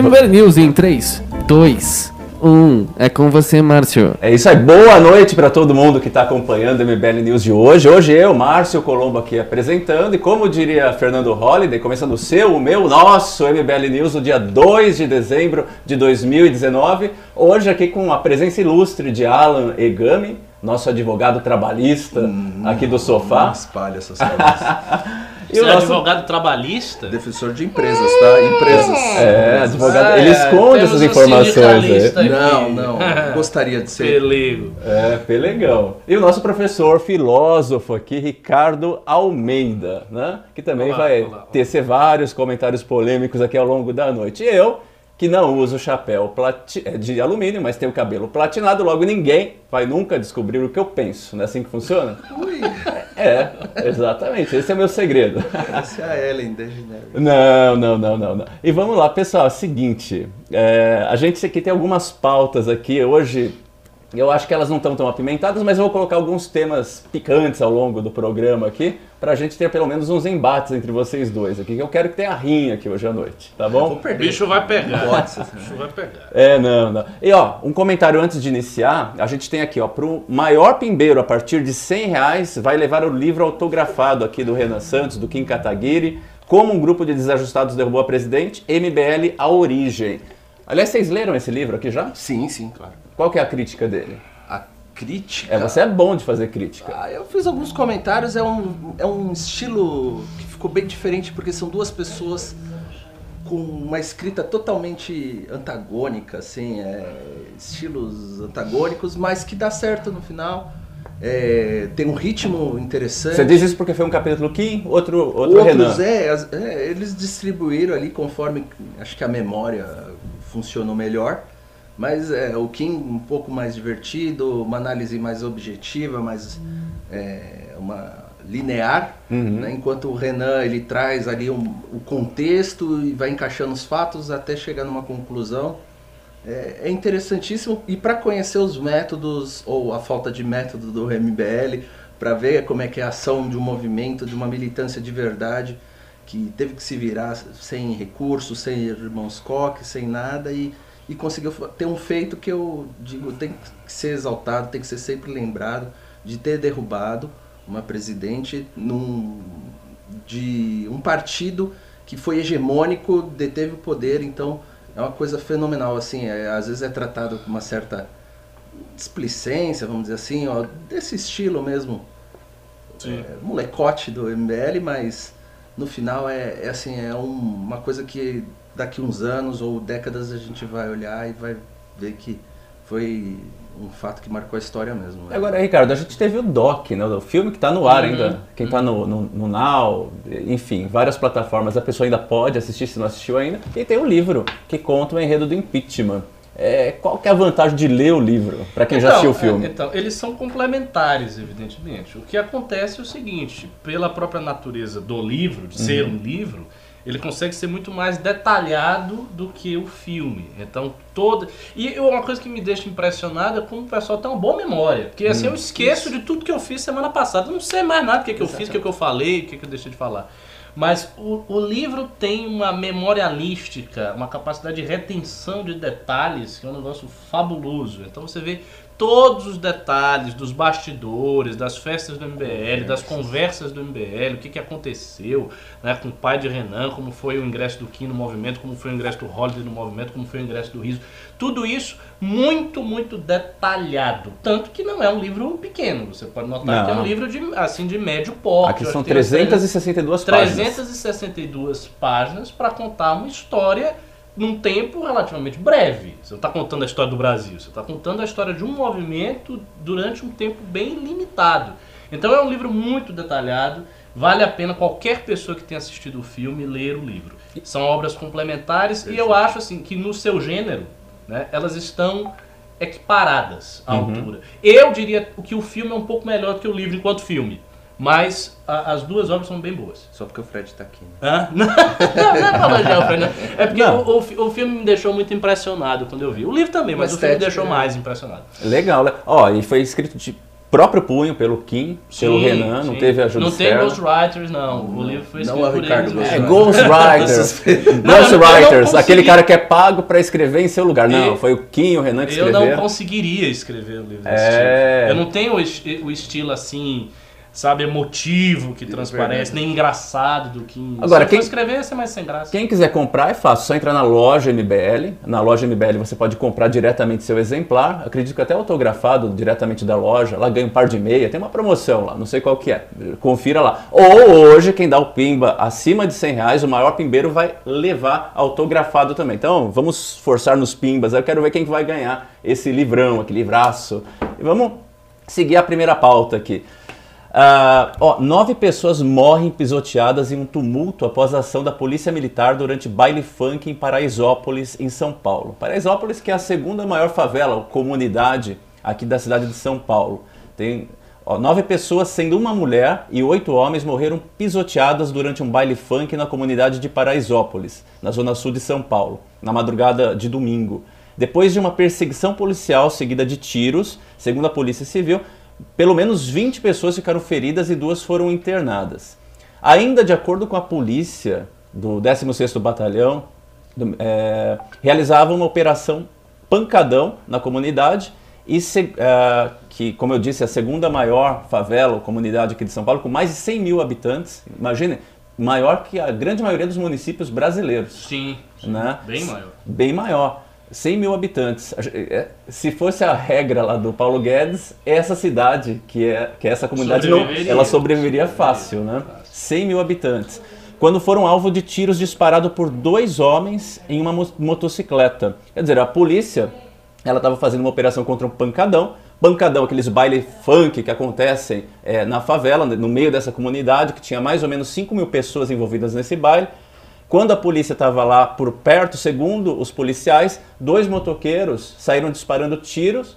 MBL News em 3, 2, 1. É com você, Márcio. É isso aí. Boa noite para todo mundo que está acompanhando o MBL News de hoje. Hoje eu, Márcio Colombo, aqui apresentando. E como diria Fernando Holliday, começando o seu, o meu, nosso MBL News no dia 2 de dezembro de 2019. Hoje aqui com a presença ilustre de Alan Egami, nosso advogado trabalhista hum, aqui do sofá. Não espalha essas coisas. Você é nosso... advogado trabalhista? Defensor de empresas, tá? Empresas. É, advogado. ele esconde essas informações. Aí. Não, não. Gostaria de ser. Pelego. É, pelegão. E o nosso professor filósofo aqui, Ricardo Almeida, né? Que também olá, vai olá, tecer vários comentários polêmicos aqui ao longo da noite. E eu, que não uso chapéu é, de alumínio, mas tem o cabelo platinado, logo ninguém vai nunca descobrir o que eu penso. Não é assim que funciona? Ui. É, exatamente. Esse é o meu segredo. Essa é a Ellen DeGeneres. Não, não, não, não, não. E vamos lá, pessoal. É o seguinte, é, a gente aqui tem algumas pautas aqui. Hoje eu acho que elas não estão tão apimentadas, mas eu vou colocar alguns temas picantes ao longo do programa aqui, para a gente ter pelo menos uns embates entre vocês dois aqui, que eu quero que tenha rinha aqui hoje à noite, tá bom? O bicho vai pegar. o bicho vai pegar. É, não, não. E ó, um comentário antes de iniciar, a gente tem aqui, ó, para o maior pimbeiro a partir de 100 reais, vai levar o livro autografado aqui do Renan Santos, do Kim Kataguiri, Como um grupo de desajustados derrubou a presidente, MBL A Origem. Aliás, vocês leram esse livro aqui já? Sim, sim, claro. Qual que é a crítica dele? A crítica? É, você é bom de fazer crítica. Ah, eu fiz alguns comentários, é um, é um estilo que ficou bem diferente, porque são duas pessoas com uma escrita totalmente antagônica, assim, é, estilos antagônicos, mas que dá certo no final. É, tem um ritmo interessante. Você diz isso porque foi um capítulo Kim, outro, outro Outros, Renan. É, é, eles distribuíram ali conforme acho que a memória funcionou melhor. Mas é, o Kim um pouco mais divertido, uma análise mais objetiva, mais é, uma linear, uhum. né? enquanto o Renan ele traz ali um, o contexto e vai encaixando os fatos até chegar numa conclusão. É, é interessantíssimo e para conhecer os métodos ou a falta de método do MBL, para ver como é que é a ação de um movimento, de uma militância de verdade que teve que se virar sem recursos, sem irmãos Koch, sem nada e e conseguiu ter um feito que eu digo tem que ser exaltado, tem que ser sempre lembrado de ter derrubado uma presidente num, de um partido que foi hegemônico, deteve o poder, então é uma coisa fenomenal assim, é, às vezes é tratado com uma certa displicência, vamos dizer assim, ó, desse estilo mesmo, é, molecote do MBL, mas no final é, é assim, é um, uma coisa que daqui uns anos ou décadas a gente vai olhar e vai ver que foi um fato que marcou a história mesmo. Né? Agora, Ricardo, a gente teve o Doc, né? o filme que está no ar uhum. ainda. Quem está no, no, no, Now, enfim, várias plataformas, a pessoa ainda pode assistir se não assistiu ainda. E tem o livro que conta o enredo do impeachment. É, qual que é a vantagem de ler o livro, para quem então, já assistiu o filme? É, então, eles são complementares, evidentemente. O que acontece é o seguinte, pela própria natureza do livro, de ser uhum. um livro, ele consegue ser muito mais detalhado do que o filme. Então, toda. E uma coisa que me deixa impressionado é como o pessoal tem uma boa memória. Porque assim, hum, eu esqueço isso. de tudo que eu fiz semana passada. Eu não sei mais nada do que, que eu fiz, o que, que eu falei, o que, que eu deixei de falar. Mas o, o livro tem uma memorialística, uma capacidade de retenção de detalhes que é um negócio fabuloso. Então você vê todos os detalhes dos bastidores, das festas do MBL, das conversas do MBL, o que, que aconteceu né, com o pai de Renan, como foi o ingresso do Kim no movimento, como foi o ingresso do Holiday no movimento, como foi o ingresso do Riso. Tudo isso muito, muito detalhado. Tanto que não é um livro pequeno. Você pode notar não. que é um livro de, assim, de médio porte. Aqui são 362 páginas. 362 páginas para contar uma história num tempo relativamente breve. Você não está contando a história do Brasil, você está contando a história de um movimento durante um tempo bem limitado. Então é um livro muito detalhado, vale a pena qualquer pessoa que tenha assistido o filme ler o livro. São obras complementares e eu acho assim que no seu gênero, né, elas estão equiparadas à uhum. altura. Eu diria que o filme é um pouco melhor do que o livro enquanto filme. Mas a, as duas obras são bem boas. Só porque o Fred está aqui. Né? Hã? Não, não, não é pra elogiar o Fred. Não. É porque o, o, o, filme me deixou muito impressionado quando eu vi. O livro também, mas, mas o filme me deixou é. mais impressionado. Legal. Ó, e foi escrito de próprio punho pelo Kim, pelo Sim, Renan, não sim. teve ajuda Não tem ghostwriters, não. O livro foi Não escrito é o por Ricardo eles É. Ghostwriters. Não, não Ghostwriters, aquele cara que é pago pra escrever em seu lugar. Não, E- foi o Kim e o Renan que Eu não escreveram. conseguiria escrever o livro desse É. tipo. Eu não tenho o, o estilo assim, sabe, emotivo que transparece, nem engraçado do que. Agora, quem- escrever, ia ser mais sem graça. Quem quiser comprar é fácil, só entrar na loja MBL. Na loja MBL você pode comprar diretamente seu exemplar. Acredito que até autografado diretamente da loja. Lá ganha um par de meia. Tem uma promoção lá, não sei qual que é. Confira lá. Ou hoje, quem dá o pimba acima de 100 reais, o maior pimbeiro vai levar autografado também. Então vamos forçar nos pimbas. Eu quero ver quem que vai ganhar esse livrão aqui, livraço. E vamos seguir a primeira pauta aqui. Ah, ó, nove pessoas morrem pisoteadas em um tumulto após a ação da Polícia Militar durante baile funk em Paraisópolis, em São Paulo. Paraisópolis, que é a segunda maior favela, ou comunidade aqui da cidade de São Paulo. Tem ó, nove pessoas, sendo uma mulher e oito homens, morreram pisoteadas durante um baile funk na comunidade de Paraisópolis, na zona sul de São Paulo, na madrugada de domingo. Depois de uma perseguição policial seguida de tiros, segundo a Polícia Civil, pelo menos 20 pessoas ficaram feridas e duas foram internadas. Ainda de acordo com a polícia do 16º Batalhão, do- é, realizava uma operação pancadão na comunidade e se- é, que, como eu disse, é a segunda maior favela ou comunidade aqui de São Paulo, com mais de 100 mil habitantes. Imagine, maior que a grande maioria dos municípios brasileiros Sim, sim, né? bem maior. Bem maior. 100 mil habitantes. É, Se fosse a regra lá do Paulo Guedes, essa cidade, que é, que é essa comunidade, não, ela sobreviveria fácil, né? 100 mil habitantes. Quando foram alvo de tiros disparados por dois homens em uma mo- motocicleta. Quer dizer, a polícia ela estava fazendo uma operação contra um pancadão. Pancadão, aqueles baile funk que acontecem é, na favela, no meio dessa comunidade, que tinha mais ou menos 5 mil pessoas envolvidas nesse baile. Quando a polícia estava lá por perto, segundo os policiais, dois motoqueiros saíram disparando tiros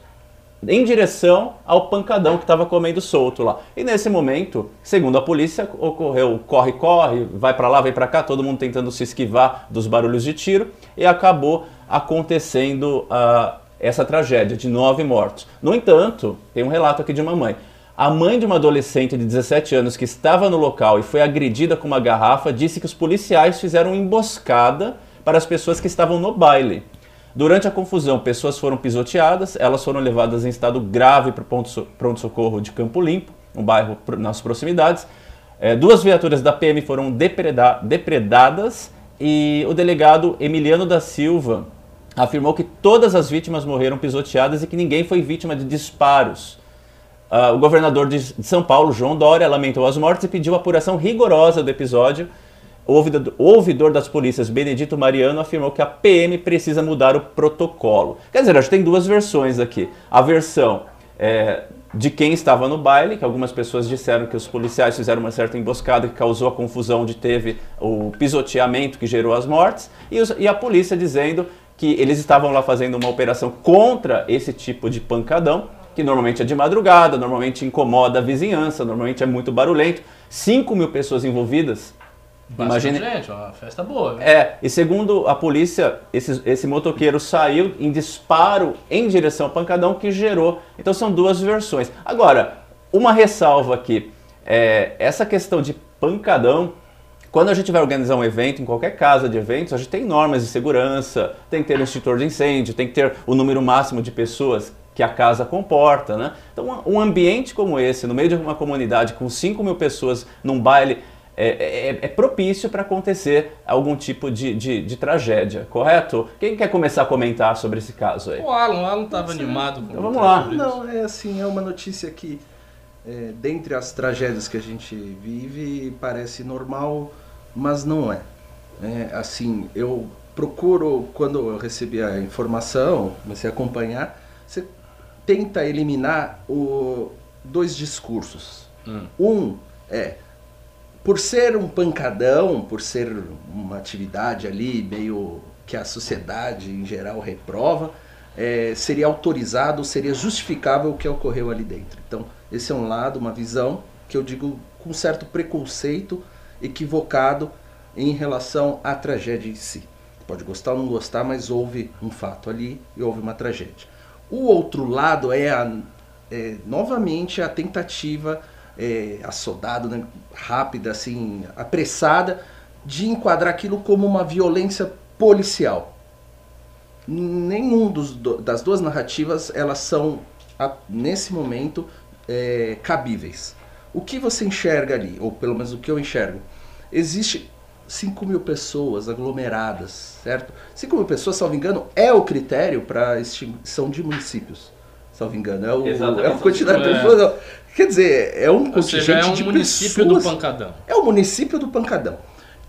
em direção ao pancadão que estava comendo solto lá. E nesse momento, segundo a polícia, ocorreu corre-corre, vai para lá, vai para cá, todo mundo tentando se esquivar dos barulhos de tiro e acabou acontecendo ah, essa tragédia de nove mortos. No entanto, tem um relato aqui de uma mãe. A mãe de uma adolescente de 17 anos que estava no local e foi agredida com uma garrafa disse que os policiais fizeram emboscada para as pessoas que estavam no baile. Durante a confusão, pessoas foram pisoteadas, elas foram levadas em estado grave para o pronto-socorro de Campo Limpo, um bairro nas proximidades. É, duas viaturas da PM foram depreda- depredadas e o delegado Emiliano da Silva afirmou que todas as vítimas morreram pisoteadas e que ninguém foi vítima de disparos. Ah, o governador de de São Paulo, João Dória, lamentou as mortes e pediu apuração rigorosa do episódio. O ouvidor, das polícias, Benedito Mariano, afirmou que a PM precisa mudar o protocolo. Quer dizer, acho que tem duas versões aqui. A versão é, de quem estava no baile, que algumas pessoas disseram que os policiais fizeram uma certa emboscada que causou a confusão onde teve o pisoteamento que gerou as mortes, e, os- e a polícia dizendo que eles estavam lá fazendo uma operação contra esse tipo de pancadão, que normalmente é de madrugada, normalmente incomoda a vizinhança, normalmente é muito barulhento. 5 mil pessoas envolvidas. Bastante Imagine, gente, uma festa boa. né? é, e segundo a polícia, esse, esse motoqueiro saiu em disparo em direção ao pancadão que gerou. Então são duas versões. Agora, uma ressalva aqui. É, essa questão de pancadão, quando a gente vai organizar um evento, em qualquer casa de eventos, a gente tem normas de segurança, tem que ter um extintor de incêndio, tem que ter o número máximo de pessoas que a casa comporta, né? Então, um ambiente como esse, no meio de uma comunidade com 5 mil pessoas num baile, é, é- é propício para acontecer algum tipo de, de- de tragédia, correto? Quem quer começar a comentar sobre esse caso aí? O Alan, o Alan tava animado com Então vamos lá. Não, é assim, é uma notícia que, é, dentre as tragédias que a gente vive, parece normal, mas não é. É, assim, eu procuro, quando eu recebi a informação, comecei a acompanhar, tenta eliminar o, dois discursos. Hum. Um é, por ser um pancadão, por ser uma atividade ali meio que a sociedade em geral reprova, é, seria autorizado, seria justificável o que ocorreu ali dentro. Então, esse é um lado, uma visão que eu digo com certo preconceito equivocado em relação à tragédia em si. Pode gostar ou não gostar, mas houve um fato ali e houve uma tragédia. O outro lado é a, é, novamente a tentativa é, assodada, né, rápida, assim, apressada, de enquadrar aquilo como uma violência policial. Nenhum dos, das duas narrativas elas são nesse momento é, cabíveis. O que você enxerga ali, ou pelo menos o que eu enxergo? Existe 5 mil pessoas aglomeradas, certo? 5 mil pessoas, salvo engano, é o critério para extinção de municípios. Salvo engano, é, o, é a quantidade de é. pessoas. Quer dizer, é um Ou seja, é um de município pessoas, do Pancadão. É o município do Pancadão.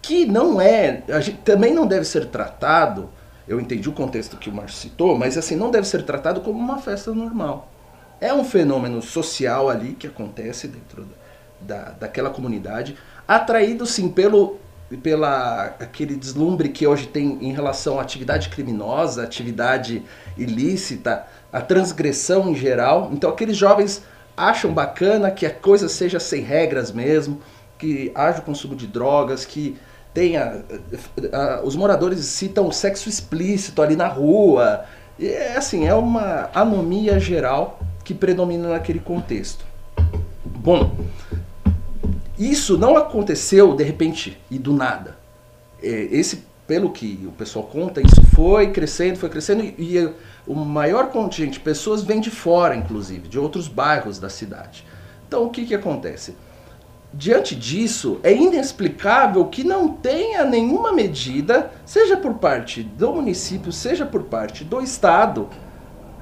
Que não é. Gente, também não deve ser tratado. Eu entendi o contexto que o Márcio citou, mas assim, não deve ser tratado como uma festa normal. É um fenômeno social ali que acontece dentro da, daquela comunidade, atraído sim pelo pela aquele deslumbre que hoje tem em relação à atividade criminosa, atividade ilícita, a transgressão em geral. Então aqueles jovens acham bacana que a coisa seja sem regras mesmo, que haja o consumo de drogas, que tenha os moradores citam o sexo explícito ali na rua. E é assim, é uma anomia geral que predomina naquele contexto. Bom, isso não aconteceu de repente e do nada. É, esse, pelo que o pessoal conta, isso foi crescendo, foi crescendo e, o maior contingente de pessoas vem de fora, inclusive, de outros bairros da cidade. Então o que, que acontece? Diante disso, é inexplicável que não tenha nenhuma medida, seja por parte do município, seja por parte do Estado,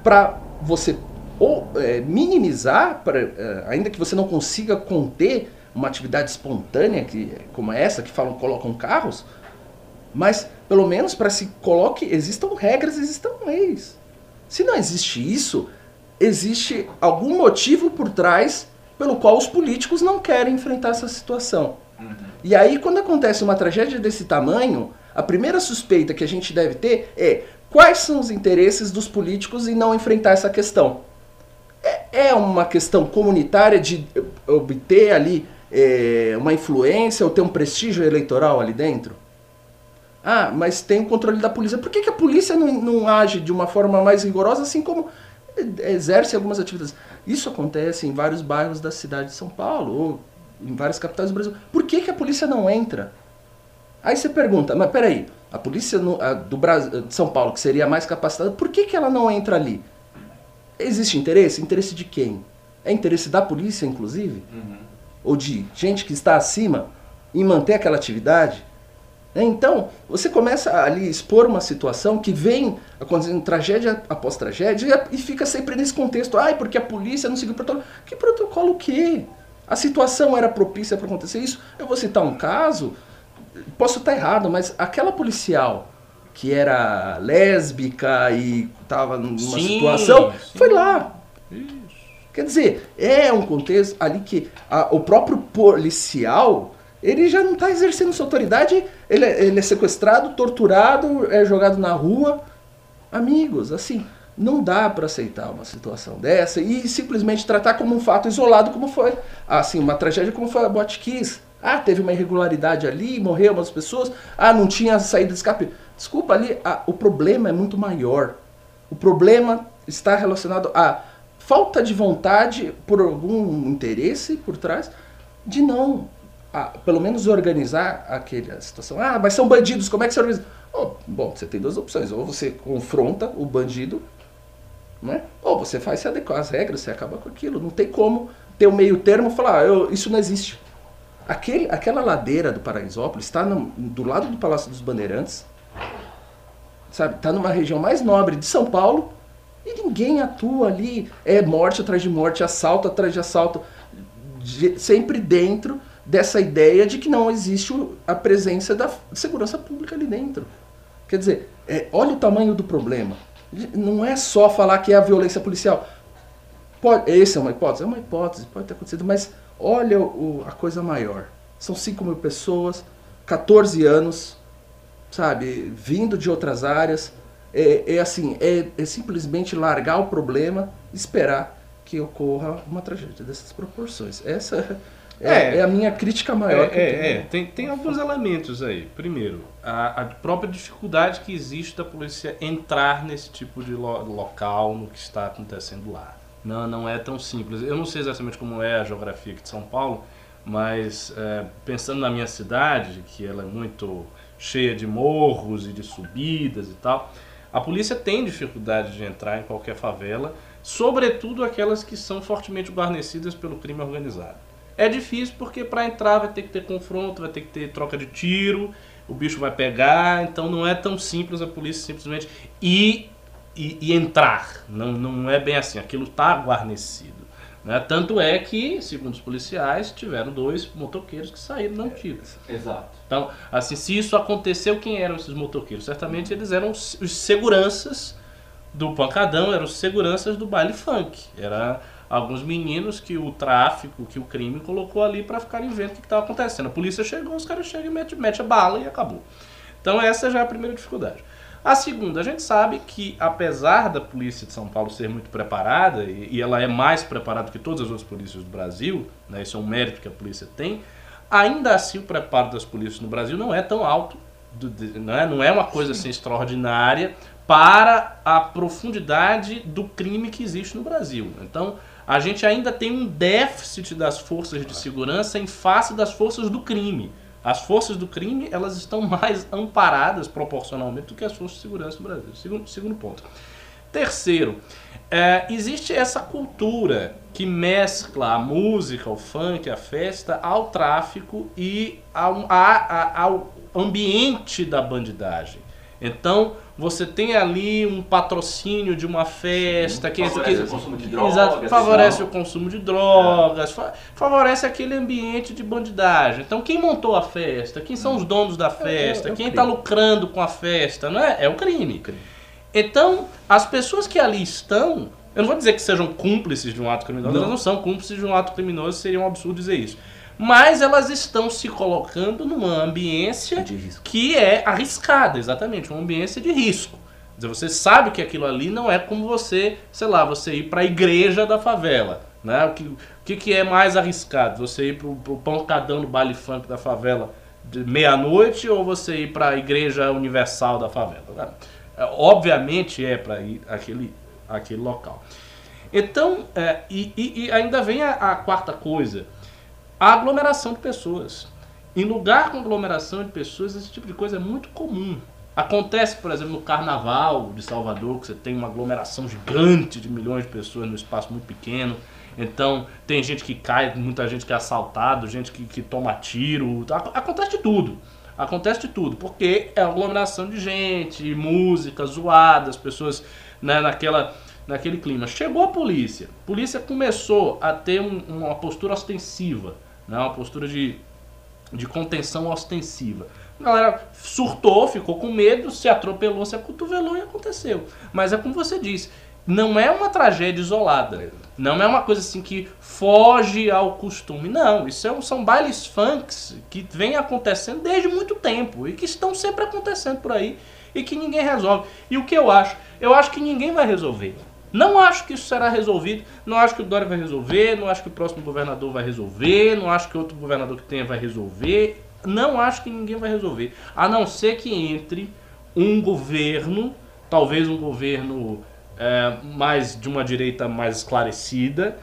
para você ou é, minimizar, pra, é, ainda que você não consiga conter uma atividade espontânea que, como essa, que falam colocam carros, mas pelo menos para se coloque, existam regras, existam leis. Se não existe isso, existe algum motivo por trás pelo qual os políticos não querem enfrentar essa situação. Uhum. E aí, quando acontece uma tragédia desse tamanho, a primeira suspeita que a gente deve ter é quais são os interesses dos políticos em não enfrentar essa questão é, é uma questão comunitária de obter ali é, uma influência ou ter um prestígio eleitoral ali dentro? Ah, mas tem o controle da polícia. Por que, que a polícia não, não age de uma forma mais rigorosa, assim como exerce algumas atividades? Isso acontece em vários bairros da cidade de São Paulo, ou em várias capitais do Brasil. Por que, que a polícia não entra? Aí você pergunta, mas peraí, a polícia no, a, do Brasil, de São Paulo, que seria mais capacitada, por que, que ela não entra ali? Existe interesse? Interesse de quem? É interesse da polícia, inclusive? Uhum. Ou de gente que está acima em manter aquela atividade? É, então, você começa ali a expor uma situação que vem acontecendo tragédia após tragédia e fica sempre nesse contexto. Ai, porque a polícia não seguiu o protocolo. Que protocolo o quê? A situação era propícia para acontecer isso? Eu vou citar um caso, posso estar errado, mas aquela policial que era lésbica e estava numa sim, situação, sim. foi lá. Isso. Quer dizer, é um contexto ali que a, o próprio policial ele já não está exercendo sua autoridade, ele é, ele é sequestrado, torturado, é jogado na rua. Amigos, assim, não dá para aceitar uma situação dessa e simplesmente tratar como um fato isolado, como foi assim uma tragédia como foi a Botkiss. Ah, teve uma irregularidade ali, morreu umas pessoas. Ah, não tinha saída de escape. Desculpa, ali a, o problema é muito maior. O problema está relacionado à falta de vontade por algum interesse por trás de não, pelo menos organizar aquela situação. Ah, mas são bandidos, como é que você organiza? Oh, bom, você tem duas opções. Ou você confronta o bandido, né? ou você faz se adequar às regras, você acaba com aquilo. Não tem como ter um meio termo e falar, ah, eu, isso não existe. Aquele, aquela ladeira do Paraisópolis está do lado do Palácio dos Bandeirantes, sabe? Está numa região mais nobre de São Paulo e ninguém atua ali. É morte atrás de morte, assalto atrás de assalto, de, sempre dentro dessa ideia de que não existe a presença da segurança pública ali dentro. Quer dizer, é, olha o tamanho do problema. Não é só falar que é a violência policial. Pode, essa é uma hipótese? É uma hipótese, pode ter acontecido, mas olha o, a coisa maior. São 5 mil pessoas, 14 anos, sabe, vindo de outras áreas. É, é assim, é, é, simplesmente largar o problema, esperar que ocorra uma tragédia dessas proporções. Essa é, é, é a minha crítica maior. É, é, é, tem, tem alguns elementos aí. Primeiro, a, a, própria dificuldade que existe da polícia entrar nesse tipo de lo, local, no que está acontecendo lá. Não, não é tão simples. Eu não sei exatamente como é a geografia aqui de São Paulo, mas pensando na minha cidade, que ela é muito cheia de morros e de subidas e tal, a polícia tem dificuldade de entrar em qualquer favela, sobretudo aquelas que são fortemente guarnecidas pelo crime organizado. É difícil porque para entrar vai ter que ter confronto, vai ter que ter troca de tiro, o bicho vai pegar, então não é tão simples a polícia simplesmente ir e, e entrar. Não, não é bem assim, aquilo está guarnecido. Né? Tanto é que, segundo os policiais, tiveram dois motoqueiros que saíram não tiros. Exato. Então, assim, se isso aconteceu, quem eram esses motoqueiros? Certamente eles eram os seguranças do pancadão, eram os seguranças do baile funk. Era alguns meninos que o tráfico, que o crime colocou ali para ficarem vendo o que estava acontecendo. A polícia chegou, os caras chegam e mete, mete a bala e acabou. Então essa já é a primeira dificuldade. A segunda, a gente sabe que apesar da polícia de São Paulo ser muito preparada, e, e ela é mais preparada que todas as outras polícias do Brasil, né, isso é um mérito que a polícia tem, ainda assim o preparo das polícias no Brasil não é tão alto, não, é, não é uma coisa assim extraordinária para a profundidade do crime que existe no Brasil. Então, a gente ainda tem um déficit das forças de segurança em face das forças do crime. As forças do crime, elas estão mais amparadas proporcionalmente do que as forças de segurança no Brasil. Segundo, segundo ponto. Terceiro, é, existe essa cultura que mescla a música, o funk, a festa, ao tráfico e ao, a- a- ao ambiente da bandidagem. Então, você tem ali um patrocínio de uma festa que Favorece que- o consumo de drogas Exato, favorece o consumo de drogas, fa- favorece aquele ambiente de bandidagem. Então, quem montou a festa? Quem são os donos da festa? é o quem crime. está lucrando com a festa? Não é? É o crime. Então, as pessoas que ali estão, eu não vou dizer que sejam cúmplices de um ato criminoso, elas não são cúmplices de um ato criminoso, seria um absurdo dizer isso. Mas elas estão se colocando numa ambiência De risco. que é arriscada, exatamente, uma ambiência de risco. Quer dizer, você sabe que aquilo ali não é como você, sei lá, você ir para a igreja da favela. Né? O, que, o que, que é mais arriscado? Você ir para o pancadão no baile funk da favela de meia-noite ou você ir para a igreja universal da favela? né? É, obviamente é para ir aquele, aquele local. Então, é, e, e- ainda vem a, a quarta coisa, a aglomeração de pessoas. Em lugar com aglomeração de pessoas, esse tipo de coisa é muito comum. Acontece, por exemplo, no Carnaval de Salvador, que você tem uma aglomeração gigante de milhões de pessoas num espaço muito pequeno. Então, tem gente que cai, muita gente que é assaltado, gente que, que toma tiro. Ac- Acontece de tudo. Acontece de tudo, porque é aglomeração de gente, música zoada, as pessoas né, naquela, naquele clima. Chegou a polícia, a polícia começou a ter um- uma postura ostensiva, né, uma postura de, de contenção ostensiva. A galera surtou, ficou com medo, se atropelou, se acotovelou e aconteceu. Mas é como você disse, não é uma tragédia isolada. Não é uma coisa assim que foge ao costume. Não, isso é um- são bailes funks que vem acontecendo desde muito tempo e que estão sempre acontecendo por aí e que ninguém resolve. E o que eu acho? Eu acho que ninguém vai resolver. Não acho que isso será resolvido. Não acho que o Dória vai resolver. Não acho que o próximo governador vai resolver. Não acho que outro governador que tenha vai resolver. Não acho que ninguém vai resolver. A não ser que entre um governo, talvez um governo é, mais de uma direita mais esclarecida,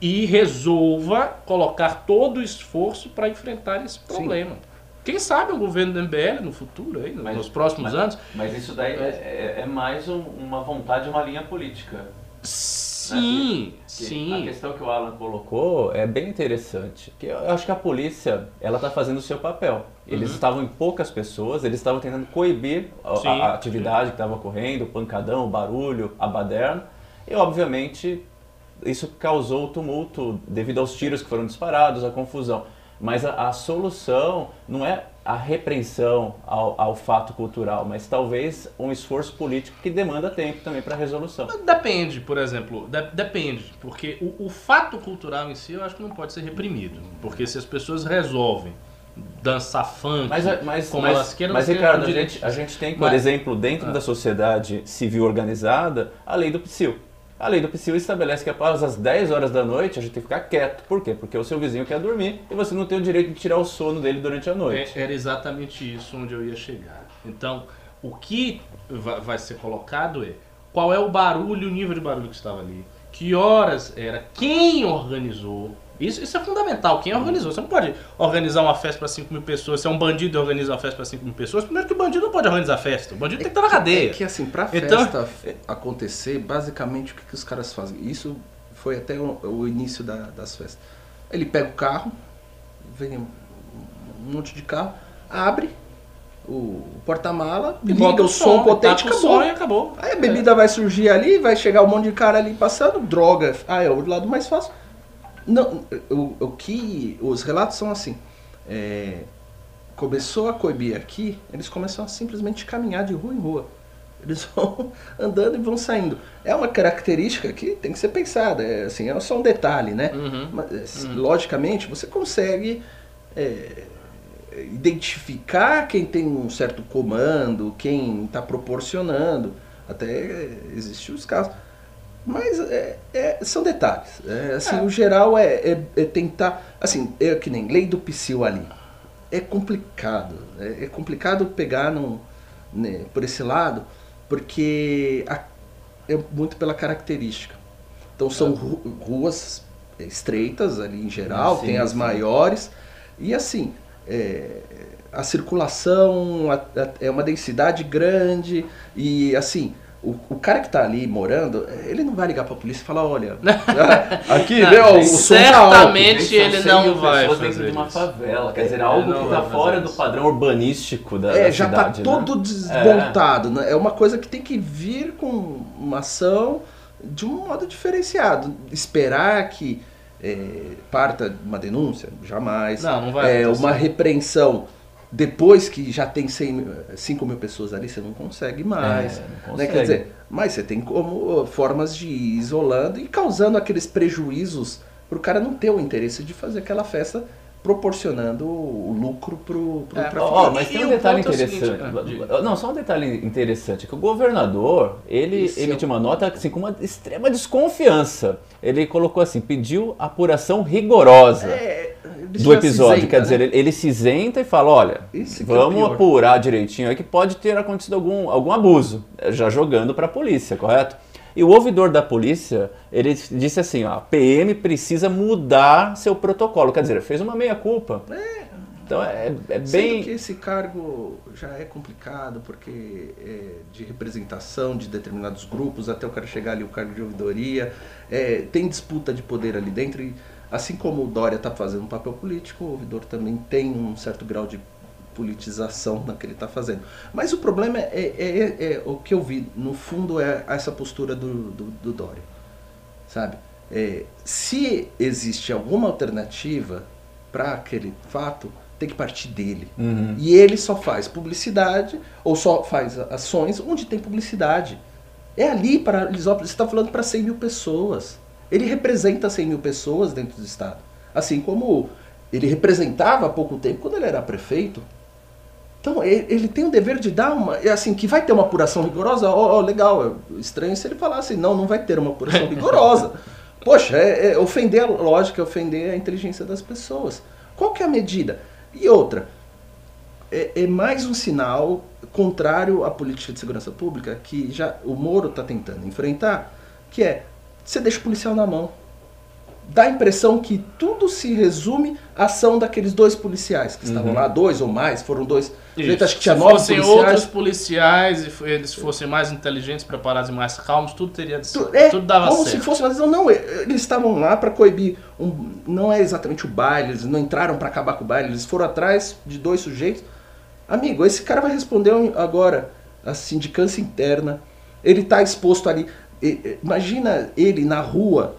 e resolva colocar todo o esforço para enfrentar esse problema. Quem sabe um governo do MBL no futuro, aí, Mas- nos próximos mas- anos? Mas isso daí é, é- é mais um- uma vontade, uma linha política. Sim, Que A sim. questão que o Alan colocou é bem interessante. Que eu acho que a polícia ela está fazendo o seu papel. Eles estavam em poucas pessoas, eles estavam tentando coibir a, Sim, a atividade que estava ocorrendo, o pancadão, o barulho, a baderna. E obviamente isso causou o tumulto devido aos tiros que foram disparados, a confusão. Mas a, a solução não é a repreensão ao, ao fato cultural, mas talvez um esforço político que demanda tempo também para a resolução. Depende, por exemplo, de- depende, porque o, o fato cultural em si eu acho que não pode ser reprimido, porque se as pessoas resolvem dançar funk, Mas, mas, como mas, elas queiram, mas Ricardo, a gente, a gente tem, por Mas- exemplo, dentro Ah. da sociedade civil organizada, a lei do PSIL. A lei do PSIL estabelece que após as 10 horas da noite a gente tem que ficar quieto. Por quê? Porque o seu vizinho quer dormir e você não tem o direito de tirar o sono dele durante a noite. É- Era exatamente isso onde eu ia chegar. Então, o que va- vai ser colocado é qual é o barulho, o nível de barulho que estava ali, que horas era, quem organizou. Isso, isso é fundamental, quem organizou. Você não pode organizar uma festa para 5 mil pessoas. Se é um bandido e organiza uma festa para 5 mil pessoas, primeiro que o bandido não pode organizar festa. O bandido tem que estar na cadeia. É que assim, pra Então- festa acontecer, basicamente o que, que os caras fazem? Isso foi até o, o início da- das festas. Ele pega o carro, vem um monte de carro, abre o porta-mala, E liga o som potente taca e o acabou. som e acabou. Aí a bebida vai surgir ali, vai chegar um monte de cara ali passando, droga. Ah, é o lado mais fácil. Não, o, o que. Os relatos são assim. é, começou a coibir aqui, eles começam a simplesmente caminhar de rua em rua. Eles vão andando e vão saindo. É uma característica que tem que ser pensada. É, assim, é só um detalhe, né? Uhum. Mas, Logicamente, você consegue é, identificar quem tem um certo comando, quem está proporcionando. Até existem os casos. Mas é, é- são detalhes. É, assim, O geral é, é- é tentar. Assim, é que nem lei do psil ali. É complicado. É, é complicado pegar num, né, por esse lado, porque a- é muito pela característica. Então são ru- ruas estreitas ali em geral, Sim, tem as sim. maiores. E assim, é, a circulação a- a- é uma densidade grande e assim. O, o cara que tá ali morando, ele não vai ligar pra polícia e falar, olha, aqui, Não, ó, o tá certamente ele 100 não vai fazer dentro de uma favela. Quer dizer, Ele algo não que vai está fora do padrão urbanístico da, É, da já cidade, tá né? todo desmontado, né? É uma coisa que tem que vir com uma ação de um modo diferenciado. Esperar que é, parta uma denúncia, jamais. Não, não vai É, uma repreensão depois que já tem 100 mil, 5 mil pessoas ali, você não consegue mais. É, não né? consegue. Quer dizer, mas você tem como formas de ir isolando e causando aqueles prejuízos para o cara não ter o interesse de fazer aquela festa proporcionando o lucro pro, pro É, traficante. Ó, mas tem um o detalhe é o seguinte, interessante. ah, diga. Não, só um detalhe interessante, que o governador, ele Isso. emitiu uma nota assim, com uma extrema desconfiança. Ele colocou assim, pediu apuração rigorosa É, do episódio. isenta, Quer dizer, né? ele, ele se isenta e fala, olha, é o vamos apurar direitinho aí que pode ter acontecido algum, algum abuso, já jogando para a polícia, correto? E o ouvidor da polícia, ele disse assim, ó, a PM precisa mudar seu protocolo. Quer dizer, fez uma meia-culpa. Então é, é Sendo bem... que esse cargo já é complicado, porque é de representação de determinados grupos, até o cara chegar ali, o cargo de ouvidoria, é, tem disputa de poder ali dentro, e assim como o Dória está fazendo um papel político, o ouvidor também tem um certo grau de politização na que ele está fazendo. Mas o problema é, é- é- é o que eu vi, no fundo, é essa postura do, do, do Dória, sabe? É, se existe alguma alternativa para aquele fato, tem que partir dele. Uhum. E ele só faz publicidade ou só faz ações onde tem publicidade. É ali para Lisópolis, você está falando para 100 mil pessoas. Ele representa 100 mil pessoas dentro do estado. Assim como ele representava há pouco tempo quando ele era prefeito. Então ele, ele tem o dever de dar uma. É assim, que vai ter uma apuração rigorosa, ó, ó, legal. é Estranho se ele falasse, não, não vai ter uma apuração rigorosa. Poxa, é, é ofender a lógica, é ofender a inteligência das pessoas. Qual que é a medida? E outra, é, é mais um sinal contrário à política de segurança pública que já o Moro está tentando enfrentar, que é você deixa o policial na mão. Dá a impressão que tudo se resume à ação daqueles dois policiais que estavam lá, dois ou mais, foram dois. Gente, acho que tinha Se nove fossem policiais. outros policiais e eles fossem mais inteligentes, preparados e mais calmos, tudo teria de Tu- ser. É, tudo dava como certo. se fosse uma decisão. Não, eles estavam lá para coibir. Um, não é exatamente o baile, eles não entraram para acabar com o baile, eles foram atrás de dois sujeitos. Amigo, esse cara vai responder agora a sindicância interna. Ele está exposto ali. Imagina ele na rua,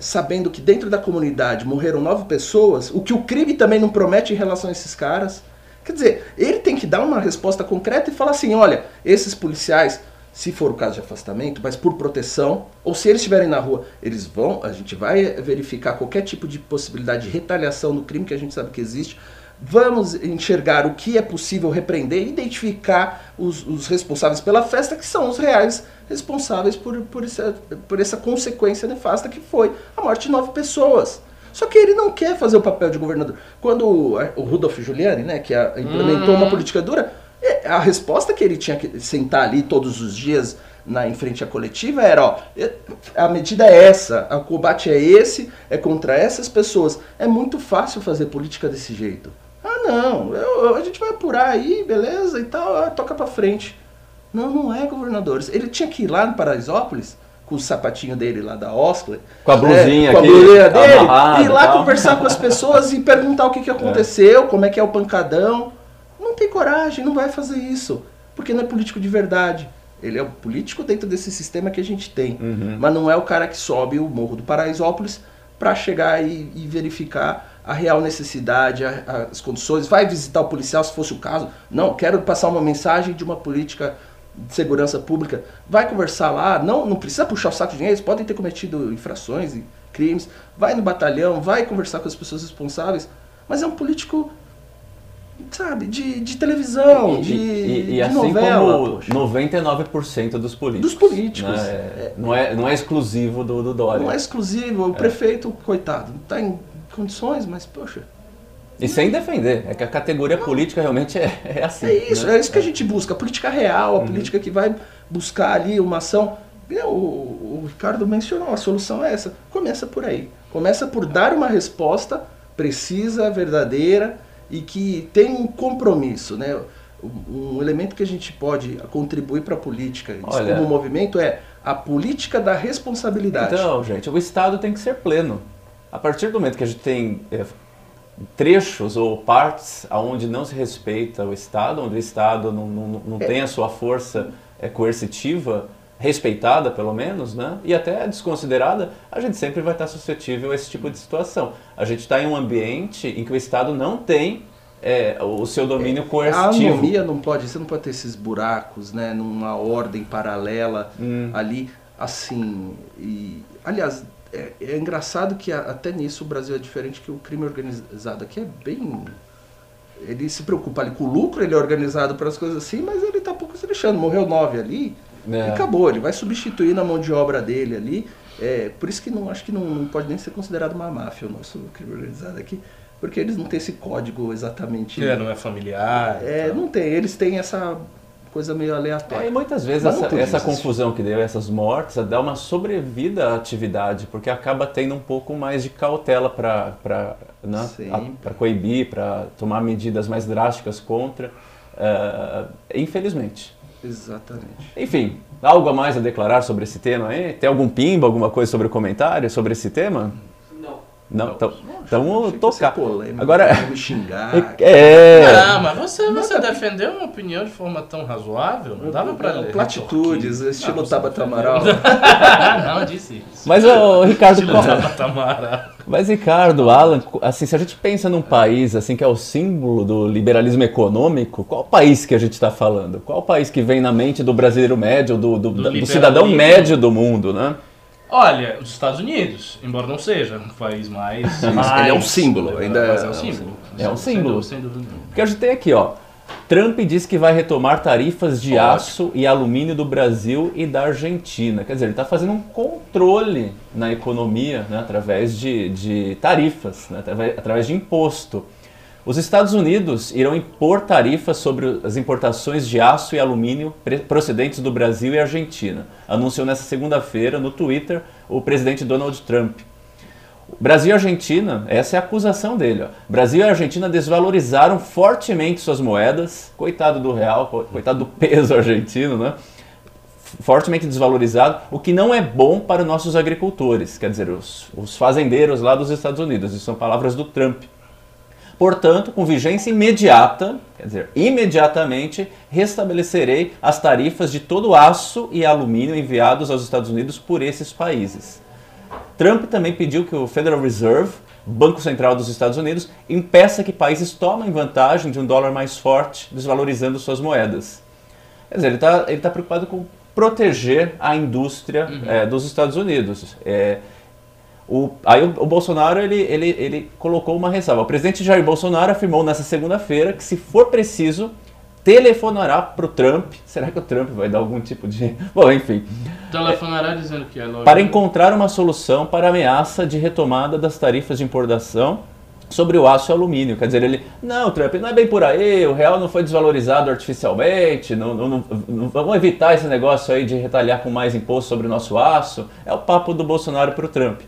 sabendo que dentro da comunidade morreram nove pessoas, o que o crime também não promete em relação a esses caras. Quer dizer, ele tem que dar uma resposta concreta e falar assim: olha, esses policiais, se for o caso de afastamento, mas por proteção, ou se eles estiverem na rua, eles vão, a gente vai verificar qualquer tipo de possibilidade de retaliação no crime que a gente sabe que existe. Vamos enxergar o que é possível repreender e identificar os, os responsáveis pela festa, que são os reais responsáveis por, por, essa, por essa consequência nefasta que foi a morte de nove pessoas. Só que ele não quer fazer o papel de governador. Quando o, Rudolf Giuliani, né, que a- implementou uma política dura, é, a resposta que ele tinha que sentar ali todos os dias, na em frente à coletiva era, ó, é- a medida é essa, o combate é esse, é contra essas pessoas. É muito fácil fazer política desse jeito. Ah, não, eu- eu- a gente vai apurar aí, beleza, e tal, ah, toca pra frente. Não, não é, governadores. Ele tinha que ir lá no Paraisópolis, com o sapatinho dele lá da Oscler. Com a blusinha com a blusinha dele, amarrada ir e lá tal. conversar com as pessoas e perguntar o que, que aconteceu, como é que é o pancadão. Não tem coragem, não vai fazer isso. Porque não é político de verdade. Ele é um político dentro desse sistema que a gente tem. Uhum. Mas não é o cara que sobe o Morro do Paraisópolis para chegar e, e verificar a real necessidade, a- as condições. Vai visitar o policial se fosse o caso. Não, quero passar uma mensagem de uma política de segurança pública. Vai conversar lá. Não, não precisa puxar o saco de ninguém. Eles podem ter cometido infrações e crimes. Vai no batalhão, vai conversar com as pessoas responsáveis. Mas é um político, sabe, de, de televisão, E- de, e, e de assim novela. como poxa. 99% dos políticos. Dos políticos. né? É, não, é, não é exclusivo do, do Dória. Não é exclusivo. O prefeito, coitado, não está em condições, mas, poxa, E sem defender, é que a categoria política realmente é, é assim. é isso. né? É isso que a gente busca. A política real, a política que vai buscar ali uma ação. É, O, o Ricardo mencionou, a solução é essa. Começa por aí. Começa por dar uma resposta precisa, verdadeira e que tem um compromisso, né? Um elemento que a gente pode contribuir para a política, Olha- como movimento, é a política da responsabilidade. Então, gente, o Estado tem que ser pleno. A partir do momento que a gente tem é, trechos ou partes onde não se respeita o Estado, onde o Estado não, não, não tem a sua força é, coercitiva, respeitada pelo menos, né? e até desconsiderada, a gente sempre vai estar suscetível a esse tipo de situação. A gente está em um ambiente em que o Estado não tem é, o seu domínio A coercitivo. anomia não pode, você não pode ter esses buracos, né, numa ordem paralela Hum. ali, assim. E, aliás, é, é engraçado que a- até nisso o Brasil é diferente que o crime organizado aqui é bem. Ele se preocupa ali com o lucro, ele é organizado para as coisas assim, mas ele tá pouco se lixando. Morreu nove ali, É. e acabou. Ele vai substituir na mão de obra dele ali. É, por isso que não acho que não, não pode nem ser considerado uma máfia o nosso crime organizado aqui, porque eles não têm esse código exatamente. É, não é familiar. É, então. não tem. Eles têm essa coisa meio É, e aleatória. muitas vezes essa, essa confusão que deu, essas mortes, dá uma sobrevida à atividade, porque acaba tendo um pouco mais de cautela para né, a- coibir, para tomar medidas mais drásticas contra. eh, infelizmente. Exatamente. Enfim, algo a mais a declarar sobre esse tema aí? Tem algum pimba, alguma coisa sobre o comentário sobre esse tema? Não. Não? Então, então tocar. ser polêmico, Agora- me xingar. É. Ah, mas você, você defendeu uma opinião de forma tão razoável? Não dava pra ler. Platitudes, retorquir. estilo Não, você Tabata. Amaral. não, disse isso. Mas, ô, Ricardo, Estilo qual, Tabata Amaral. Mas Ricardo, Alan, assim, se a gente pensa num país assim que é o símbolo do liberalismo econômico, qual país que a gente está falando? Qual país que vem na mente do brasileiro médio, do, do, Do do cidadão médio do mundo, né? Olha, os Estados Unidos, embora não seja um país mais. ele mais é um símbolo, ainda mas é- é um símbolo. É um símbolo. Sem dúvida. Porque a gente tem aqui, ó, Trump diz que vai retomar tarifas de Ótimo. aço e alumínio do Brasil e da Argentina. Quer dizer, ele está fazendo um controle na economia né, através de, de tarifas, né, através, através de imposto. Os Estados Unidos irão impor tarifas sobre as importações de aço e alumínio procedentes do Brasil e Argentina, anunciou nesta segunda-feira no Twitter o presidente Donald Trump. Brasil e Argentina, essa é a acusação dele. Ó. Brasil e Argentina desvalorizaram fortemente suas moedas. Coitado do real, co- coitado do peso argentino, né? Fortemente desvalorizado, o que não é bom para os nossos agricultores, quer dizer, os, os fazendeiros lá dos Estados Unidos. Isso são palavras do Trump. Portanto, com vigência imediata, quer dizer, imediatamente restabelecerei as tarifas de todo o aço e alumínio enviados aos Estados Unidos por esses países. Trump também pediu que o Federal Reserve, Banco Central dos Estados Unidos, impeça que países tomem vantagem de um dólar mais forte, desvalorizando suas moedas. Quer dizer, ele está ele tá preocupado com proteger a indústria eh, dos Estados Unidos. Eh, o, aí o, o Bolsonaro ele, ele, ele colocou uma ressalva. O presidente Jair Bolsonaro afirmou nessa segunda-feira que, se for preciso, telefonará para o Trump. Será que o Trump vai dar algum tipo de. Bom, enfim. Telefonará dizendo que é logo. Para encontrar uma solução para a ameaça de retomada das tarifas de importação sobre o aço e alumínio. Quer dizer, ele, não, Trump, não é bem por aí, o real não foi desvalorizado artificialmente, não, não, não, não- vamos evitar esse negócio aí de retalhar com mais imposto sobre o nosso aço. É o papo do Bolsonaro para o Trump.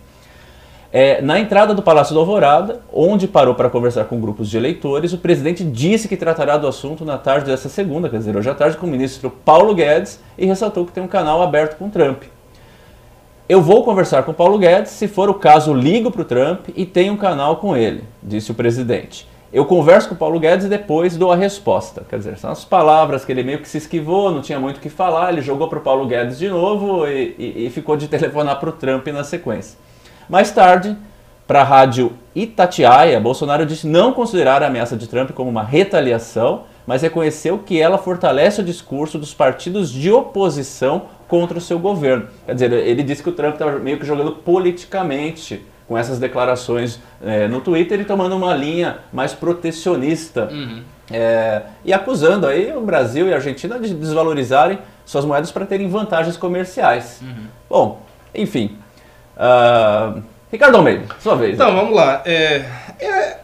É, na entrada do Palácio do Alvorada, onde parou para conversar com grupos de eleitores, o presidente disse que tratará do assunto na tarde dessa segunda, quer dizer, hoje à tarde, com o ministro Paulo Guedes e ressaltou que tem um canal aberto com Trump. Eu vou conversar com o Paulo Guedes, se for o caso, ligo para o Trump e tenho um canal com ele, disse o presidente. Eu converso com o Paulo Guedes e depois dou a resposta. Quer dizer, são as palavras que ele meio que se esquivou, não tinha muito o que falar, ele jogou para o Paulo Guedes de novo e, e- e ficou de telefonar para o Trump na sequência. Mais tarde, para a rádio Itatiaia, Bolsonaro disse não considerar a ameaça de Trump como uma retaliação, mas reconheceu que ela fortalece o discurso dos partidos de oposição contra o seu governo. Quer dizer, ele disse que o Trump estava meio que jogando politicamente com essas declarações eh, no Twitter e tomando uma linha mais protecionista é, e acusando aí o Brasil e a Argentina de desvalorizarem suas moedas para terem vantagens comerciais. Bom, enfim. Ah, Ricardo Almeida, sua vez. Então, vamos lá. É, é,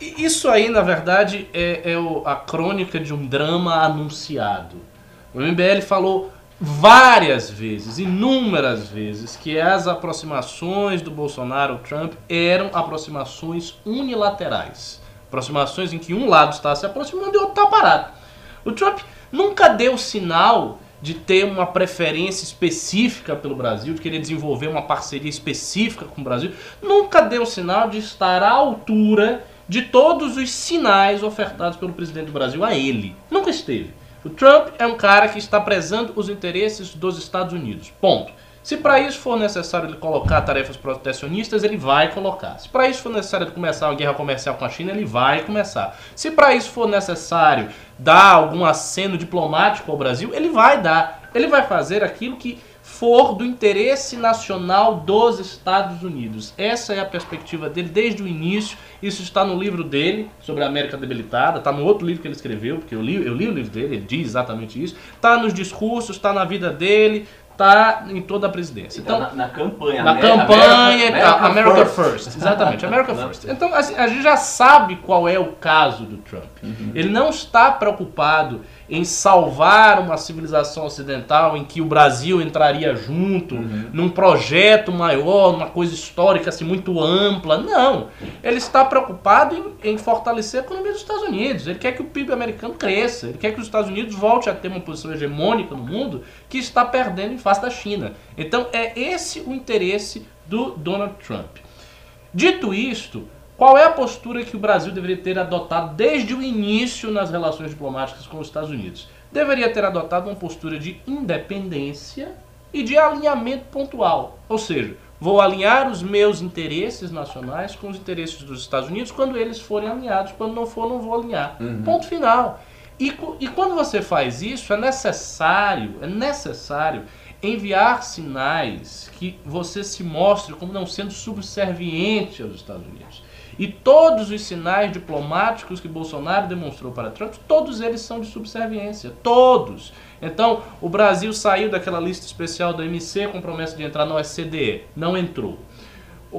isso aí, na verdade, é, é o- a crônica de um drama anunciado. O MBL falou várias vezes, inúmeras vezes, que as aproximações do Bolsonaro Trump eram aproximações unilaterais. Aproximações em que um lado está se aproximando e o outro está parado. O Trump nunca deu sinal de ter uma preferência específica pelo Brasil, de querer desenvolver uma parceria específica com o Brasil. Nunca deu sinal de estar à altura de todos os sinais ofertados pelo presidente do Brasil a ele. Nunca esteve. O Trump é um cara que está prezando os interesses dos Estados Unidos. Ponto. Se para isso for necessário ele colocar tarefas protecionistas, ele vai colocar. Se para isso for necessário ele começar uma guerra comercial com a China, ele vai começar. Se para isso for necessário dar algum aceno diplomático ao Brasil, ele vai dar. Ele vai fazer aquilo que for do interesse nacional dos Estados Unidos. Essa é a perspectiva dele desde o início. Isso está no livro dele sobre a América debilitada, está no outro livro que ele escreveu, porque eu li, eu li o livro dele, ele diz exatamente isso. Está nos discursos, está na vida dele, está em toda a presidência. Então, Então, na, na campanha. na campanha e tal. America America First. Exatamente, America First. Então, assim, a gente já sabe qual é o caso do Trump. Ele não está preocupado em salvar uma civilização ocidental em que o Brasil entraria junto, num projeto maior, numa coisa histórica assim, muito ampla. Não. Ele está preocupado em, em fortalecer a economia dos Estados Unidos. Ele quer que o PIB americano cresça. Ele quer que os Estados Unidos volte a ter uma posição hegemônica no mundo que está perdendo em face da China. Então é esse o interesse do Donald Trump. Dito isto, qual é a postura que o Brasil deveria ter adotado desde o início nas relações diplomáticas com os Estados Unidos? Deveria ter adotado uma postura de independência e de alinhamento pontual. Ou seja, vou alinhar os meus interesses nacionais com os interesses dos Estados Unidos quando eles forem alinhados, quando não for, não vou alinhar. Ponto final. E, e quando você faz isso, é necessário, é necessário enviar sinais que você se mostre como não sendo subserviente aos Estados Unidos. E todos os sinais diplomáticos que Bolsonaro demonstrou para Trump, todos eles são de subserviência. Todos. Então, o Brasil saiu daquela lista especial da MC com promessa de entrar no OSCDE. Não entrou.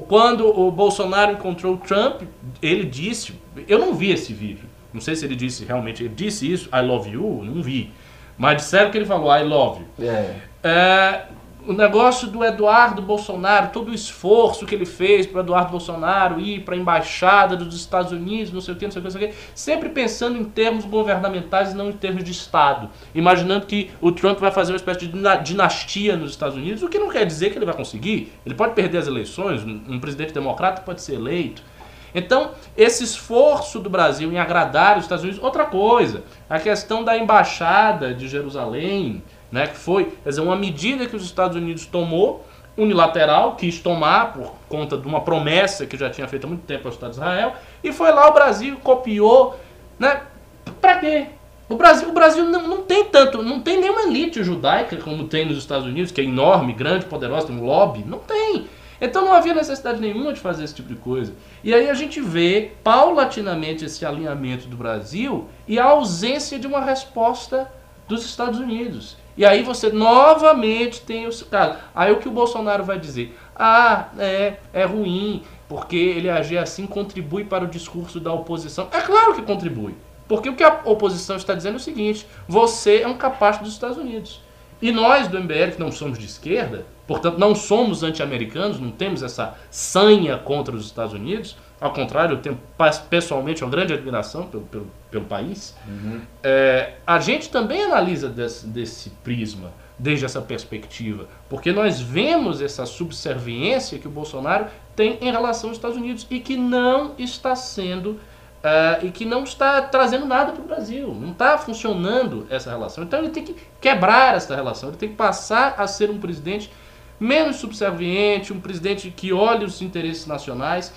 Quando o Bolsonaro encontrou o Trump, ele disse. Eu não vi esse vídeo. Não sei se ele disse realmente. Ele disse isso, I love you? Não vi. Mas disseram que ele falou, I love you. É. É, o negócio do Eduardo Bolsonaro, todo o esforço que ele fez para Eduardo Bolsonaro ir para a embaixada dos Estados Unidos, não sei o que, não sei o que, não sei o que, sempre pensando em termos governamentais e não em termos de Estado, imaginando que o Trump vai fazer uma espécie de dina- dinastia nos Estados Unidos, o que não quer dizer que ele vai conseguir. Ele pode perder as eleições, um presidente democrata pode ser eleito. Então, esse esforço do Brasil em agradar os Estados Unidos, outra coisa, a questão da embaixada de Jerusalém, né, que foi, quer dizer, uma medida que os Estados Unidos tomou unilateral, quis tomar por conta de uma promessa que já tinha feito há muito tempo ao Estado de Israel, e foi lá o Brasil copiou, né? Para quê? O Brasil, o Brasil não, não tem tanto, não tem nenhuma elite judaica como tem nos Estados Unidos, que é enorme, grande, poderosa, tem um lobby, não tem. Então não havia necessidade nenhuma de fazer esse tipo de coisa. E aí a gente vê paulatinamente esse alinhamento do Brasil e a ausência de uma resposta dos Estados Unidos. E aí você novamente tem o caso. Aí o que o Bolsonaro vai dizer? Ah, é, é ruim, porque ele agir assim contribui para o discurso da oposição. É claro que contribui. Porque o que a oposição está dizendo é o seguinte: você é um capacho dos Estados Unidos. E nós do MBL, que não somos de esquerda, portanto não somos anti-americanos, não temos essa sanha contra os Estados Unidos, ao contrário, eu tenho pessoalmente uma grande admiração pelo, pelo, pelo país, uhum. é, a gente também analisa desse, desse prisma, desde essa perspectiva, porque nós vemos essa subserviência que o Bolsonaro tem em relação aos Estados Unidos e que não está sendo Uh, e que não está trazendo nada para o Brasil. Não está funcionando essa relação. Então ele tem que quebrar essa relação. Ele tem que passar a ser um presidente menos subserviente, um presidente que olhe os interesses nacionais.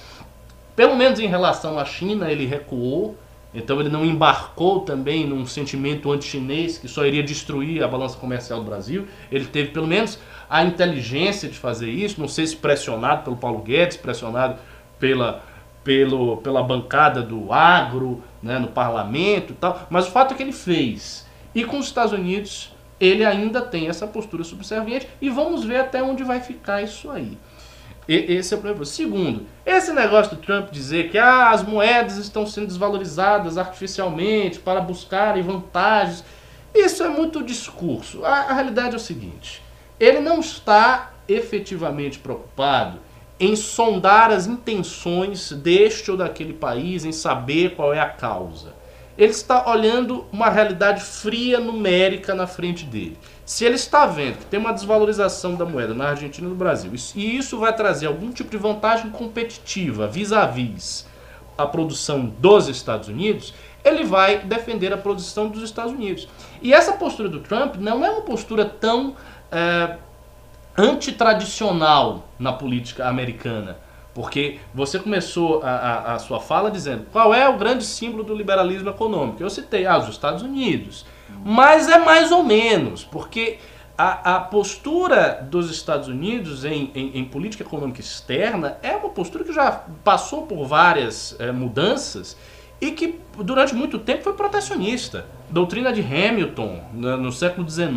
Pelo menos em relação à China, ele recuou. Então ele não embarcou também num sentimento anti-chinês que só iria destruir a balança comercial do Brasil. Ele teve pelo menos a inteligência de fazer isso. Não sei se pressionado pelo Paulo Guedes, pressionado pela pelo, pela bancada do agro, né, no parlamento e tal, mas o fato é que ele fez. E com os Estados Unidos, ele ainda tem essa postura subserviente e vamos ver até onde vai ficar isso aí. E, esse é o primeiro. Segundo, esse negócio do Trump dizer que ah, as moedas estão sendo desvalorizadas artificialmente para buscarem vantagens, isso é muito discurso. A, a realidade é o seguinte: ele não está efetivamente preocupado em sondar as intenções deste ou daquele país, em saber qual é a causa. Ele está olhando uma realidade fria, numérica na frente dele. Se ele está vendo que tem uma desvalorização da moeda na Argentina e no Brasil, e isso vai trazer algum tipo de vantagem competitiva vis-à-vis a produção dos Estados Unidos, ele vai defender a produção dos Estados Unidos. E essa postura do Trump não é uma postura tão é, antitradicional na política americana. Porque você começou a, a, a, sua fala dizendo qual é o grande símbolo do liberalismo econômico. Eu citei ah, os Estados Unidos. Mas é mais ou menos, porque a, a postura dos Estados Unidos em, em, em, política econômica externa é uma postura que já passou por várias é, mudanças e que durante muito tempo foi protecionista. Doutrina de Hamilton, no século XIX,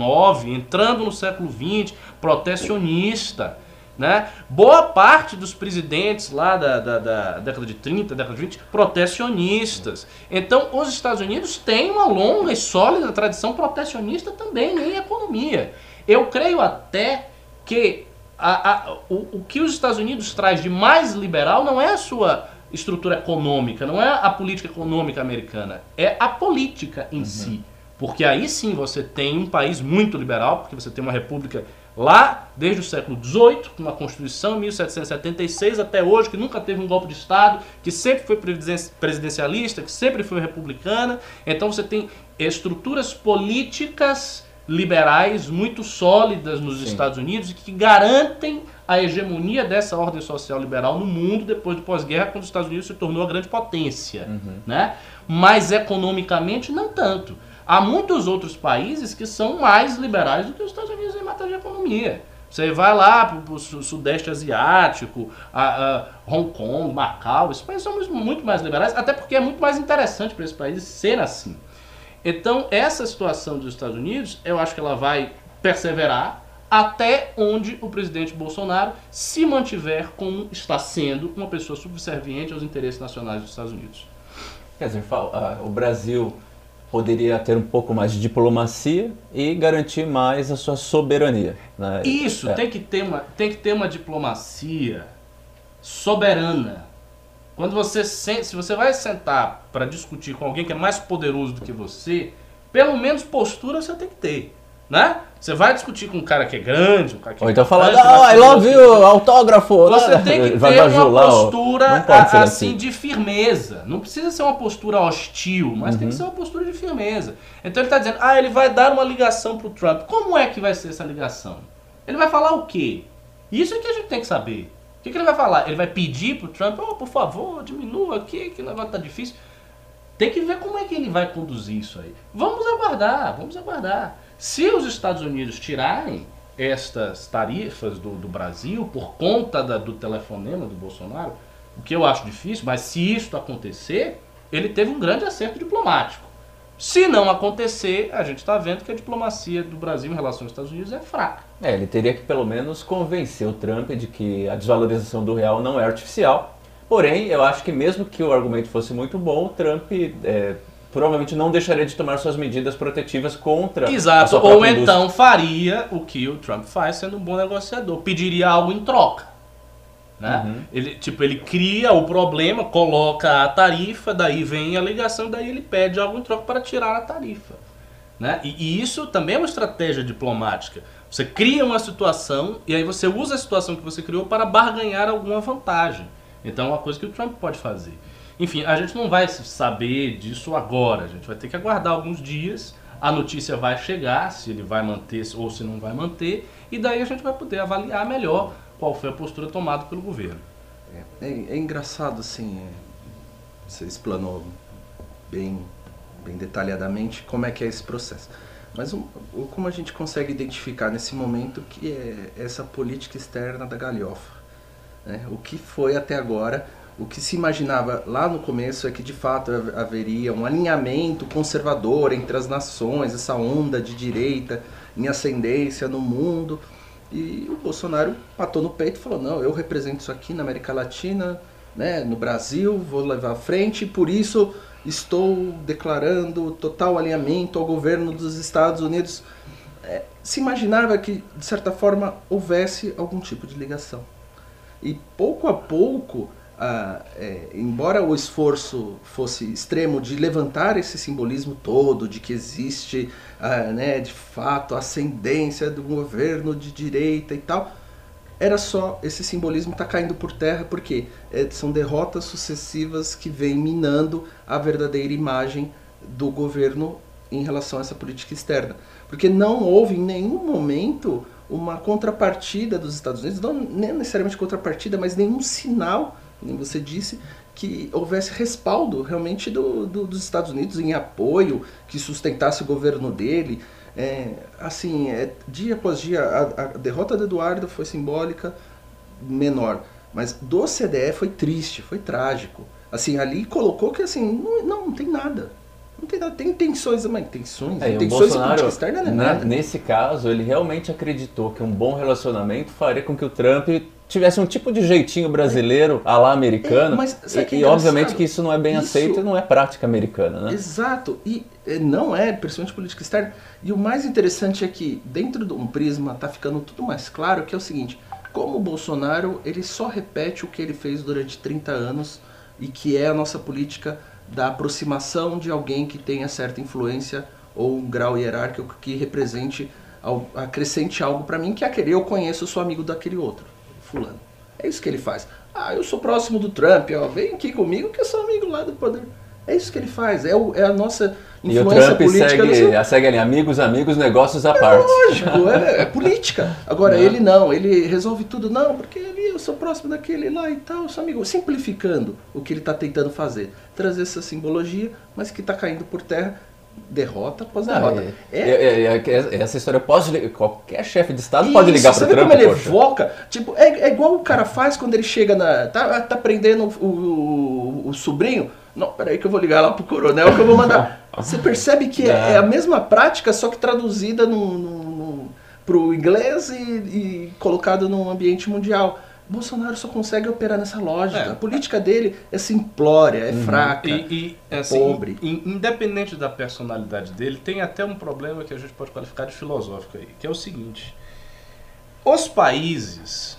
entrando no século XX, protecionista. Né? Boa parte dos presidentes lá da, da, da, década de 30, década de 20, protecionistas. Então, os Estados Unidos têm uma longa e sólida tradição protecionista também em economia. Eu creio até que a, a, o, o que os Estados Unidos traz de mais liberal não é a sua estrutura econômica, não é a política econômica americana, é a política em uhum. si. Porque aí sim você tem um país muito liberal, porque você tem uma república lá desde o século XVIII, com uma Constituição 1776 até hoje, que nunca teve um golpe de Estado, que sempre foi presidencialista, que sempre foi republicana. Então você tem estruturas políticas liberais muito sólidas nos Sim. Estados Unidos e que garantem a hegemonia dessa ordem social liberal no mundo depois do pós-guerra, quando os Estados Unidos se tornou a grande potência. Uhum. Né? Mas economicamente, não tanto. Há muitos outros países que são mais liberais do que os Estados Unidos em matéria de economia. Você vai lá para o Sudeste Asiático, a, a Hong Kong, Macau, esses países são muito mais liberais, até porque é muito mais interessante para esses países ser assim. Então, essa situação dos Estados Unidos, eu acho que ela vai perseverar até onde o presidente Bolsonaro se mantiver como está sendo uma pessoa subserviente aos interesses nacionais dos Estados Unidos. Quer dizer, o Brasil poderia ter um pouco mais de diplomacia e garantir mais a sua soberania. Né? Isso, é. tem, que ter uma, tem que ter uma diplomacia soberana. Quando você sente, se você vai sentar para discutir com alguém que é mais poderoso do que você, pelo menos postura você tem que ter né? Você vai discutir com um cara que é grande, um cara que Ou é então falando, ah, I love you, autógrafo. Você né? tem que ter uma postura assim, assim, de firmeza. Não precisa ser uma postura hostil, mas uhum. tem que uhum. ser uma postura de firmeza. Então ele está dizendo, ah, ele vai dar uma ligação pro Trump. Como é que vai ser essa ligação? Ele vai falar o quê? Isso é que a gente tem que saber. O que, que ele vai falar? Ele vai pedir pro Trump, oh, por favor, diminua aqui, que o negócio tá difícil. Tem que ver como é que ele vai conduzir isso aí. Vamos aguardar, vamos aguardar. Se os Estados Unidos tirarem estas tarifas do, do Brasil por conta da, do telefonema do Bolsonaro, o que eu acho difícil, mas se isso acontecer, ele teve um grande acerto diplomático. Se não acontecer, a gente está vendo que a diplomacia do Brasil em relação aos Estados Unidos é fraca. É, ele teria que pelo menos convencer o Trump de que a desvalorização do real não é artificial Porém, eu acho que mesmo que o argumento fosse muito bom, o Trump é, provavelmente não deixaria de tomar suas medidas protetivas contra a Exato. sua Ou indústria. então faria o que o Trump faz sendo um bom negociador. Pediria algo em troca. Né? Uhum. Ele, tipo, ele cria o problema, coloca a tarifa, daí vem a ligação, daí ele pede algo em troca para tirar a tarifa. Né? E, e isso também é uma estratégia diplomática. Você cria uma situação e aí você usa a situação que você criou para barganhar alguma vantagem. Então é uma coisa que o Trump pode fazer. Enfim, a gente não vai saber disso agora. A gente vai ter que aguardar alguns dias. A notícia vai chegar, se ele vai manter ou se não vai manter. E daí a gente vai poder avaliar melhor qual foi a postura tomada pelo governo. É, é engraçado, assim, é, você explanou bem, bem detalhadamente como é que é esse processo. Mas o- como a gente consegue identificar nesse momento que é essa política externa da galhofa? né? O que foi até agora, o que se imaginava lá no começo é que de fato hav- haveria um alinhamento conservador entre as nações, essa onda de direita em ascendência no mundo. E o Bolsonaro patou no peito e falou: não, eu represento isso aqui na América Latina, né, no Brasil, vou levar à frente, e por isso estou declarando total alinhamento ao governo dos Estados Unidos. É, se imaginava que, de certa forma, houvesse algum tipo de ligação. E pouco a pouco, é, embora o esforço fosse extremo de levantar esse simbolismo todo, de que existe né, de fato a ascendência do governo de direita e tal, era só esse simbolismo está caindo por terra porque é, são derrotas sucessivas que vêm minando a verdadeira imagem do governo em relação a essa política externa. Porque não houve em nenhum momento uma contrapartida dos Estados Unidos, não necessariamente contrapartida, mas nenhum sinal, você disse, que houvesse respaldo realmente do, do- dos Estados Unidos em apoio, que sustentasse o governo dele. É, assim, é, dia após dia, a, a derrota do Eduardo foi simbólica, menor. Mas do CDE foi triste, foi trágico. Assim, ali colocou que assim, não, não, tem nada. Não tem nada. Tem tensões, mas tensões, É, e em Bolsonaro, política externa não é né, nada. nesse caso, ele realmente acreditou que um bom relacionamento faria com que o Trump tivesse um tipo de jeitinho brasileiro, à lá americano. É, mas e é e, obviamente que isso não é bem Isso- aceito e não é prática americana, né? Exato, e eh, não é, principalmente política externa. E o mais interessante é que dentro de um prisma tá ficando tudo mais claro, que é o seguinte, como o Bolsonaro, ele só repete o que ele fez durante 30 anos e que é a nossa política da aproximação de alguém que tenha certa influência ou um grau hierárquico que represente, acrescente algo pra mim, que é aquele eu conheço, sou amigo daquele outro, fulano. É isso que ele faz. Ah, eu sou próximo do Trump, ó, vem aqui comigo que eu sou amigo lá do poder. É isso que ele faz, é, o- é a nossa E o influência Trump política. segue, seu- segue ali, amigos, amigos, negócios à parte. Lógico, é, é política. Agora, Né? ele não, ele resolve tudo, não, porque ali eu sou próximo daquele lá e tal, eu sou amigo. Simplificando o que ele está tentando fazer. Trazer essa simbologia, mas que está caindo por terra, derrota após derrota. é- É, é- é- é- essa história, ligar, qualquer chefe de Estado pode ligar você pro vê Trump, como ele poxa. evoca? Tipo, é, é igual o cara faz quando ele chega na. Tá, tá prendendo o, o, o sobrinho. Não, peraí que eu vou ligar lá pro coronel que eu vou mandar. Você percebe que é a mesma prática, só que traduzida no, no, no, pro inglês e, e colocado num ambiente mundial. Bolsonaro só consegue operar nessa lógica. É. A política dele é simplória, Uhum. é fraca. E, e, assim, pobre. in- independente da personalidade dele, tem até um problema que a gente pode qualificar de filosófico aí, que é o seguinte: os países,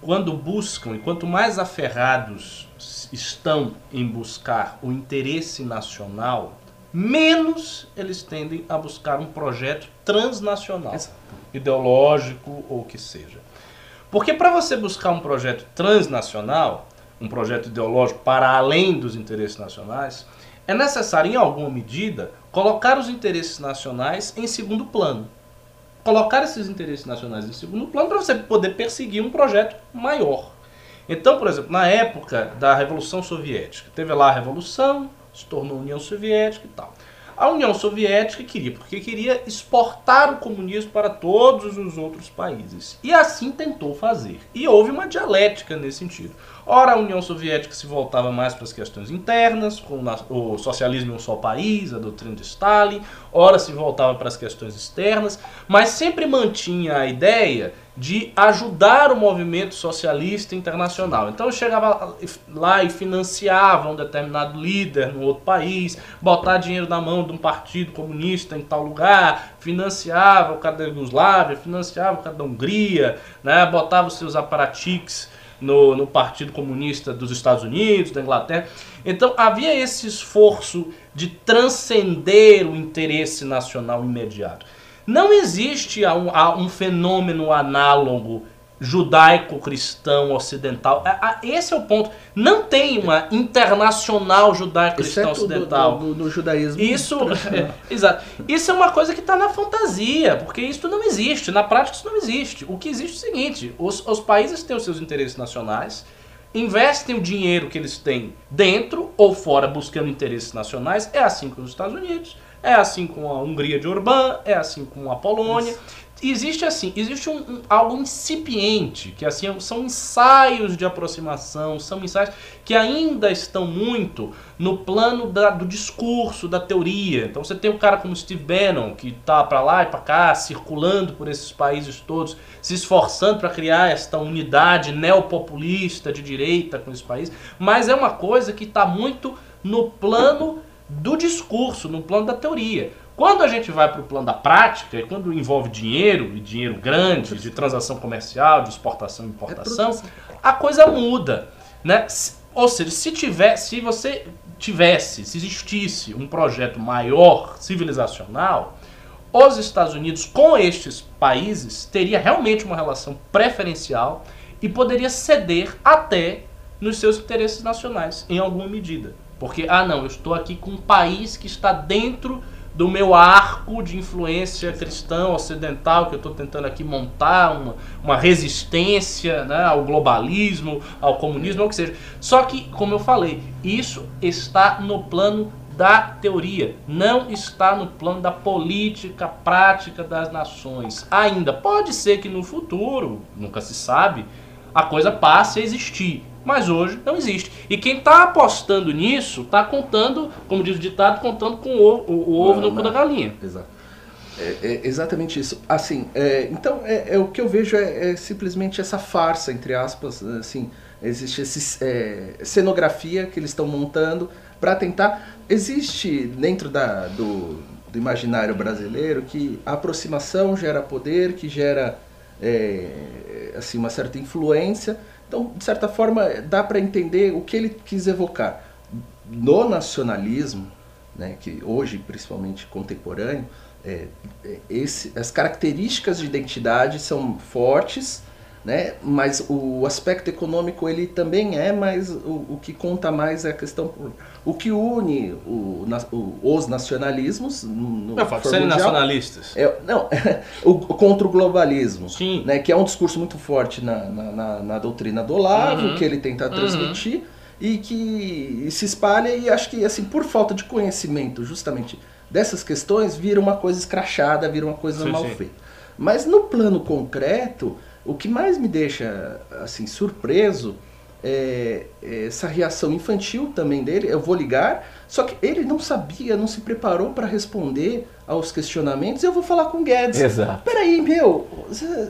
quando buscam, e quanto mais aferrados estão em buscar o interesse nacional, menos eles tendem a buscar um projeto transnacional, Exato. ideológico ou o que seja. Porque para você buscar um projeto transnacional, um projeto ideológico para além dos interesses nacionais, é necessário, em alguma medida, colocar os interesses nacionais em segundo plano. Colocar esses interesses nacionais em segundo plano para você poder perseguir um projeto maior. Então, por exemplo, na época da Revolução Soviética, teve lá a Revolução, se tornou União Soviética e tal. A União Soviética queria, porque queria exportar o comunismo para todos os outros países. E assim tentou fazer. E houve uma dialética nesse sentido. Ora, a União Soviética se voltava mais para as questões internas, com o socialismo em um só país, a doutrina de Stalin. Ora, se voltava para as questões externas, mas sempre mantinha a ideia de ajudar o movimento socialista internacional. Então chegava lá e financiava um determinado líder no outro país, botar dinheiro na mão de um partido comunista em tal lugar, financiava o cara da Yugoslávia, financiava o cara da Hungria, né, botava os seus aparatiques no, no Partido Comunista dos Estados Unidos, da Inglaterra. Então havia esse esforço de transcender o interesse nacional imediato. Não existe um, fenômeno análogo judaico-cristão ocidental. Esse é o ponto. Não tem uma internacional judaico-cristã ocidental. Do, do, do, judaísmo. Isso, é, exato. Isso é uma coisa que está na fantasia, porque isso não existe. Na prática, isso não existe. O que existe é o seguinte: os, os países têm os seus interesses nacionais, investem o dinheiro que eles têm dentro ou fora buscando interesses nacionais. É assim com os Estados Unidos. É assim com a Hungria de Orbán, é assim com a Polônia. Isso. Existe assim, existe um, um, algo incipiente, que assim são ensaios de aproximação, são ensaios que ainda estão muito no plano da, do discurso, da teoria. Então você tem um cara como Steve Bannon, que tá para lá e para cá, circulando por esses países todos, se esforçando para criar esta unidade neopopulista de direita com esse país, mas é uma coisa que está muito no plano do discurso, no plano da teoria. Quando a gente vai para o plano da prática, quando envolve dinheiro, e dinheiro grande, de transação comercial, de exportação e importação, é a coisa muda. Né? Ou seja, se, tiver, se você tivesse, se existisse um projeto maior, civilizacional, os Estados Unidos com estes países teria realmente uma relação preferencial e poderia ceder até nos seus interesses nacionais, em alguma medida. Porque, ah não, eu estou aqui com um país que está dentro do meu arco de influência cristã ocidental que eu estou tentando aqui montar uma, uma resistência né, ao globalismo, ao comunismo, ou o que seja. Só que, como eu falei, isso está no plano da teoria, não está no plano da política prática das nações. Ainda pode ser que no futuro, nunca se sabe, a coisa passe a existir mas hoje não existe. E quem está apostando nisso está contando, como diz o ditado, contando com o ovo, o, o ovo no cu da galinha. Exato. É, é exatamente isso. Assim, é, então é, é, o que eu vejo é, é, simplesmente essa farsa entre aspas. Assim, existe essa é, cenografia que eles estão montando para tentar. Existe dentro da, do, do, imaginário brasileiro que a aproximação gera poder, que gera assim uma certa influência então, de certa forma, dá para entender o que ele quis evocar. No nacionalismo, né, que hoje, principalmente contemporâneo, é, é, esse, as características de identidade são fortes, né, mas o aspecto econômico ele também é, mas o, o que conta mais é a questão o que une o, o, os nacionalismos no, não, fato serem nacionalistas. É, não, o, contra o globalismo. Sim. Né, que é um discurso muito forte na, na, na, na doutrina do Olavo, uhum. que ele tenta transmitir, uhum. e que se espalha, e acho que assim, por falta de conhecimento justamente dessas questões, vira uma coisa escrachada, vira uma coisa sim, mal sim. feita. Mas no plano concreto, o que mais me deixa assim surpreso é, essa reação infantil também dele, eu vou ligar, só que ele não sabia, não se preparou para responder aos questionamentos, eu vou falar com o Guedes. Exato. Peraí, meu,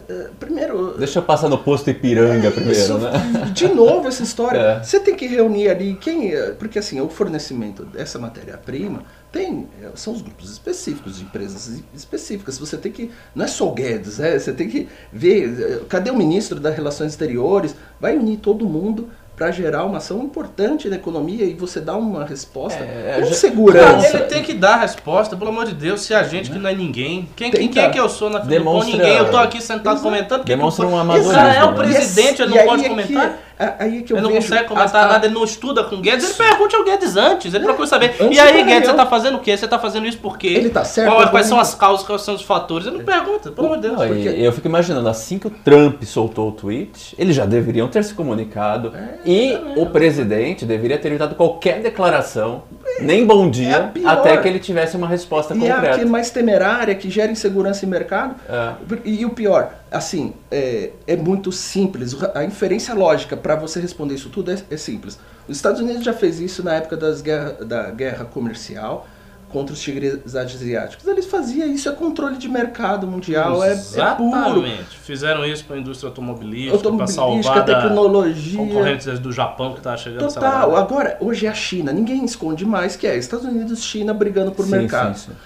eh, primeiro... Deixa eu passar no posto Ipiranga é primeiro, isso, né? De novo essa história. É. Você tem que reunir ali quem... Porque assim, o fornecimento dessa matéria-prima tem, são os grupos específicos, de empresas específicas. Você tem que, não é só o Guedes, é, você tem que ver, cadê o ministro das Relações Exteriores? Vai unir todo mundo para gerar uma ação importante na economia e você dá uma resposta é, com segurança. ele tem que dar a resposta, pelo amor de Deus, se a gente que não é ninguém. Quem, quem, quem é que eu sou na fila Demonstra... ninguém? Eu tô aqui sentado Exato. comentando. Demonstra que um amadorismo. O cara é o presidente, ele não pode é comentar. Que, aí é que eu ele não consegue comentar a, nada, ele não estuda com o Guedes. Ele pergunte ao Guedes antes, ele é, procura saber. E aí, Guedes, você tá fazendo o quê? Você tá fazendo isso por quê? Ele tá certo. Qual, quais são as causas, quais são os fatores? Ele não pergunta, pelo amor de Deus. Porque... Eu fico imaginando, assim que o Trump soltou o tweet, eles já deveriam ter se comunicado. É, e o presidente deveria ter evitado qualquer declaração, nem bom dia, é até que ele tivesse uma resposta e concreta. E a que é mais temerária, que gera insegurança em mercado. É. E, e o pior, assim, é, é muito simples. A inferência lógica para você responder isso tudo é, é, simples. Os Estados Unidos já fez isso na época das guerra, da guerra comercial contra os tigres asiáticos. Eles faziam isso, é controle de mercado mundial, é, é puro. Exatamente. Fizeram isso para a indústria automobilística, para Automobilística, salvar da tecnologia. concorrentes do Japão que estava chegando. Total. Agora, hoje é a China. Ninguém esconde mais que é Estados Unidos e China brigando por Sim, mercado. sim, sim.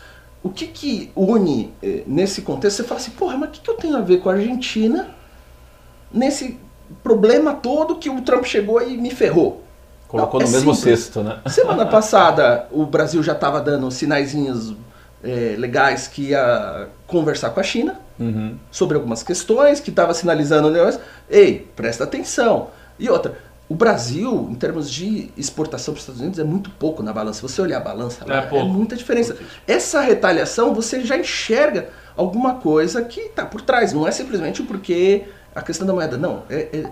O que que une eh, nesse contexto? Você fala assim, porra, mas o que, que eu tenho a ver com a Argentina nesse problema todo que o Trump chegou e me ferrou? Colocou Não, no é mesmo simples. cesto, né? Semana passada o Brasil já estava dando sinaizinhos eh, legais que ia conversar com a China Uhum. sobre algumas questões, que estava sinalizando o negócio. Ei, presta atenção. E outra, o Brasil, em termos de exportação para os Estados Unidos, é muito pouco na balança. Se você olhar a balança lá, É é, muita diferença. Essa retaliação, você já enxerga alguma coisa que está por trás. Não é simplesmente porque a questão da moeda. Não, é, é-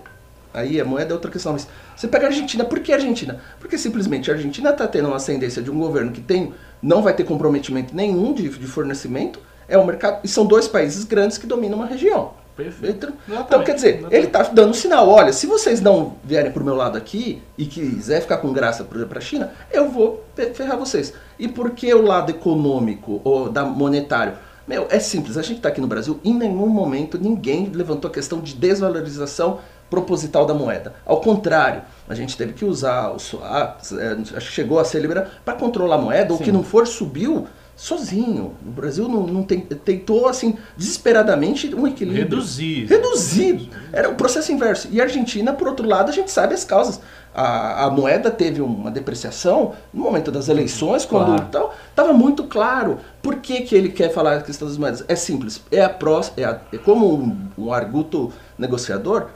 aí a moeda é outra questão. Mas você pega a Argentina, por que a Argentina? Porque simplesmente a Argentina está tendo uma ascendência de um governo que tem, não vai ter comprometimento nenhum de, de fornecimento. É um mercado. E são dois países grandes que dominam uma região. Perfeito. Então, quer dizer, Exatamente. ele tá dando um sinal, olha, se vocês não vierem pro meu lado aqui e quiser ficar com graça para a China, eu vou ferrar vocês. E por que o lado econômico ou da monetário? Meu, é simples, a gente tá aqui no Brasil, em nenhum momento ninguém levantou a questão de desvalorização proposital da moeda. Ao contrário, a gente teve que usar o acho que chegou a ser liberado para controlar a moeda, o que não for subiu sozinho. O Brasil não, não tem- tentou assim desesperadamente um equilíbrio. Reduzir. Reduzido. Era o processo inverso. E a Argentina, por outro lado, a gente sabe as causas. A, a moeda teve uma depreciação no momento das eleições, quando Claro. tal, estava muito claro. Por que, que ele quer falar a questão das moedas? É simples. É, a pró, é, a- é como um, um arguto negociador,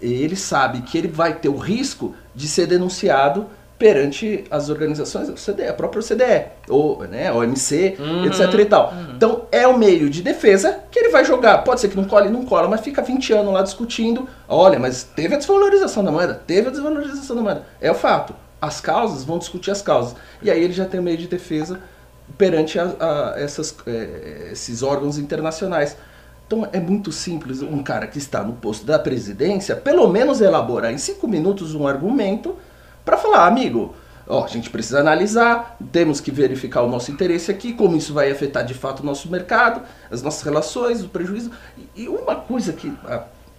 ele sabe que ele vai ter o risco de ser denunciado perante as organizações, o CDE, a própria CDE, ou né, OMC, Uhum, etc e tal. Então é o meio de defesa que ele vai jogar. Pode ser que não cole, não cola, mas fica 20 anos lá discutindo. Olha, mas teve a desvalorização da moeda, teve a desvalorização da moeda. É o fato. As causas vão discutir as causas. E aí ele já tem o meio de defesa perante a, a essas, eh, esses órgãos internacionais. Então é muito simples um cara que está no posto da presidência, pelo menos elaborar em cinco minutos um argumento para falar, amigo, ó, a gente precisa analisar, temos que verificar o nosso interesse aqui, como isso vai afetar de fato o nosso mercado, as nossas relações, o prejuízo. E, uma coisa que,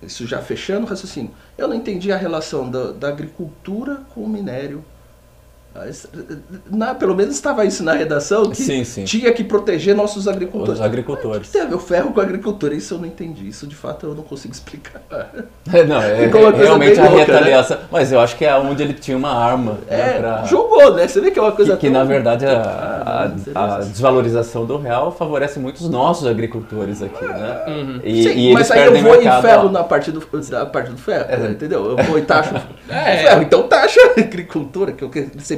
isso já fechando o raciocínio, eu não entendi a relação da, da agricultura com o minério. Na- pelo menos estava isso na redação, que Sim, sim. tinha que proteger nossos agricultores. Os agricultores. Ver o ferro com a agricultura? Isso eu não entendi. Isso de fato eu não consigo explicar. É, não, é, realmente a louca, né? retaliação. Mas eu acho que é onde ele tinha uma arma. né, É, pra- jogou, né? Você vê que é uma coisa Que, que, na verdade a, a- interessante. a desvalorização do real favorece muito os nossos agricultores aqui, né? Uhum. E, Sim, e eles mas aí eu perdem vou mercado, em ferro ó. na parte do, da parte do ferro, É. entendeu? Eu vou e taxo o É. ferro. Então taxa a agricultura, que é o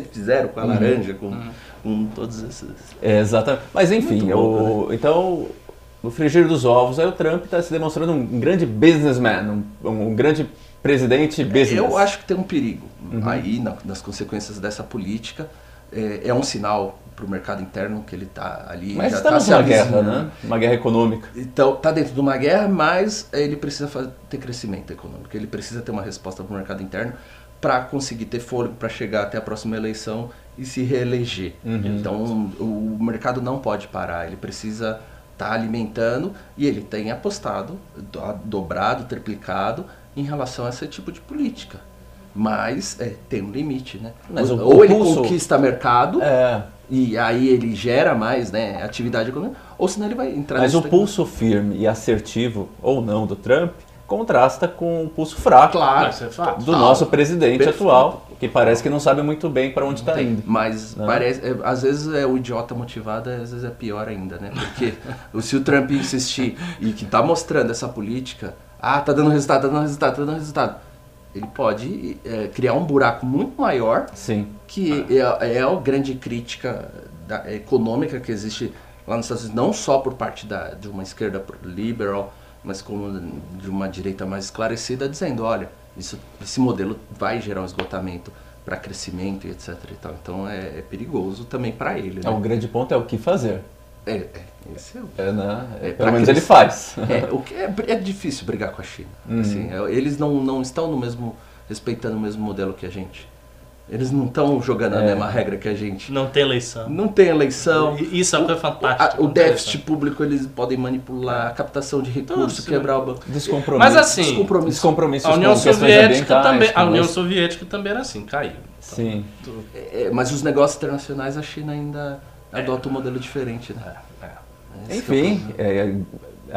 que fizeram com a Uhum. laranja, com, com todos esses... É, exatamente. Mas enfim, louco, o- então no frigir dos ovos, aí o Trump está se demonstrando um grande businessman, um, um grande presidente business. Eu acho que tem um perigo Uhum. aí na- nas consequências dessa política. É, é um sinal para o mercado interno que ele está ali. Mas estamos tá numa guerra, né? Uma guerra econômica. Então, tá dentro de uma guerra, mas ele precisa ter crescimento econômico. Ele precisa ter uma resposta para o mercado interno para conseguir ter fôlego para chegar até a próxima eleição e se reeleger. Uhum. Então, o mercado não pode parar. Ele precisa estar alimentando e ele tem apostado, do- dobrado, triplicado em relação a esse tipo de política. Mas é, tem um limite, né? Mas ou ele pulso- conquista mercado É, e aí ele gera mais né, atividade econômica, ou senão ele vai entrar mas o pulso firme e assertivo, ou não, do Trump, contrasta com o pulso fraco Claro. É do nosso presidente Perfeito. atual, que parece que não sabe muito bem para onde está indo. Mas Né? parece, é, às vezes é o idiota motivado, às vezes é pior ainda, né? Porque se o Trump insistir e que tá mostrando essa política, ah, tá dando resultado, tá dando resultado, tá dando resultado, ele pode é, criar um buraco muito maior Sim. que é, é a grande crítica da- econômica que existe lá nos Estados Unidos, não só por parte da, de uma esquerda liberal, mas como de uma direita mais esclarecida, dizendo, olha, isso, esse modelo vai gerar um esgotamento para crescimento e etc. E tal. Então é, é perigoso também para ele. É, o Né? grande ponto é o que fazer. É, é, esse é o É, né? É, pelo menos ele faz. é, o que é, é difícil brigar com a China. Uhum. Assim, eles não, não estão no mesmo respeitando o mesmo modelo que a gente. Eles não estão jogando a É. mesma regra que a gente. Não tem eleição. Não tem eleição. Isso é uma coisa fantástica. A- o déficit eleição. público eles podem manipular, a captação de recursos, Tudo, quebrar o banco. Descompromisso. Mas assim, Descompromisso. Descompromissos a União Soviética também, a União. Soviética também era assim, caiu. Sim. É, mas os negócios internacionais, a China ainda adota um modelo diferente, né? É o Enfim, é,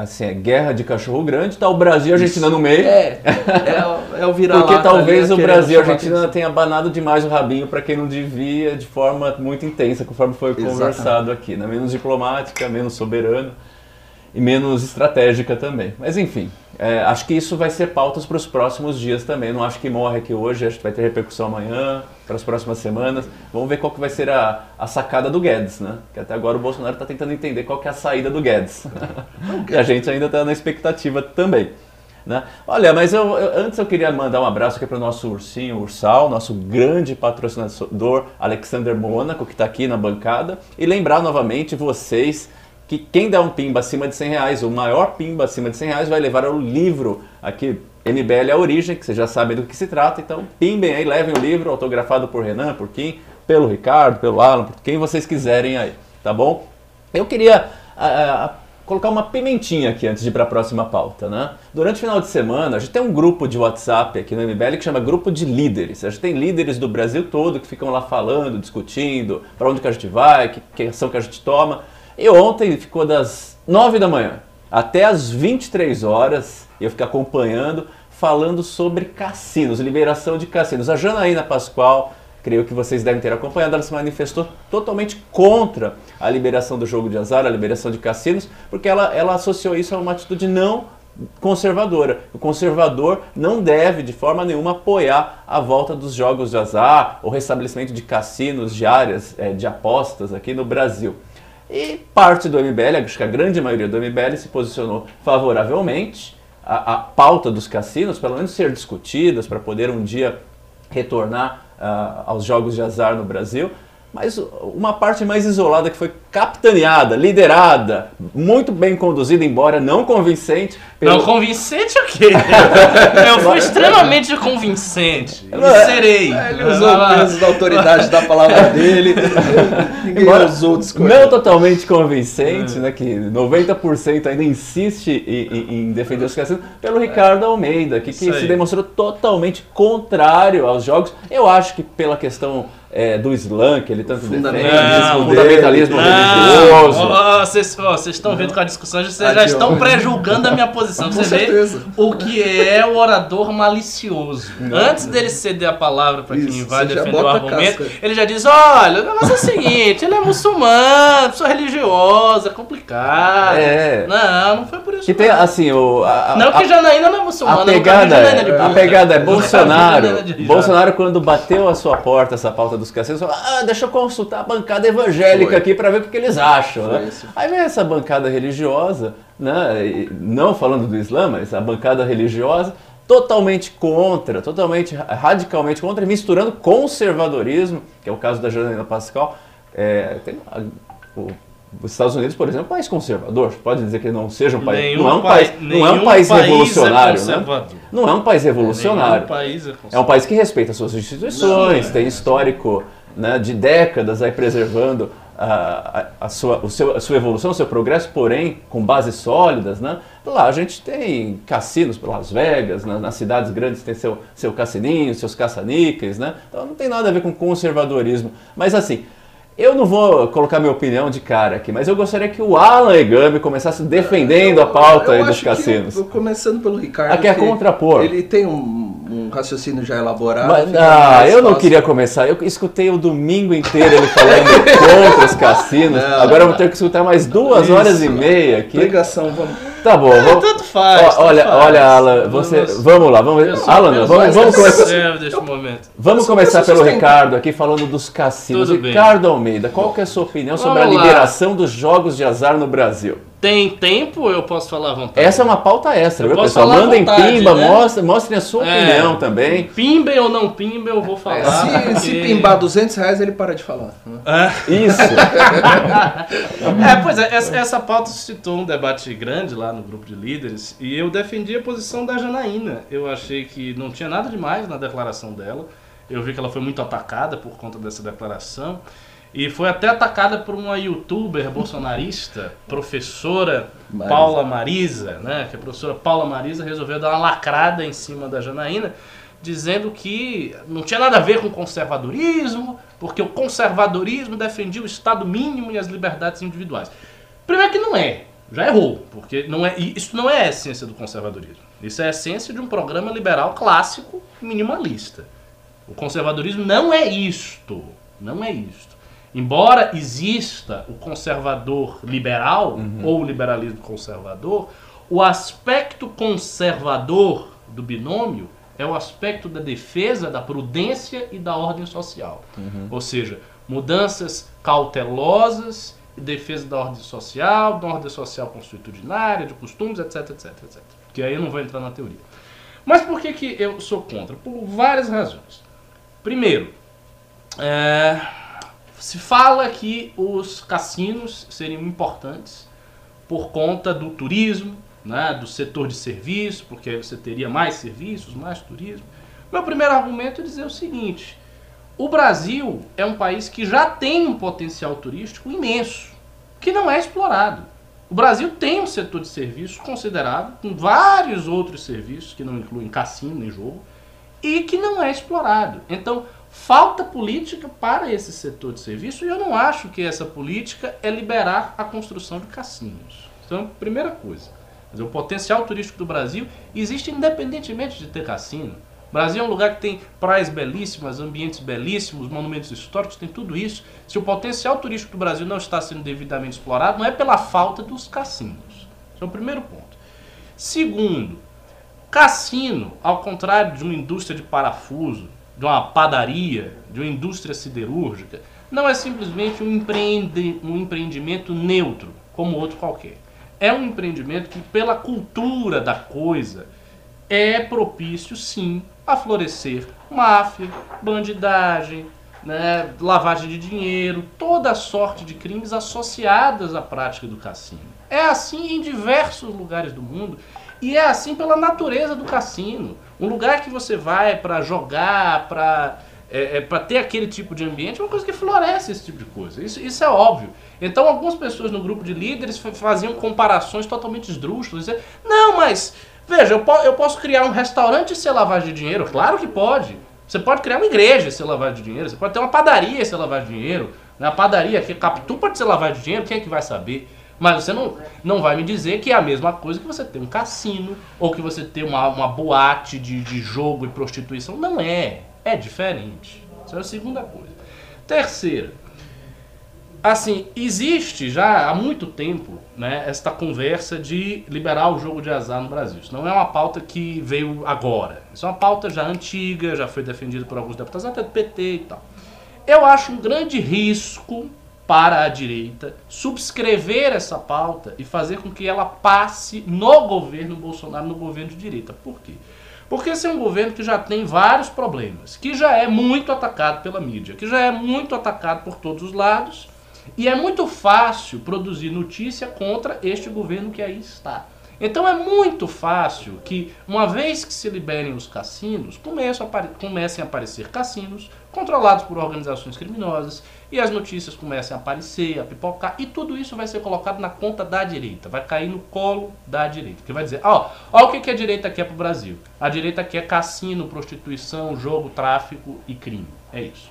assim, é guerra de cachorro grande, tá o Brasil e a Argentina no meio. É, é, o- é o virar Porque talvez o Brasil e a Argentina tenha abanado demais o rabinho para quem não devia de forma muito intensa, conforme foi Exatamente. conversado aqui. Né? Menos diplomática, menos soberana e menos estratégica também. Mas enfim, é, acho que isso vai ser pautas para os próximos dias também. Não acho que morre aqui hoje, acho que vai ter repercussão amanhã, para as próximas semanas. Vamos ver qual que vai ser a, a sacada do Guedes, né? Que até agora o Bolsonaro está tentando entender qual que é a saída do Guedes. e a gente ainda está na expectativa também. Né? Olha, mas eu, eu- antes eu queria mandar um abraço aqui para o nosso ursinho Ursal, nosso grande patrocinador Alexander Mônaco, que está aqui na bancada, e lembrar novamente vocês que quem der um pimba acima de 100 reais, o maior pimba acima de 100 reais, vai levar o livro aqui, MBL A Origem, que vocês já sabem do que se trata, então pimbem aí, levem o livro autografado por Renan, por Kim, pelo Ricardo, pelo Alan, por quem vocês quiserem aí, tá bom? Eu queria colocar uma pimentinha aqui antes de ir para a próxima pauta, né? Durante o final de semana, a gente tem um grupo de WhatsApp aqui no MBL que chama Grupo de Líderes. A gente tem líderes do Brasil todo que ficam lá falando, discutindo, para onde que a gente vai, que, que ação que a gente toma. E ontem ficou das 9 da manhã até as 23 horas, eu fiquei acompanhando, falando sobre cassinos, liberação de cassinos. A Janaína Pascoal, creio que vocês devem ter acompanhado, ela se manifestou totalmente contra a liberação do jogo de azar, a liberação de cassinos, porque ela, ela associou isso a uma atitude não conservadora. O conservador não deve, de forma nenhuma, apoiar a volta dos jogos de azar, o restabelecimento de cassinos, de áreas eh, de apostas aqui no Brasil. E parte do MBL, acho que a grande maioria do MBL se posicionou favoravelmente à, à pauta dos cassinos, pelo menos ser discutidas para poder um dia retornar ah, aos jogos de azar no Brasil. Mas uma parte mais isolada que foi capitaneada, liderada, muito bem conduzida, embora não convincente. Não, convincente o quê? Eu fui extremamente convincente. E Não, é- serei. Ele usou o peso da autoridade da palavra dele. Ninguém Embora usou não discordar. totalmente convincente, né, que 90% ainda insiste em, em- em defender os cassinos, pelo Ricardo Almeida, que, que se demonstrou totalmente contrário aos jogos. Eu acho que pela questão é, do Islã, que ele tanto defende, Fundamentalismo o fundamentalismo Não, vocês estão vendo com a discussão, vocês já estão pré-julgando a minha posição. Você vê o que é o orador malicioso. Antes dele ceder a palavra para quem vai defender o argumento, ele já diz: olha, o negócio é o seguinte, ele é muçulmano, pessoa religiosa, é complicado. É. Não, não foi por isso. Que tem, assim, o, a, a- Não que Janaína não é muçulmana, A não, pegada, é de a pegada é Bolsonaro. Bolsonaro, quando bateu a sua porta, essa pauta dos cassinos, falou: ah, deixa eu consultar a bancada evangélica aqui para ver o que, eles acham. Né? Aí vem essa bancada religiosa, né? não falando do Islã, mas a bancada religiosa, totalmente contra, totalmente radicalmente contra, misturando conservadorismo, que é o caso da Janaína Pascal. É, a- o- os Estados Unidos, por exemplo, é um país conservador. Pode dizer que não seja um país. Nenhum não é um pai- país, não é um país país é revolucionário, né? conservador. Não é um país revolucionário. País é É um país que respeita suas instituições, tem histórico né, de décadas aí preservando a, a, sua, o seu, a sua evolução, o seu progresso, porém com bases sólidas. Né? Lá a gente tem cassinos, Las Vegas, na- nas cidades grandes tem seu, seu cassininho, seus caça-níqueis, né? então não tem nada a ver com conservadorismo. Mas assim, eu não vou colocar minha opinião de cara aqui, mas eu gostaria que o Alan Egami começasse defendendo a pauta aí Eu dos acho que, cassinos. começando pelo Ricardo. Aqui é contrapor. Ele tem um, um raciocínio já elaborado. Mas, ah, eu não fácil. queria começar. Eu escutei o domingo inteiro ele falando contra os cassinos. Não. Agora eu vou ter que escutar mais duas Isso. horas e meia aqui. Pregação, vamos. Tá bom, vamos. Tanto faz. Ó, tanto olha, faz. olha, Alan, você. Vamos- Vamos lá, vamos. Alan, vamos, mais vamos começar. deste momento. Vamos começar pelo. Ricardo aqui falando dos cassinos. Tudo bem. Ricardo Almeida, qual que é a sua opinião sobre Vamos a lá. liberação dos jogos de azar no Brasil? Tem tempo, eu posso falar à vontade. Essa é uma pauta extra, Eu viu, posso pessoal? Mandem vontade, pimba, né? mostrem, mostrem a sua É. opinião também. Pimba ou não pimba, eu vou falar. se, se porque- pimbar 200 reais, ele para de falar. né? Ah. Isso. É, pois é, essa, essa pauta suscitou um debate grande lá no grupo de líderes e eu defendi a posição da Janaína. Eu achei que não tinha nada demais na declaração dela. Eu vi que ela foi muito atacada por conta dessa declaração. E foi até atacada por uma youtuber bolsonarista, professora Marisa. Paula Marisa, né? Que a professora Paula Marisa resolveu dar uma lacrada em cima da Janaína, dizendo que não tinha nada a ver com conservadorismo, porque o conservadorismo defendia o Estado mínimo e as liberdades individuais. Primeiro que não é, já errou, porque não é, isso não é a essência do conservadorismo. Isso é a essência de um programa liberal clássico minimalista. O conservadorismo não é isto, não é isto. Embora exista o conservador liberal ou o liberalismo conservador, o aspecto conservador do binômio é o aspecto da defesa da prudência e da ordem social. Ou seja, mudanças cautelosas e defesa da ordem social, da ordem social constitucionária, de costumes, etc, etc, etc. Que aí eu não vou entrar na teoria. Mas por que, que eu sou contra? Por várias razões. Primeiro, é, se fala que os cassinos seriam importantes por conta do turismo, né, do setor de serviço, porque aí você teria mais serviços, mais turismo. Meu primeiro argumento é dizer o seguinte: o Brasil é um país que já tem um potencial turístico imenso, que não é explorado. O Brasil tem um setor de serviços considerável, com vários outros serviços que não incluem cassino nem jogo, e que não é explorado. Então, falta política para esse setor de serviço e eu não acho que essa política é liberar a construção de cassinos. Então, primeira coisa. O potencial turístico do Brasil existe independentemente de ter cassino. O Brasil é um lugar que tem praias belíssimas, ambientes belíssimos, monumentos históricos, tem tudo isso. Se o potencial turístico do Brasil não está sendo devidamente explorado, não é pela falta dos cassinos. Esse é o primeiro ponto. Segundo, Cassino, ao contrário de uma indústria de parafuso, de uma padaria, de uma indústria siderúrgica, não é simplesmente um, empreende, um empreendimento neutro, como outro qualquer. É um empreendimento que, pela cultura da coisa, é propício, sim, a florescer máfia, bandidagem, né, lavagem de dinheiro, toda sorte de crimes associadas à prática do cassino. É assim em diversos lugares do mundo e é assim pela natureza do cassino. Um lugar que você vai para jogar, para é, é, para ter aquele tipo de ambiente, é uma coisa que floresce esse tipo de coisa. Isso, isso é óbvio. Então, algumas pessoas no grupo de líderes fa- faziam comparações totalmente esdrúxulas. Não, mas veja, eu, po- eu posso criar um restaurante e ser lavagem de dinheiro? Claro que pode. Você pode criar uma igreja e ser lavagem de dinheiro. Você pode ter uma padaria e ser lavagem de dinheiro. Na padaria que Capitu pode ser lavagem de dinheiro, quem é que vai saber? Mas você não, não vai me dizer que é a mesma coisa que você ter um cassino ou que você ter uma, uma boate de, de jogo e prostituição. Não é. É diferente. Essa é a segunda coisa. Terceira, assim, existe já há muito tempo né, esta conversa de liberar o jogo de azar no Brasil. Isso não é uma pauta que veio agora. Isso é uma pauta já antiga, já foi defendida por alguns deputados, até do PT e tal. Eu acho um grande risco para a direita subscrever essa pauta e fazer com que ela passe no governo Bolsonaro, no governo de direita. Por quê? Porque esse é um governo que já tem vários problemas, que já é muito atacado pela mídia, que já é muito atacado por todos os lados, e é muito fácil produzir notícia contra este governo que aí está. Então é muito fácil que, uma vez que se liberem os cassinos, comecem a, comecem a aparecer cassinos controlados por organizações criminosas e as notícias comecem a aparecer, a pipocar, e tudo isso vai ser colocado na conta da direita, vai cair no colo da direita, que vai dizer, ó, ó o que, que a direita quer pro Brasil. A direita quer cassino, prostituição, jogo, tráfico e crime. É isso.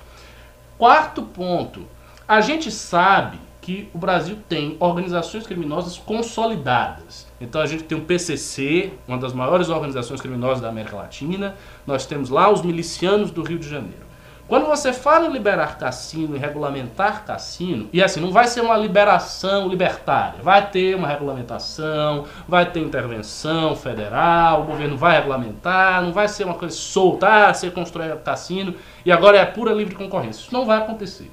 Quarto ponto, a gente sabe que o Brasil tem organizações criminosas consolidadas. Então a gente tem o PCC, uma das maiores organizações criminosas da América Latina. Nós temos lá os milicianos do Rio de Janeiro. Quando você fala em liberar cassino e regulamentar cassino, e assim, não vai ser uma liberação libertária, vai ter uma regulamentação, vai ter intervenção federal, o governo vai regulamentar, não vai ser uma coisa solta, ah, você constrói cassino e agora é pura livre concorrência. Isso não vai acontecer.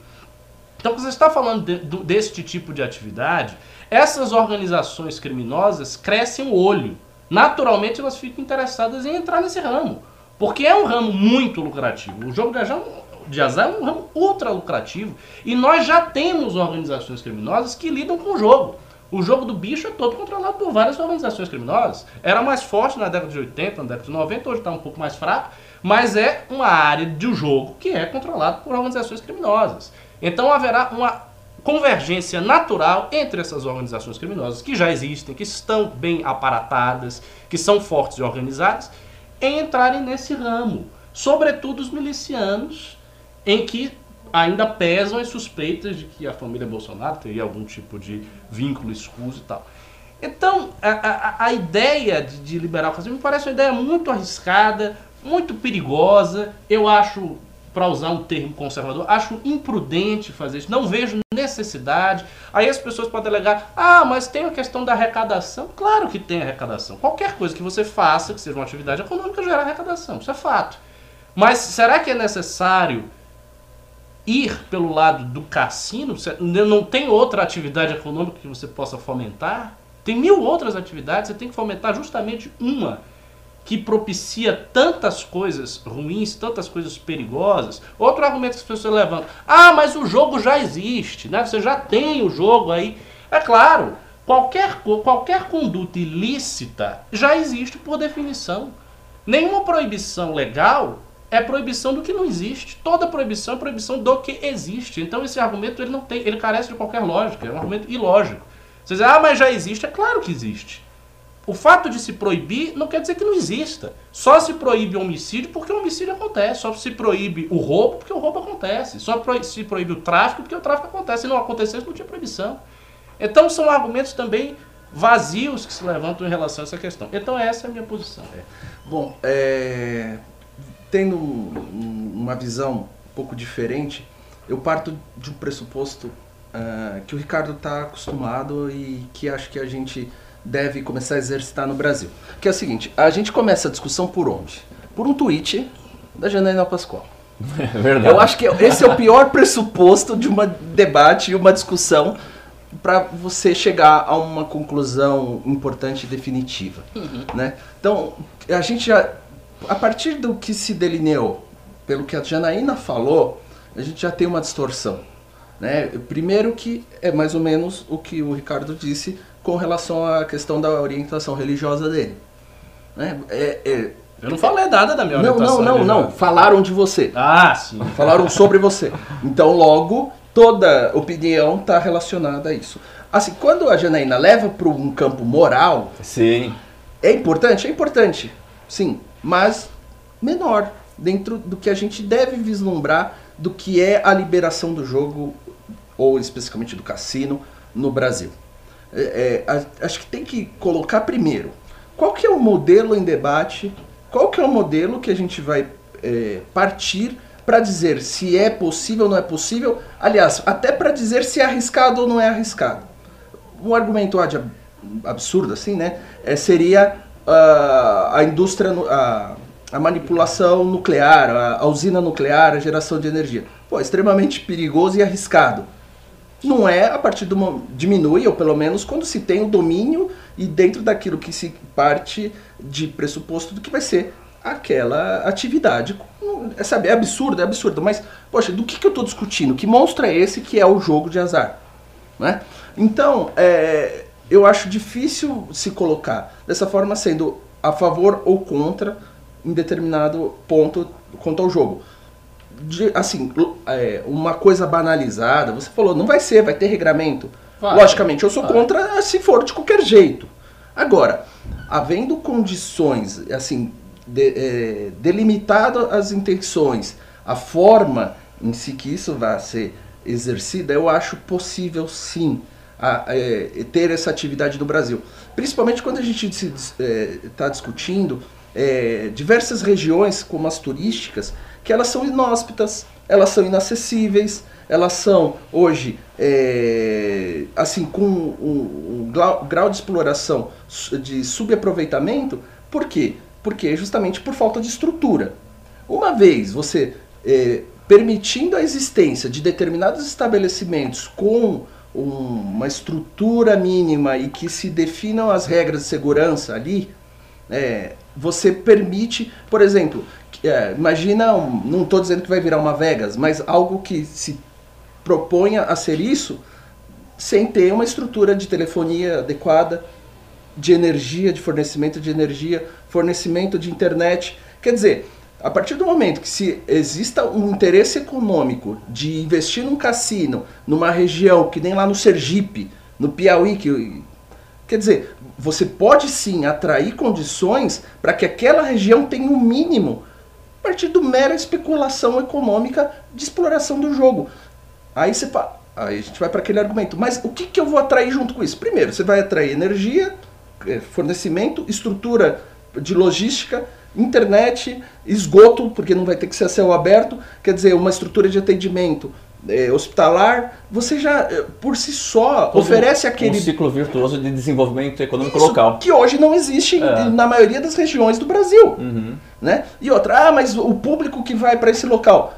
Então, quando você está falando de- deste tipo de atividade, essas organizações criminosas crescem o olho. Naturalmente, elas ficam interessadas em entrar nesse ramo. Porque é um ramo muito lucrativo. O jogo de azar, de azar é um ramo ultra lucrativo. E nós já temos organizações criminosas que lidam com o jogo. O jogo do bicho é todo controlado por várias organizações criminosas. Era mais forte na década de 80, na década de 90, hoje está um pouco mais fraco, mas é uma área de jogo que é controlado por organizações criminosas. Então haverá uma convergência natural entre essas organizações criminosas que já existem, que estão bem aparatadas, que são fortes e organizadas, em entrarem nesse ramo. Sobretudo os milicianos, em que ainda pesam as suspeitas de que a família Bolsonaro teria algum tipo de vínculo escuso e tal. Então, a, a, a ideia de, de liberar o fascismo me parece uma ideia muito arriscada, muito perigosa. Eu acho para usar um termo conservador, acho imprudente fazer isso, não vejo necessidade. Aí as pessoas podem alegar, ah, mas tem a questão da arrecadação. Claro que tem arrecadação. Qualquer coisa que você faça, que seja uma atividade econômica, gera arrecadação, isso é fato. Mas será que é necessário ir pelo lado do cassino? Não tem outra atividade econômica que você possa fomentar? Tem mil outras atividades, você tem que fomentar justamente uma que propicia tantas coisas ruins, tantas coisas perigosas. Outro argumento que as pessoas levantam: ah, mas o jogo já existe, né? você já tem o jogo aí. É claro, qualquer, qualquer conduta ilícita já existe por definição. Nenhuma proibição legal é proibição do que não existe. Toda proibição é proibição do que existe. Então esse argumento ele não tem, ele carece de qualquer lógica, é um argumento ilógico. Você diz, ah, mas já existe, é claro que existe. O fato de se proibir não quer dizer que não exista. Só se proíbe o homicídio porque o homicídio acontece. Só se proíbe o roubo porque o roubo acontece. Só se proíbe o tráfico porque o tráfico acontece. Se não acontecesse, não tinha proibição. Então são argumentos também vazios que se levantam em relação a essa questão. Então essa é a minha posição. É. Bom, é... tendo uma visão um pouco diferente, eu parto de um pressuposto uh, que o Ricardo está acostumado e que acho que a gente deve começar a exercitar no Brasil. Que é o seguinte, a gente começa a discussão por onde? Por um tweet da Janaína Pascoal. É verdade. Eu acho que esse é o pior pressuposto de um debate e uma discussão para você chegar a uma conclusão importante e definitiva. Uhum. Né? Então, a gente já, a partir do que se delineou, pelo que a Janaína falou, a gente já tem uma distorção. Né? Primeiro que é mais ou menos o que o Ricardo disse com relação à questão da orientação religiosa dele. Né? É, é, eu não falei nada da minha não, orientação. Não, não, não, não. Falaram de você. Ah, sim. Falaram sobre você. Então, logo, toda opinião está relacionada a isso. Assim, quando a Janaína leva para um campo moral. Sim. É importante? É importante. Sim. Mas menor. Dentro do que a gente deve vislumbrar do que é a liberação do jogo, ou especificamente do cassino, no Brasil é, é acho que tem que colocar primeiro qual que é o modelo em debate, qual que é o modelo que a gente vai é, partir para dizer se é possível ou não é possível, aliás, até para dizer se é arriscado ou não é arriscado. Um argumento absurdo assim, né, é, seria uh, a indústria, a, a manipulação nuclear, a, a usina nuclear, a geração de energia. Pô, extremamente perigoso e arriscado não é a partir do diminui, ou pelo menos quando se tem o domínio e dentro daquilo que se parte de pressuposto do que vai ser aquela atividade. É, sabe, é absurdo, é absurdo, mas, poxa, do que, que eu estou discutindo? Que monstro é esse que é o jogo de azar? Né? Então, é, eu acho difícil se colocar dessa forma, sendo a favor ou contra em determinado ponto quanto ao jogo de, assim, é, uma coisa banalizada, você falou, não vai ser, vai ter regramento. Vai, Logicamente, eu sou vai. contra se for de qualquer jeito. Agora, havendo condições, assim, de, é, delimitado as intenções, a forma em si que isso vai ser exercida, eu acho possível sim a, é, ter essa atividade no Brasil. Principalmente quando a gente está é, tá discutindo é, diversas regiões, como as turísticas, que elas são inóspitas, elas são inacessíveis, elas são hoje é, assim com um, um grau, grau, de exploração de subaproveitamento. Por quê? Porque justamente por falta de estrutura. Uma vez você é, permitindo a existência de determinados estabelecimentos com um, uma estrutura mínima e que se definam as regras de segurança ali, é, você permite, por exemplo, é, imagina, um, não estou dizendo que vai virar uma Vegas, mas algo que se proponha a ser isso, sem ter uma estrutura de telefonia adequada, de energia, de fornecimento de energia, fornecimento de internet. Quer dizer, a partir do momento que se exista um interesse econômico de investir num cassino, numa região que nem lá no Sergipe, no Piauí, que, quer dizer, você pode sim atrair condições para que aquela região tenha um mínimo a partir do mera especulação econômica de exploração do jogo. Aí você fala, aí a gente vai para aquele argumento, mas o que, que eu vou atrair junto com isso? Primeiro, você vai atrair energia, é, fornecimento, estrutura de logística, internet, esgoto, porque não vai ter que ser a céu aberto, quer dizer, uma estrutura de atendimento é, hospitalar, você já, é, por si só, Todo oferece um aquele. ciclo virtuoso de desenvolvimento econômico Isso local. Que hoje não existe É. na maioria das regiões do Brasil. Uhum. Né? E outra, ah, mas o público que vai para esse local.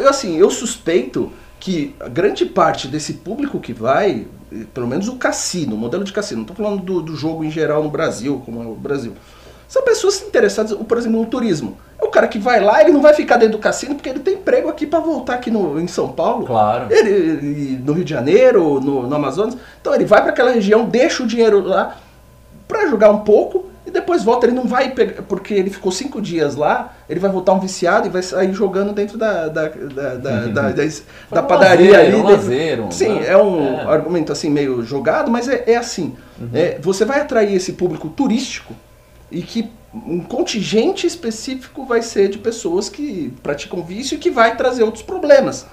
Eu, assim, eu suspeito que a grande parte desse público que vai, pelo menos o cassino, o modelo de cassino, não estou falando do, do jogo em geral no Brasil, como é o Brasil. São pessoas interessadas, por exemplo, no turismo. É o cara que vai lá, ele não vai ficar dentro do cassino porque ele tem emprego aqui para voltar aqui no, em São Paulo. Claro. Ele, ele- no Rio de Janeiro, no, no Amazonas. Então ele vai para aquela região, deixa o dinheiro lá para jogar um pouco e depois volta. Ele não vai pegar, porque ele ficou cinco dias lá, ele vai voltar um viciado e vai sair jogando dentro da, da, da, da, da, da- da um padaria lazer, ali. um lazer, um- Sim, é um É. argumento assim meio jogado, mas é, é assim. É, você vai atrair esse público turístico e que um contingente específico vai ser de pessoas que praticam vício e que vai trazer outros problemas.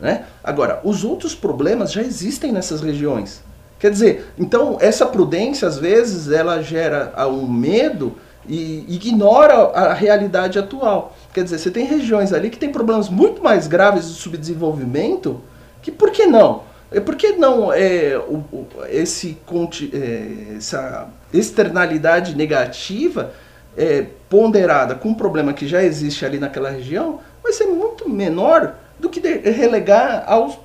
Né? Agora, os outros problemas já existem nessas regiões. Quer dizer, então essa prudência, às vezes, ela gera ah, um medo e ignora a realidade atual. Quer dizer, você tem regiões ali que tem problemas muito mais graves de subdesenvolvimento que por que não? É, Por que não é, o, o- esse, é, essa externalidade negativa é, ponderada com um problema que já existe ali naquela região vai ser muito menor do que relegar aos,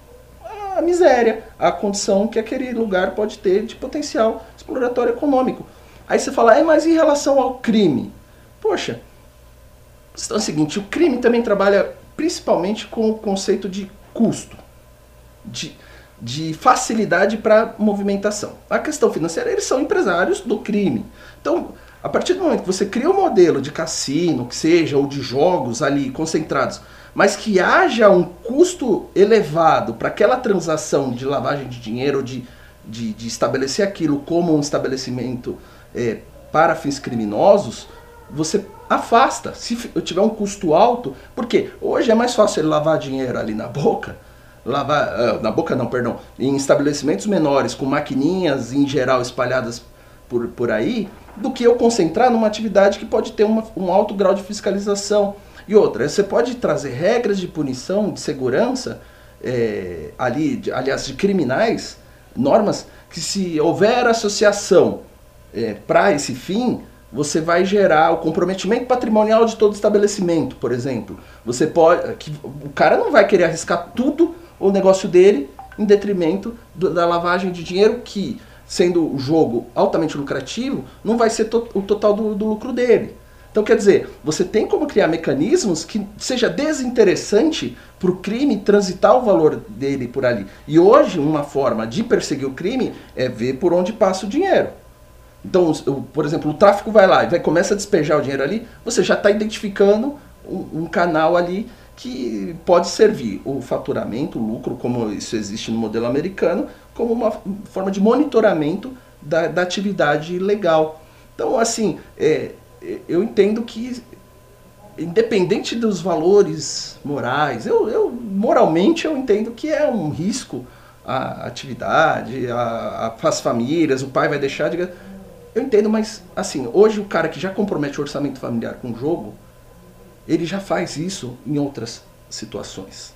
à miséria, à condição que aquele lugar pode ter de potencial exploratório econômico. Aí você fala, "É, mas em relação ao crime? Poxa, a questão é a seguinte, o crime também trabalha principalmente com o conceito de custo, de, de facilidade para movimentação. A questão financeira, eles são empresários do crime. Então, a partir do momento que você cria um modelo de cassino, que seja, ou de jogos ali concentrados, mas que haja um custo elevado para aquela transação de lavagem de dinheiro, de, de, de estabelecer aquilo como um estabelecimento é, para fins criminosos, você afasta. Se fi- tiver um custo alto, porque hoje é mais fácil ele lavar dinheiro ali na boca, lavar ah, na boca não, perdão, em estabelecimentos menores com maquininhas em geral espalhadas por, por aí, do que eu concentrar numa atividade que pode ter uma- um alto grau de fiscalização. E outra, você pode trazer regras de punição, de segurança, é, ali, de- aliás, de criminais, normas que se houver associação para esse fim, você vai gerar o comprometimento patrimonial de todo estabelecimento, por exemplo. Você pode, que o cara não vai querer arriscar tudo o negócio dele em detrimento do- da lavagem de dinheiro que, sendo o jogo altamente lucrativo, não vai ser to- o total do, do lucro dele. Então, quer dizer, você tem como criar mecanismos que seja desinteressante para o crime transitar o valor dele por ali. E hoje, uma forma de perseguir o crime é ver por onde passa o dinheiro. Então, por exemplo, o tráfico vai lá e vai, começa a despejar o dinheiro ali, você já está identificando um, um canal ali que pode servir o faturamento, o lucro, como isso existe no modelo americano, como uma forma de monitoramento da, da atividade legal. Então, assim, é, eu entendo que, independente dos valores morais, eu, eu moralmente eu entendo que é um risco a atividade, a, a, as famílias, o pai vai deixar de... Eu entendo, mas assim, hoje o cara que já compromete o orçamento familiar com o jogo, ele já faz isso em outras situações.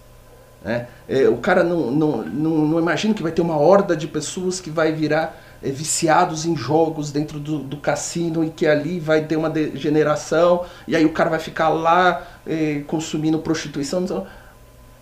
né? É, o cara não, não, não, não imagina que vai ter uma horda de pessoas que vai virar é, viciados em jogos dentro do, do cassino e que ali vai ter uma degeneração e aí o cara vai ficar lá é, consumindo prostituição. Então,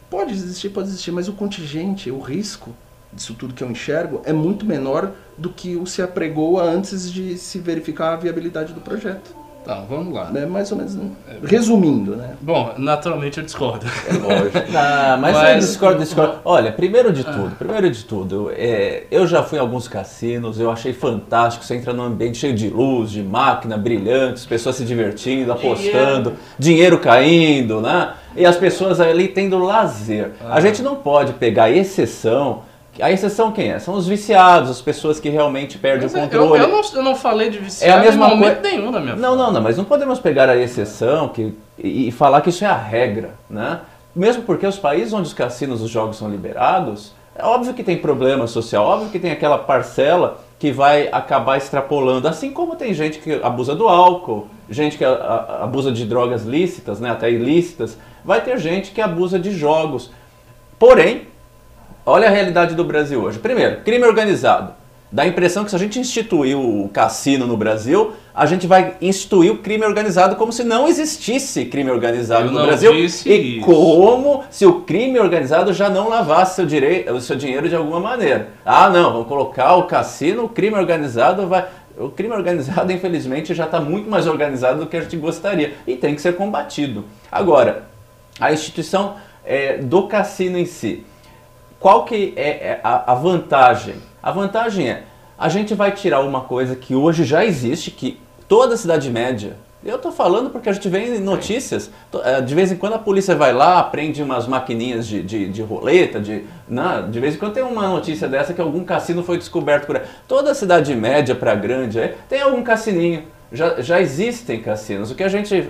pode existir, pode existir, mas o contingente, o risco disso tudo que eu enxergo é muito menor do que o se apregoa antes de se verificar a viabilidade do projeto. Então, vamos lá. É mais ou menos, resumindo, né? Bom, naturalmente eu discordo. É lógico. Ah, mas, Mas- eu discordo, discordo. Olha, primeiro de tudo, primeiro de tudo, é, eu já fui em alguns cassinos, eu achei fantástico. Você entra num ambiente cheio de luz, de máquina, brilhantes, pessoas se divertindo, apostando, dinheiro caindo, né? E as pessoas ali tendo lazer. A gente não pode pegar exceção. A exceção quem é? São os viciados, as pessoas que realmente perdem Mas o eu, controle. eu não, eu não falei de É a viciado mesma em momento coi- nenhum na minha Não, não, não, mas não podemos pegar a exceção que, e, e falar que isso é a regra, né? Mesmo porque os países onde os cassinos, os jogos são liberados, é óbvio que tem problema social, óbvio que tem aquela parcela que vai acabar extrapolando, assim como tem gente que abusa do álcool, gente que a- a- abusa de drogas lícitas, né, até ilícitas, vai ter gente que abusa de jogos. Porém, Olha a realidade do Brasil hoje. Primeiro, crime organizado. Dá a impressão que se a gente instituir o cassino no Brasil, a gente vai instituir o crime organizado como se não existisse crime organizado Eu no não Brasil. E isso. como se o crime organizado já não lavasse seu direi- o seu dinheiro de alguma maneira. Ah, não, vamos colocar o cassino, o crime organizado vai. O crime organizado, infelizmente, já está muito mais organizado do que a gente gostaria e tem que ser combatido. Agora, a instituição eh, do cassino em si qual que é é a, a vantagem? A vantagem é, a gente vai tirar uma coisa que hoje já existe, que toda cidade média, eu tô falando porque a gente vê notícias, eh, de vez em quando a polícia vai lá, prende umas maquininhas de, de, de roleta, de, né, de vez em quando tem uma notícia dessa que algum cassino foi descoberto por aí. Toda cidade média para grande aí, tem algum cassininho, já, já existem cassinos. O que a gente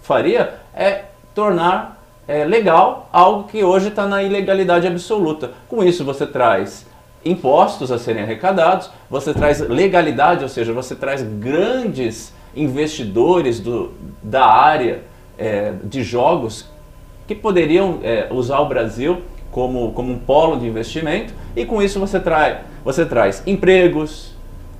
faria é tornar é, legal algo que hoje está na ilegalidade absoluta. Com isso você traz impostos a serem arrecadados, você traz legalidade, ou seja, você traz grandes investidores do, da área é, de jogos que poderiam é, usar o Brasil como, como um polo de investimento e com isso você traz, você traz empregos,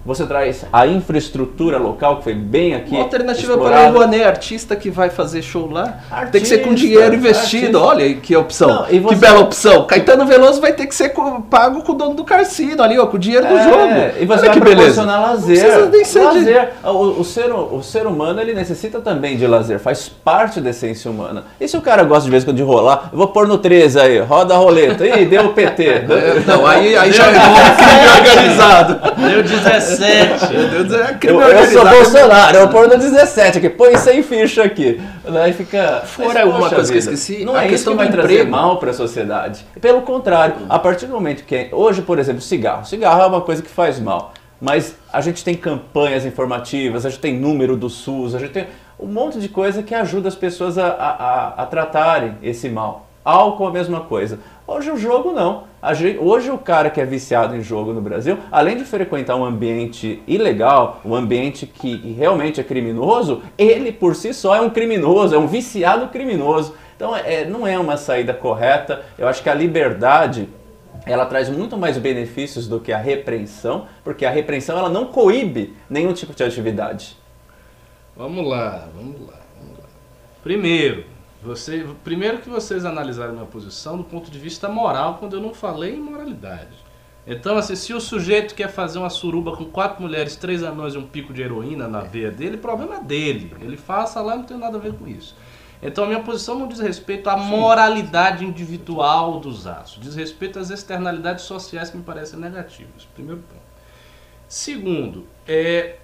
você traz a infraestrutura local que foi bem aqui Uma alternativa para explorada. o Rouanet, artista que vai fazer show lá, tem que ser com Artista, dinheiro investido. artista. Olha que opção. Não, e Que você- bela opção. Caetano Veloso vai ter que ser pago com o dono do cassino ali, ó, com o dinheiro do É, jogo. E você Olha vai que beleza. lazer. Não nem ser de- lazer. O, o ser, o ser humano ele necessita também de lazer, faz parte da essência humana. E se o cara gosta de vez em quando de rolar, eu vou pôr no 13 aí, roda a roleta. Ih, deu o PT. É, Não, aí, aí já é organizado. Deu 17. Meu Deus, é crime Eu, eu sou. Bolsonaro, eu vou pôr no 17 aqui, põe sem ficha aqui. Daí fica. Fora Mas, uma poxa coisa que eu vida, esqueci, Não a é questão isso que vai trazer emprego. mal para a sociedade. Pelo contrário, a partir do momento que. Hoje, por exemplo, cigarro. Cigarro é uma coisa que faz mal. Mas a gente tem campanhas informativas, a gente tem número do SUS, a gente tem um monte de coisa que ajuda as pessoas a, a, a- a tratarem esse mal. Álcool é a mesma coisa. Hoje o jogo não. Hoje o cara que é viciado em jogo no Brasil, além de frequentar um ambiente ilegal, um ambiente que realmente é criminoso, ele por si só é um criminoso, é um viciado criminoso. Então é, não é uma saída correta. Eu acho que a liberdade ela traz muito mais benefícios do que a repreensão, porque a repreensão ela não coíbe nenhum tipo de atividade. Vamos lá, vamos lá, vamos lá. Primeiro, você, primeiro que vocês analisaram minha posição do ponto de vista moral, quando eu não falei em moralidade. Então, assim, se o sujeito quer fazer uma suruba com quatro mulheres, três anões e um pico de heroína na veia dele, problema é dele. Ele faça lá, não tem nada a ver com isso. Então, a minha posição não diz respeito à moralidade individual dos atos, diz respeito às externalidades sociais que me parecem negativas. Primeiro ponto. Segundo, é,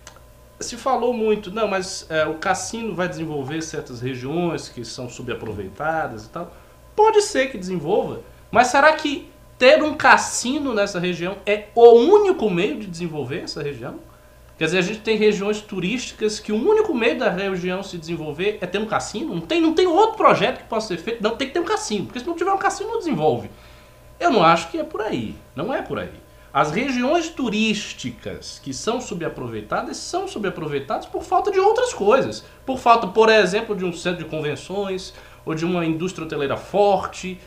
se falou muito, não, mas é, o cassino vai desenvolver certas regiões que são subaproveitadas e tal. Pode ser que desenvolva, mas será que ter um cassino nessa região é o único meio de desenvolver essa região? Quer dizer, a gente tem regiões turísticas que o único meio da região se desenvolver é ter um cassino. Não tem, não tem outro projeto que possa ser feito. Não, tem que ter um cassino. Porque se não tiver um cassino, não desenvolve. Eu não acho que é por aí. Não é por aí. As regiões turísticas que são subaproveitadas são subaproveitadas por falta de outras coisas. Por falta, por exemplo, de um centro de convenções ou de uma indústria hoteleira forte.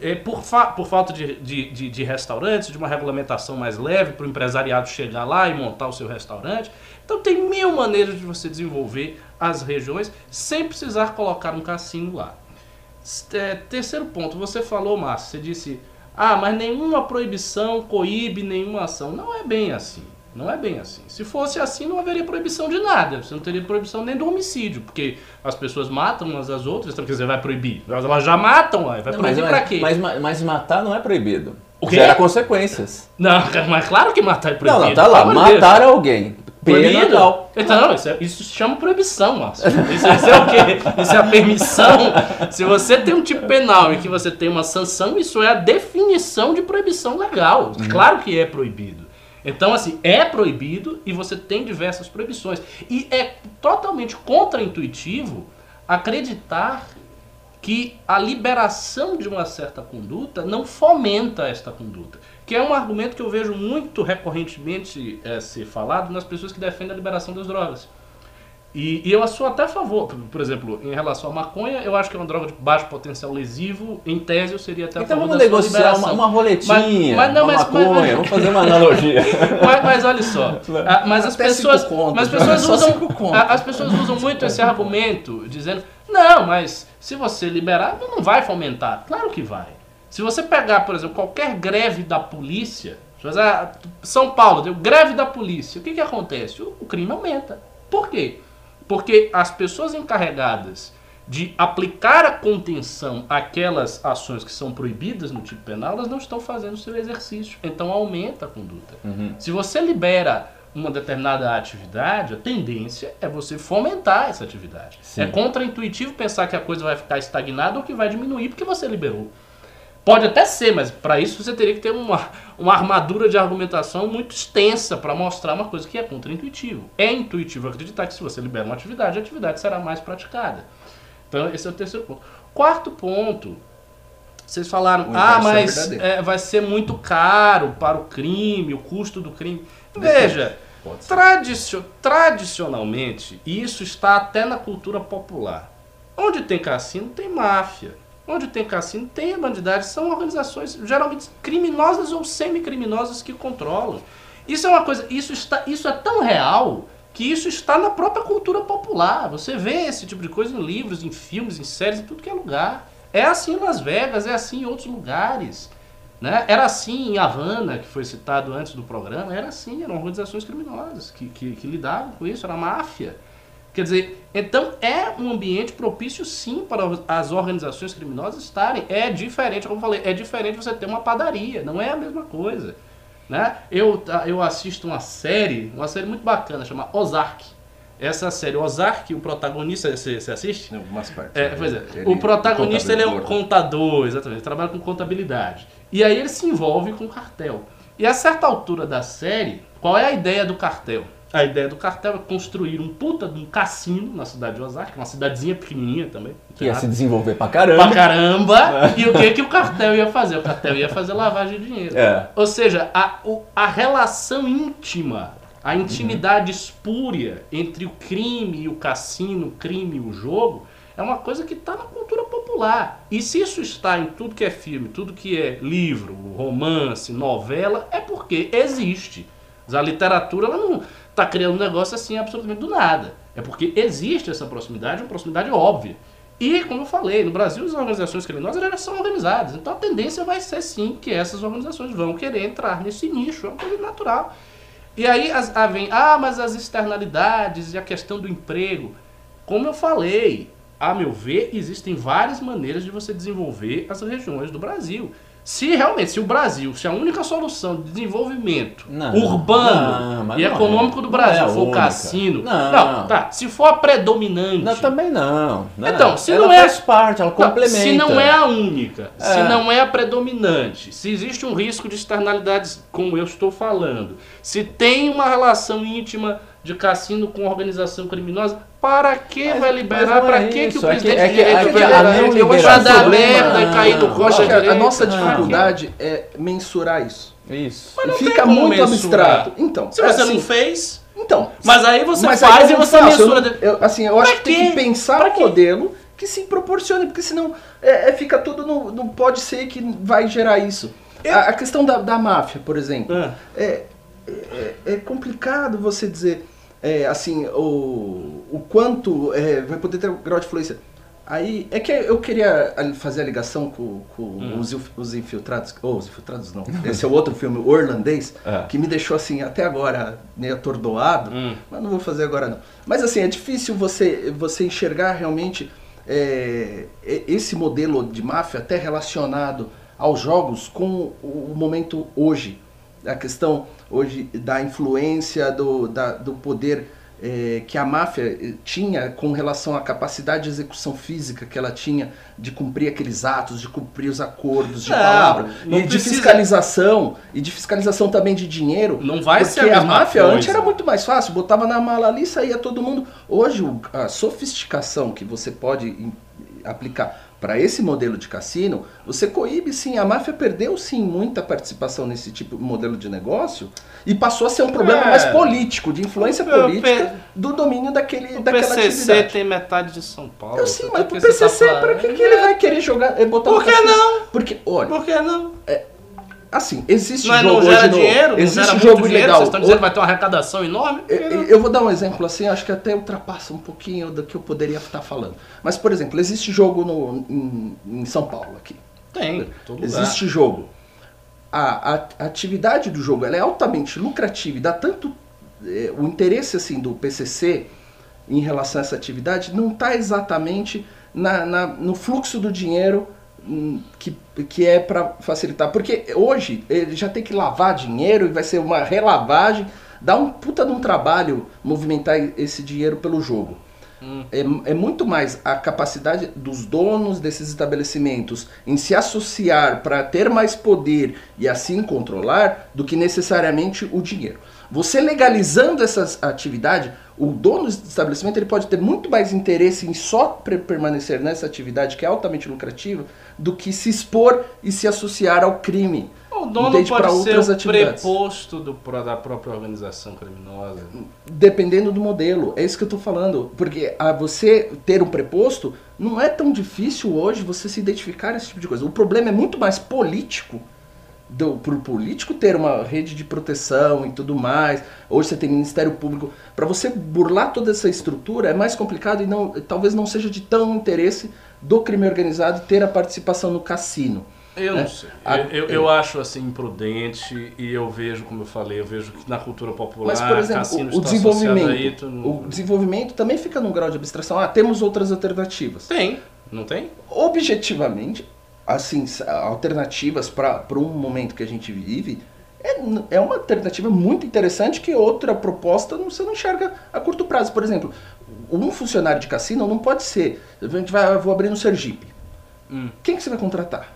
é, por, fa- por falta de, de, de, de restaurantes, de uma regulamentação mais leve para o empresariado chegar lá e montar o seu restaurante. Então tem mil maneiras de você desenvolver as regiões sem precisar colocar um cassino lá. É, terceiro ponto, você falou, Márcio, você disse, ah, mas nenhuma proibição coíbe nenhuma ação. Não é bem assim. Não é bem assim. Se fosse assim, não haveria proibição de nada. Você não teria proibição nem do homicídio, porque as pessoas matam umas às outras, então quer dizer, vai proibir. Elas já matam, vai Não, proibir pra quê? Mas, mas, mas matar não é proibido. O quê? Gera consequências. Não, mas claro que matar é proibido. Não, não, tá lá. de Deus. Matar alguém. Proibido? Então, isso, é- isso se chama proibição, Márcio. Isso, isso é o quê? Isso é a permissão. Se você tem um tipo penal em que você tem uma sanção, isso é a definição de proibição legal. Claro que é proibido. Então, assim, é proibido e você tem diversas proibições. E é totalmente contraintuitivo acreditar que a liberação de uma certa conduta não fomenta esta conduta. Que é um argumento que eu vejo muito recorrentemente eh, ser falado nas pessoas que defendem a liberação das drogas. E, e eu sou até a favor, por, exemplo, em relação à maconha, eu acho que é uma droga de baixo potencial lesivo. Em tese, eu seria até a Então favor vamos da sua negociar uma, uma roletinha, Mas- mas não, uma mas- maconha, mas- vamos fazer uma analogia. Mas, olha só, a- mas as pessoas, contos, mas as já, pessoas usam, a- as pessoas usam muito esse argumento, dizendo, não, mas se você liberar, não vai fomentar. Claro que vai. Se você pegar, por exemplo, qualquer greve da polícia, ah, São Paulo, deu greve da polícia, o que, que acontece? O, o crime aumenta. Por quê? Porque as pessoas encarregadas de aplicar a contenção àquelas ações que são proibidas no tipo penal, elas não estão fazendo o seu exercício. Então aumenta a conduta. Se você libera uma determinada atividade, a tendência é você fomentar essa atividade. Sim. É contraintuitivo pensar que a coisa vai ficar estagnada ou que vai diminuir porque você liberou. Pode até ser, mas para isso você teria que ter uma, uma armadura de argumentação muito extensa para mostrar uma coisa que é contraintuitivo. É intuitivo acreditar que se você libera uma atividade, a atividade será mais praticada. Então, esse é o terceiro ponto. Quarto ponto, vocês falaram, O ah, inverso é mas verdadeiro." é, vai ser muito caro para o crime, o custo do crime. Veja, ser. tradicio- tradicionalmente, isso está até na cultura popular. Onde tem cassino, tem máfia. Onde tem cassino, tem a bandidagem. São organizações geralmente criminosas ou semi-criminosas que controlam. Isso é uma coisa, isso, está, isso é tão real que isso está na própria cultura popular. Você vê esse tipo de coisa em livros, em filmes, em séries, em tudo que é lugar. É assim em Las Vegas, é assim em outros lugares. Né? Era assim em Havana, que foi citado antes do programa, era assim, eram organizações criminosas que, que, que lidavam com isso, era máfia. Quer dizer, então é um ambiente propício sim para as organizações criminosas estarem. É diferente, como eu falei, é diferente você ter uma padaria, não é a mesma coisa. Né? Eu, tá, eu assisto uma série, uma série muito bacana, chama Ozark. Essa série, Ozark, o protagonista, você, você assiste? Em algumas partes. É, né? pois é. Ele- o protagonista ele é um contador. contador, exatamente. Ele trabalha com contabilidade. E aí ele se envolve com o cartel. E a certa altura da série, qual é a ideia do cartel? A ideia do cartel é construir um puta de um cassino na cidade de Osaka, uma cidadezinha pequenininha também. Que ia se desenvolver pra caramba. Pra caramba. E o que, que o cartel ia fazer? O cartel ia fazer lavagem de dinheiro. É. Ou seja, a, o- a relação íntima, a intimidade espúria entre o crime e o cassino, o crime e o jogo, é uma coisa que está na cultura popular. E se isso está em tudo que é filme, tudo que é livro, romance, novela, é porque existe. A literatura ela não está criando um negócio assim absolutamente do nada. É porque existe essa proximidade, uma proximidade óbvia. E, como eu falei, no Brasil as organizações criminosas já são organizadas. Então a tendência vai ser sim que essas organizações vão querer entrar nesse nicho. É uma coisa natural. E aí as, ah, vem, ah, mas as externalidades e a questão do emprego. Como eu falei, a meu ver, existem várias maneiras de você desenvolver as regiões do Brasil. Se realmente, se o Brasil, se a única solução de desenvolvimento Não, urbano não, e não é. econômico do Não Brasil é for o cassino, Não. tá. Se for a predominante, Não, também não. não. Então, se ela não é- faz parte, ela não, complementa. Se não é a única, se É. não é a predominante, se existe um risco de externalidades, como eu estou falando, se tem uma relação íntima de cassino com organização criminosa, para que Mas- vai liberar? não Para é que, que o isso, é que- presidente é que- é direito que Eu vou liberação- dar merda e cair do Acho que a- nossa quê? dificuldade é mensurar isso. Isso. Mas não tem Fica como muito mensurar. abstrato. Então, Se você assim, não fez, Então, mas aí você mas faz aí e eu você faço, eu mensura. de- eu- assim, eu acho Pra que tem que pensar Pra um modelo que se proporcione, porque senão é, é, fica tudo no. Não pode ser que vai gerar isso. Eu- A, a questão da, da máfia, por exemplo. Ah. É, é, é complicado você dizer é, assim o, o quanto é, vai poder ter um grau de influência. Aí é que eu queria fazer a ligação com, com Hum. os, os infiltrados. Ou os infiltrados não. Esse é o outro filme, o Orlandês, É. que me deixou assim até agora meio atordoado. Hum. Mas não vou fazer agora não. Mas assim, é difícil você, você enxergar realmente é, esse modelo de máfia até relacionado aos jogos com o momento hoje. A questão hoje da influência do, da- do poder é, que a máfia eh, tinha com relação à capacidade de execução física que ela tinha de cumprir aqueles atos, de cumprir os acordos de Não, palavra não e de precisa- fiscalização e de fiscalização também de dinheiro. Não vai porque ser a a, máfia coisa. antes era muito mais fácil, botava na mala ali e saía todo mundo. Hoje a sofisticação que você pode aplicar para esse modelo de cassino, você coíbe sim, a máfia perdeu sim muita participação nesse tipo de modelo de negócio e passou a ser um problema É. mais político, de influência O P- política do domínio daquele, O daquela PCC atividade. tem metade de São Paulo. Eu sim, mas tá PCC, falando? para que, que ele vai querer jogar, eh, botar Por que cassino? não? Porque, olha, Por que não? Assim, existe Não, é- jogo não gera hoje no- dinheiro? Não existe gera jogo muito dinheiro? legal. Vocês estão dizendo que vai ter uma arrecadação enorme? Eu, eu vou dar um exemplo assim, acho que até ultrapassa um pouquinho do que eu poderia estar falando. Mas, por exemplo, existe jogo no, em, em São Paulo aqui. Tem, todo lugar. Existe jogo. A, a- a atividade do jogo é altamente lucrativa e dá tanto. eh, o interesse assim do PCC em relação a essa atividade não está exatamente na, na- no fluxo do dinheiro que, que é para facilitar. Porque hoje ele já tem que lavar dinheiro e vai ser uma relavagem. Dá um puta de um trabalho movimentar esse dinheiro pelo jogo. É, é muito mais a capacidade dos donos desses estabelecimentos em se associar para ter mais poder e assim controlar do que necessariamente o dinheiro. Você legalizando essa atividade, o dono do estabelecimento ele pode ter muito mais interesse em só permanecer nessa atividade que é altamente lucrativa do que se expor e se associar ao crime. O dono Entende? Pode ser o preposto do, da própria organização criminosa. Dependendo do modelo, é isso que eu tô falando. Porque a você ter um preposto, não é tão difícil hoje você se identificar nesse tipo de coisa. O problema é muito mais político. Do, pro político ter uma rede de proteção e tudo mais. Hoje você tem Ministério Público. Para você burlar toda essa estrutura é mais complicado e não, talvez não seja de tão interesse do crime organizado ter a participação no cassino. Eu É. não sei. A- Eu, eu, eu acho assim imprudente e eu vejo, como eu falei, eu vejo que na cultura popular, Mas, por exemplo, cassino o, o desenvolvimento. aí, não- O desenvolvimento também fica num grau de abstração. Ah, temos outras alternativas. Tem, não tem? objetivamente, assim, alternativas para um momento que a gente vive, é, é uma alternativa muito interessante que outra proposta não- você não enxerga a curto prazo. Por exemplo, um funcionário de cassino não pode ser. A gente vai, vou abrir no Sergipe. Hum. Quem que você vai contratar?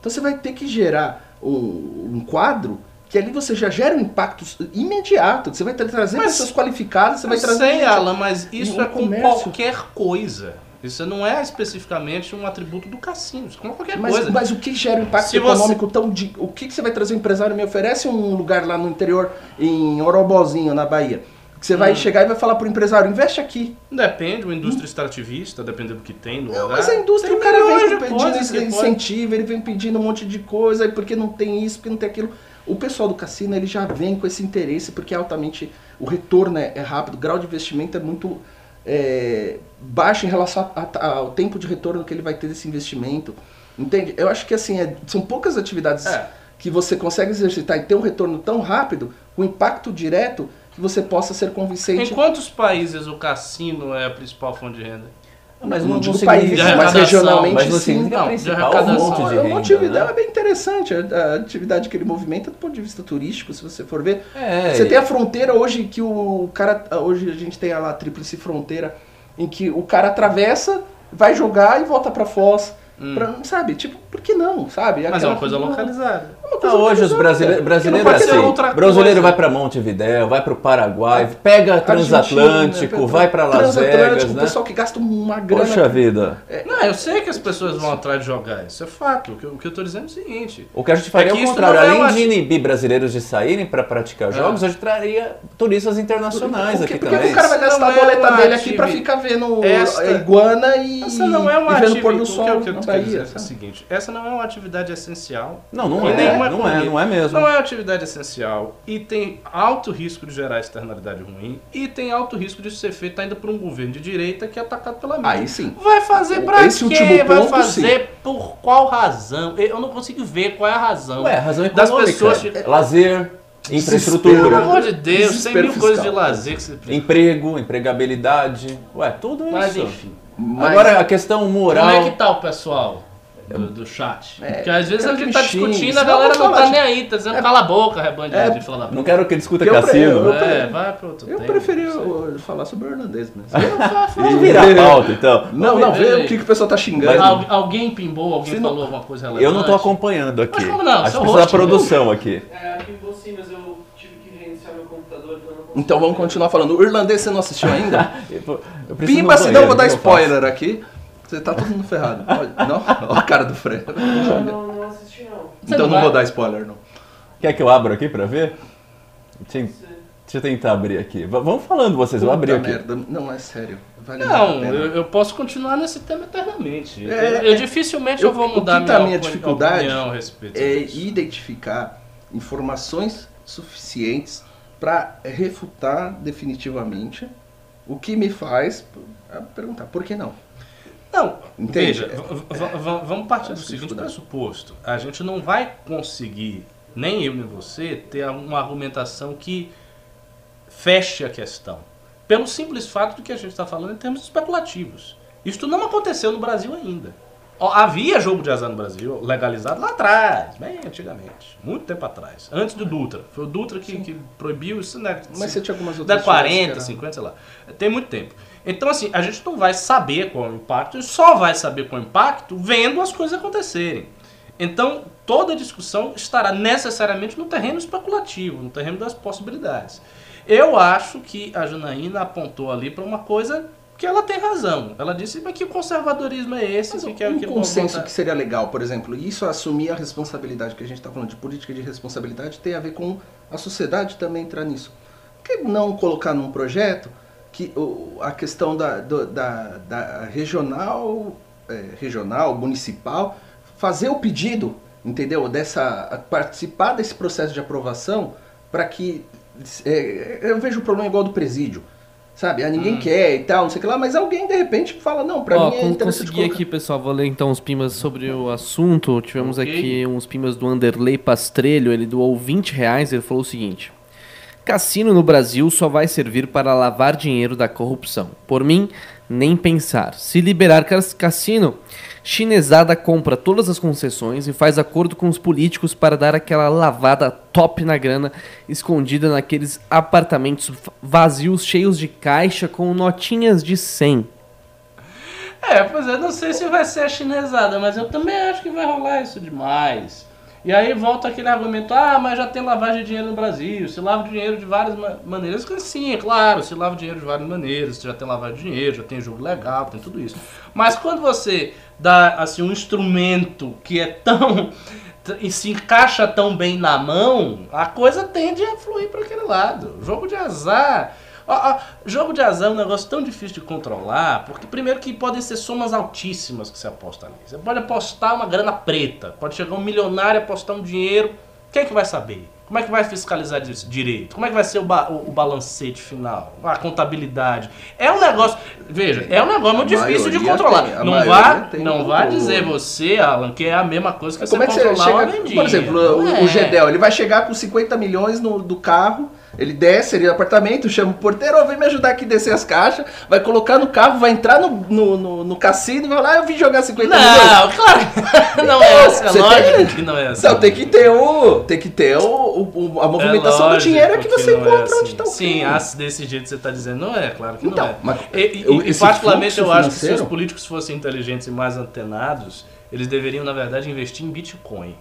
Então você vai ter que gerar um, um quadro que ali você já gera um impacto imediato. Você vai tra- trazer Mas- pessoas qualificadas, você vai trazer. sei, Alan, mas isso um é com comércio. qualquer coisa. Isso não é especificamente um atributo do cassino. Isso é com qualquer Mas, coisa. mas o que gera um impacto Se você- econômico tão. De, o que, que você vai trazer? O empresário me oferece um lugar lá no interior, em Orobozinho, na Bahia. Que você Hum. vai chegar e vai falar pro empresário: investe aqui. Depende, uma indústria extrativista, dependendo do que tem no Não, lugar. mas a indústria, tem o cara vem pedindo que pode- incentivo, ele vem pedindo um monte de coisa, e porque não tem isso, porque não tem aquilo. O pessoal do cassino ele já vem com esse interesse, porque é altamente. O retorno é, é rápido, o grau de investimento é muito é, baixo em relação a- a- ao tempo de retorno que ele vai ter desse investimento. Entende? Eu acho que assim, é- são poucas atividades É. que você consegue exercitar e ter um retorno tão rápido, com impacto direto, que você possa ser Em convincente. quantos países o cassino é a principal fonte de renda? Mas não não, digo não país, mas arrecadação, regionalmente mas não sim. significa Não, principal arrecadação. fonte de O renda, motivo né? dela é bem interessante, a, atividade que ele movimenta do ponto de vista turístico, se você for ver. É, você tem a fronteira hoje que o cara. Hoje a gente tem a lá a tríplice fronteira, em que o cara atravessa, vai jogar e volta pra Foz. Pra, sabe? Tipo, por que não? Sabe? Hum. Mas é uma coisa localizada. É uma Ah, coisa hoje os brasileiros que brasileiros é assim. O brasileiro vai para Montevidéu, vai para o Paraguai, pega Argentina, transatlântico, né? vai para Las Vegas, O né? pessoal que gasta uma grana. Poxa vida. É, Não, eu sei que as pessoas vão atrás de jogar, isso é fato. O que, eu- o que eu tô dizendo é o seguinte. O que a gente faria É é que o contrário. não é Além uma- de inibir brasileiros de saírem para praticar É. jogos, a gente traria turistas internacionais Porque, aqui porque também. o cara vai gastar a é boleta dele aqui pra ativi- ficar vendo iguana e, Essa não é uma e vendo o pôr do sol o que eu na quero dizer Bahia. é o sabe? seguinte: essa não é uma atividade essencial. Não, não é, nenhuma não é, não é mesmo. Não é uma atividade essencial e tem alto risco de gerar externalidade ruim e tem alto risco de ser feito ainda por um governo de direita que é atacado pela mídia. Aí sim. Vai fazer pra esse quê? último Vai ponto, fazer por qual razão? Eu não consigo ver qual é a razão. Ué, razão das econômica. pessoas. de- Lazer, Pelo infraestrutura, amor de Deus, tem Desespero mil coisas de fiscal. lazer que você precisa. emprego, empregabilidade. Ué, tudo isso. Mas enfim. Mas- Agora a questão moral. Como é que tá o pessoal do, do chat? É, Porque às vezes a gente tá xingue, discutindo, a eu galera não tá de- nem aí, tá dizendo cala a boca, rebanho de, É, de falar Não quero que discuta Eu cassino. pre- É, vai pro outro Eu tema. preferi uh, falar sobre o irlandês mesmo. Vamos virar a pauta, então. Não, não, vê o que, que o pessoal tá xingando. Al- alguém pimbou, alguém não- falou alguma coisa relevante? Eu não tô acompanhando aqui. Mas como não? Acho que precisa da produção aqui. É, aqui sim, mas eu então vamos continuar falando. O irlandês você não assistiu ainda? Pimba, senão eu vou dar o spoiler aqui. Você tá todo mundo ferrado. Olha, Não? Olha a cara do Fred. Não, não, não assisti não. Então não não vou dar spoiler, não. Quer que eu abra aqui pra ver? Deixa, eu- deixa eu tentar abrir aqui. V- vamos falando vocês, eu abri Puta aqui. merda. Não, é sério. Vale Não, eu, eu posso continuar nesse tema eternamente. É, eu, eu dificilmente eu, eu- vou o mudar que tá a minha, minha dificuldade opinião a respeito é disso. identificar informações suficientes para refutar definitivamente o que me faz ah, perguntar por que não. Não, Entende? veja, vamos partir do seguinte pressuposto. A gente não vai conseguir, nem eu nem você, ter uma argumentação que feche a questão. Pelo simples fato de que a gente está falando em termos especulativos. Isso não aconteceu no Brasil ainda. Havia jogo de azar no Brasil legalizado lá atrás, bem antigamente, muito tempo atrás, antes do Dutra. Foi o Dutra que, que proibiu isso, né? Mas você tinha algumas outras da 40, cidades que era- 50, sei lá. Tem muito tempo. Então, assim, a gente não vai saber qual é o impacto, e só vai saber qual é o impacto vendo as coisas acontecerem. Então, toda a discussão estará necessariamente no terreno especulativo, no terreno das possibilidades. Eu acho que a Janaína apontou ali para uma coisa que ela tem razão. Ela disse mas que o conservadorismo é esse, Mas que quer um que consenso que seria legal, por exemplo, isso assumir a responsabilidade que a gente está falando de política de responsabilidade tem a ver com a sociedade também entrar nisso. Por que não colocar num projeto que a questão da, da, da regional, é, regional, municipal, fazer o pedido, entendeu? Dessa participar desse processo de aprovação para que é, eu vejo o problema igual do presídio. Sabe? Ah, ninguém quer e tal, não sei o que lá, mas alguém de repente fala, não, pra Ó, mim é interessante consegui colocar. aqui, pessoal. Vou ler então os pimas sobre o assunto. Tivemos Ok. aqui uns pimas do Anderley Pastrelho. Ele doou 20 reais. Ele falou o seguinte: Cassino no Brasil só vai servir para lavar dinheiro da corrupção. Por mim, nem pensar. Se liberar cas- cassino, chinesada compra todas as concessões e faz acordo com os políticos para dar aquela lavada top na grana escondida naqueles apartamentos vazios cheios de caixa com notinhas de 100. É, pois é, não sei se vai ser a chinesada, mas eu também acho que vai rolar isso demais. E aí volta aquele argumento, ah, mas já tem lavagem de dinheiro no Brasil, se lava dinheiro de várias ma- maneiras. Sim, é claro, se lava dinheiro de várias maneiras, já tem lavagem de dinheiro, já tem jogo legal, tem tudo isso. Mas quando você dá assim um instrumento que é tão e se encaixa tão bem na mão, a coisa tende a fluir para aquele lado. Jogo de azar. Ó, ó, jogo de azar é um negócio tão difícil de controlar, porque primeiro que podem ser somas altíssimas que você aposta ali. Você pode apostar uma grana preta, pode chegar um milionário e apostar um dinheiro. Quem é que vai saber? Como é que vai fiscalizar isso direito? Como é que vai ser o, ba o, o balancete final? A contabilidade? É um negócio. Veja, é um negócio muito difícil de controlar. tem, não vá, não vá dizer você, Alan, que é a mesma coisa que Como é que você controlar uma chega, por exemplo, o, Não o é. Gedel, ele vai chegar com 50 milhões no, do carro, ele desce ali no apartamento, chama o porteiro, vem me ajudar aqui a descer as caixas, vai colocar no carro, vai entrar no, no, no, no cassino e vai lá, eu vim jogar 50 milhões. Não, claro que não é essa. É Você lógico tem- que não é. Então tem que ter o. Tem que ter o, o- a movimentação do lógico dinheiro é que você é encontra assim. onde está o Sim, ah, desse jeito você está dizendo, não é, claro que Então, não é. mas E, e- eu- e particularmente eu acho que se os financeiro- políticos fossem inteligentes e mais antenados, eles deveriam, na verdade, investir em Bitcoin.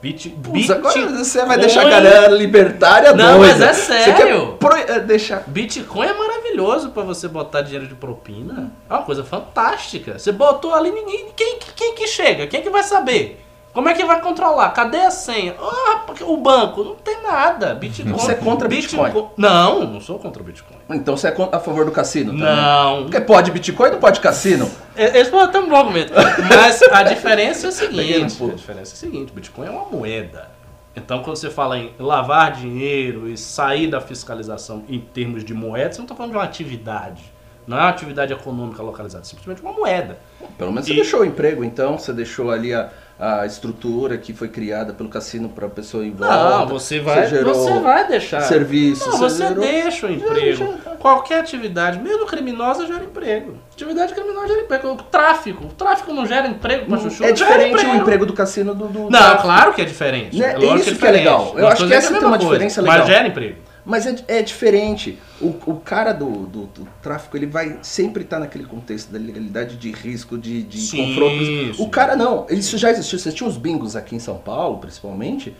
Bit, Putz, agora você vai deixar a galera libertária Não, doida. mas é sério. pro- é, deixar. Bitcoin é maravilhoso. pra você botar dinheiro de propina. É uma coisa fantástica. Você botou ali, ninguém. Quem, quem que chega? Quem que vai saber? Como é que vai controlar? Cadê a senha? Ah, o banco não tem nada. Bitcoin. Você é contra Bitcoin? Não, não sou contra o Bitcoin. Então você é a favor do cassino também? Não. Porque pode Bitcoin não pode cassino? Esse foi até um bom argumento. Mas a diferença é a seguinte: a diferença é a seguinte: o Bitcoin é uma moeda. Então, quando você fala em lavar dinheiro e sair da fiscalização em termos de moeda, você não está falando de uma atividade. Não é uma atividade econômica localizada, é simplesmente uma moeda. Pelo menos você E- deixou o emprego, então. Você deixou ali a, a estrutura que foi criada pelo cassino para a pessoa em volta. Não, você vai, gerou você vai deixar. serviço. Não, você gerou- deixa o emprego. Qualquer atividade, mesmo criminosa, gera emprego. Atividade criminosa gera emprego. O tráfico. O tráfico não gera emprego pra chuchu. É diferente o emprego do cassino do. do Não, tráfico. claro que é diferente. Né? É Isso é que é legal. diferente. Eu acho que essa é tem uma coisa, diferença legal. Mas gera emprego. Mas é, é diferente. O, o cara do, do, do tráfico, ele vai sempre estar naquele contexto da legalidade de risco, de, de confrontos. O cara não. Isso já existiu. Você tinha os bingos aqui em São Paulo, principalmente.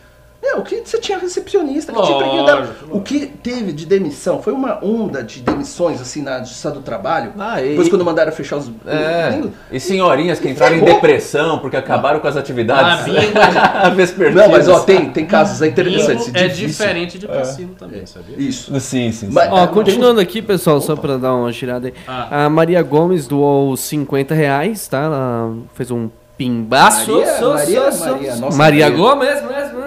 É, o que você tinha recepcionista que tinha Lógico. O que teve de demissão foi uma onda de demissões assim na Justiça do Trabalho. Ah, e- Depois quando mandaram fechar os É, e senhorinhas que entraram em depressão porque acabaram com as atividades Ah, bingo. vespertinas. Não, mas ó, tem, tem casos aí interessantes. Bingo é difícil. diferente de cassino também, sabia? Isso. Sim, sim, sim. Mas- Ó, É, continuando aqui, pessoal, só pra dar uma girada aí. Ah. A Maria Gomes doou 50 reais, tá? Ela fez um pimbaço. Maria- Sou, Maria- sou, sou, Maria, nossa Maria Maria. Gomes, mesmo, mesmo.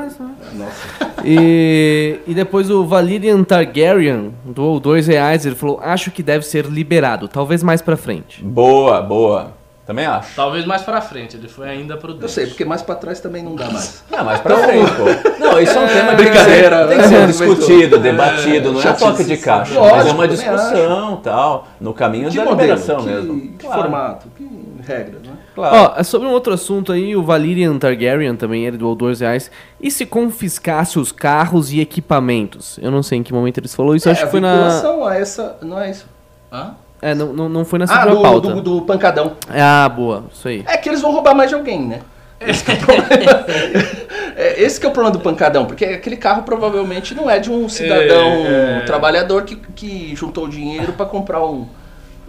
E, e depois o Valerian Targaryen doou 2 reais. Ele falou: Acho que deve ser liberado, talvez mais pra frente. Boa, boa. Também acho. Talvez mais pra frente, ele foi ainda prudente. Eu sei, porque mais pra trás também não dá mais. Não, mas pra frente, pô. Não, isso é um tema que Brincadeira, tem que ser né? discutido, debatido, não é toque de caixa, Lógico, mas é uma discussão tal, no caminho Que da modelo? liberação que, mesmo. que Claro, formato? Que regra, né? claro. Ó, é sobre um outro assunto aí, o Valerian Targaryen também, ele doou 2 reais. E se confiscasse os carros e equipamentos? Eu não sei em que momento eles falou isso, acho é, que foi na. a essa. Não é isso. Hã? É, não, não, não foi nessa Ah, do, pauta. do, do pancadão. Ah, boa, isso aí. É que eles vão roubar mais de alguém, né? Esse que é o problema. É, esse que é o problema do pancadão, porque aquele carro provavelmente não é de um cidadão É, é. trabalhador que, que juntou dinheiro pra comprar um,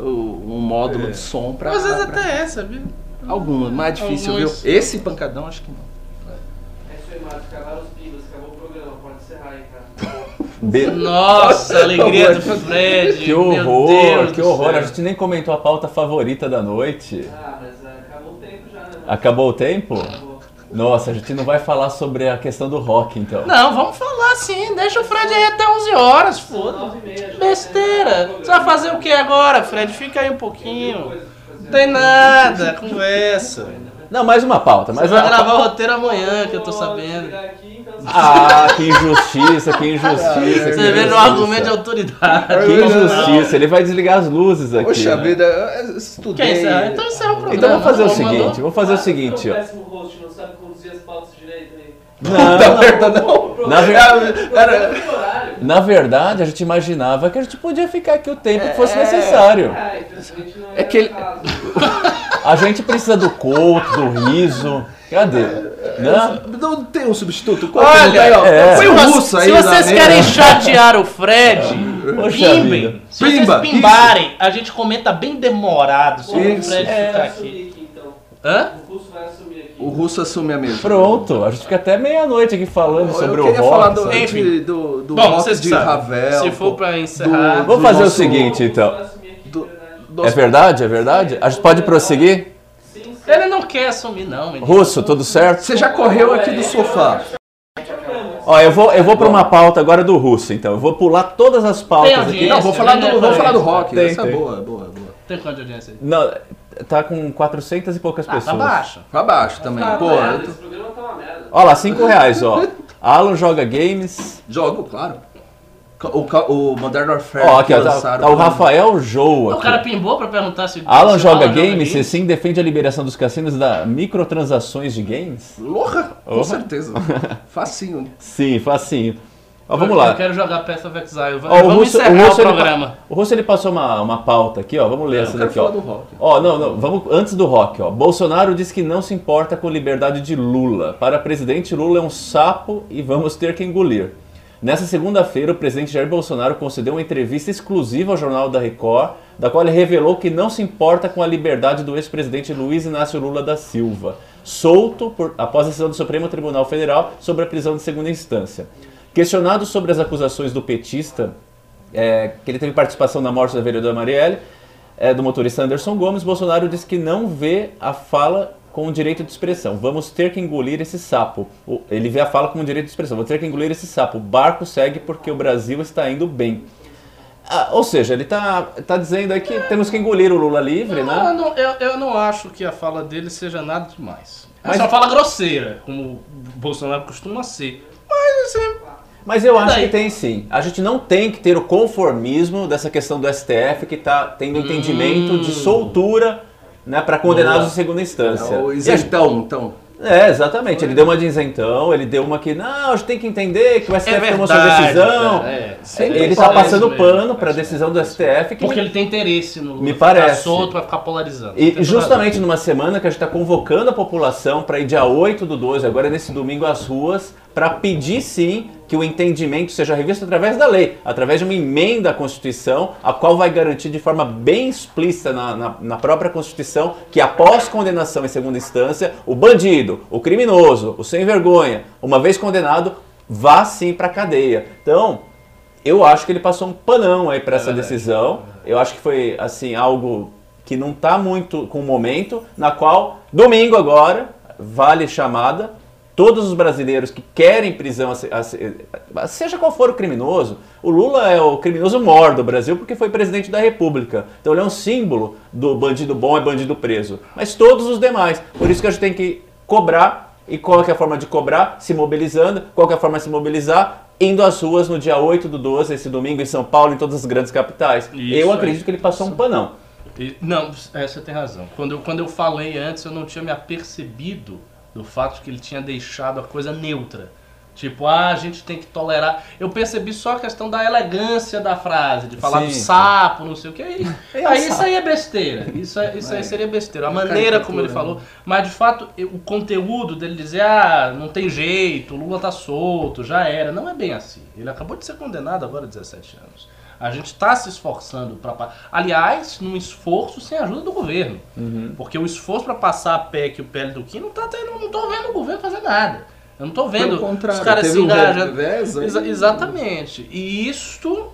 um módulo É. de som pra. Às vezes pra- até é, sabia? Alguns, mais difícil, Alguns. viu? Esse pancadão acho que não. É isso aí, Márcio. Acabaram os pingos, acabou o programa. Pode encerrar aí, cara. Be- Nossa, a alegria do Fred. Que meu horror, Deus que horror. céu. A gente nem comentou a pauta favorita da noite. Ah, mas acabou o tempo já, né? Acabou o tempo? Nossa, a gente não vai falar sobre a questão do rock, então. Não, vamos falar sim. Deixa o Fred aí até 11 horas, foda Besteira. Você vai fazer o que agora, Fred? Fica aí um pouquinho. Não tem nada, conversa. Não, mais uma pauta. Você Mais vai uma... gravar o roteiro amanhã, que eu tô sabendo. Ah, que injustiça, que injustiça. Você vê no argumento de autoridade. Que injustiça, ele vai desligar as luzes aqui. Poxa né? vida, eu estudei. Encerrar? Então encerra o programa. Então vamos fazer o Não, seguinte, vamos fazer o seguinte, ó. não sabe conduzir as pautas direito aí. Puta merda, não. Na, ver- Era- horário. na verdade, a gente imaginava que a gente podia ficar aqui o tempo que É. fosse necessário. Ah, infelizmente não É que ele- A gente precisa do couto, do riso. Cadê? Né? Não tem um substituto? Olha, Não tem, ó. é. Se, o russo aí se vocês mesa. querem chatear o Fred, pimbem. Se Pimba, vocês pimbarem, a gente comenta bem demorado sobre o Isso. Fred É. ficar aqui. Hã? O russo vai assumir aqui. O russo assume a mesa. Pronto, a gente fica até meia-noite aqui falando sobre eu o queria rock. falar do, sabe? Enfim. de- do, do Bom, rock de sabem. Ravel. Se for pra encerrar. do- Vamos fazer o nosso- seguinte, então. Do- do- É verdade? É verdade? A gente pode prosseguir? Ele não quer assumir, não. Ele... Russo, tudo certo? Você já correu aqui do sofá. Ó, eu vou, eu vou pra uma pauta agora do russo, então. Eu vou pular todas as pautas aqui. Não, vou falar do, Tem, vou falar do rock. Tem, Essa tem. é boa, boa, boa. Tem quanto de audiência aí? Não, tá com 400 e poucas Ah, tá pessoas. baixo. Pra baixo também. Tá, Pô, tá. eu tô- Esse programa tá uma merda. Ó lá, 5 reais, ó. Alan joga games. jogo, claro. O, o Modern Warfare Ó, aqui. Tá, lançaram tá o pra- Rafael Jou O cara pimbou pra perguntar se. Alan se joga Alan games e sim defende a liberação dos cassinos da microtransações de games? Louca, com Opa. certeza. Facinho. Sim, facinho. Ó, vamos Eu lá. quero jogar Path of Exile. Ó, o Vamos Russo, o encerrar o, Russo, ele, programa. o Russo ele passou uma, uma pauta aqui, ó. Vamos ler Eu essa daqui, falar ó. do rock. Ó, não, não, vamos antes do rock, ó. Bolsonaro diz que não se importa com liberdade de Lula. Para presidente, Lula é um sapo e vamos ter que engolir. Nessa segunda-feira, o presidente Jair Bolsonaro concedeu uma entrevista exclusiva ao Jornal da Record, da qual ele revelou que não se importa com a liberdade do ex-presidente Luiz Inácio Lula da Silva, solto por, após a decisão do Supremo Tribunal Federal sobre a prisão de segunda instância. Questionado sobre as acusações do petista, é, que ele teve participação na morte da vereadora Marielle, é, do motorista Anderson Gomes, Bolsonaro disse que não vê a fala com o direito de expressão. Vamos ter que engolir esse sapo. Ele vê a fala como direito de expressão. Vamos ter que engolir esse sapo. O barco segue porque o Brasil está indo bem. Ah, ou seja, ele está tá dizendo aí que temos que engolir o Lula livre, não, né? Não, eu, eu não acho que a fala dele seja nada demais. É Mas... só fala grosseira, como o Bolsonaro costuma ser. Mas assim, mas eu acho que tem sim. A gente não tem que ter o conformismo dessa questão do STF que está tendo entendimento hum. de soltura né, para condenados em segunda instância. É o isentão, então. É, exatamente. Ele deu uma de isentão, ele deu uma que, não, a gente tem que entender que o STF é tomou sua decisão. É. Ele está passando pano para a decisão do STF. Que Porque ele tem interesse no Me parece. solto para ficar polarizando. E justamente numa semana que a gente está convocando a população para ir dia 8 do 12, agora nesse domingo, às ruas, para pedir sim que o entendimento seja revisto através da lei, através de uma emenda à Constituição, a qual vai garantir de forma bem explícita na, na, na própria Constituição que após condenação em segunda instância, o bandido, o criminoso, o sem vergonha, uma vez condenado, vá sim para a cadeia. Então, eu acho que ele passou um panão aí para essa é decisão. Eu acho que foi assim algo que não está muito com o momento, na qual domingo agora vale chamada todos os brasileiros que querem prisão, seja qual for o criminoso, o Lula é o criminoso maior do Brasil porque foi presidente da República. Então ele é um símbolo do bandido bom e bandido preso. Mas todos os demais. Por isso que a gente tem que cobrar. E qual é a forma de cobrar? Se mobilizando. Qual é a forma de se mobilizar? Indo às ruas no dia 8 do 12, esse domingo, em São Paulo, em todas as grandes capitais. Isso, eu acredito é. que ele passou um panão. Não, é, você tem razão. Quando eu, quando eu falei antes, eu não tinha me apercebido do fato de que ele tinha deixado a coisa neutra. Tipo, ah, a gente tem que tolerar. Eu percebi só a questão da elegância da frase, de falar sim, do sapo, sim. não sei o que. Aí, é aí isso aí é besteira. Isso, é, isso aí seria besteira. A maneira como ele falou. Né? Mas de fato, o conteúdo dele dizer, ah, não tem jeito, o Lula tá solto, já era. Não é bem assim. Ele acabou de ser condenado agora há 17 anos. A gente está se esforçando para. Aliás, num esforço sem ajuda do governo. Uhum. Porque o esforço para passar a PEC e o PL do Kim não tá tendo, não tô vendo o governo fazer nada. Eu não tô vendo os caras se engajando. Um Exa exatamente. E isto,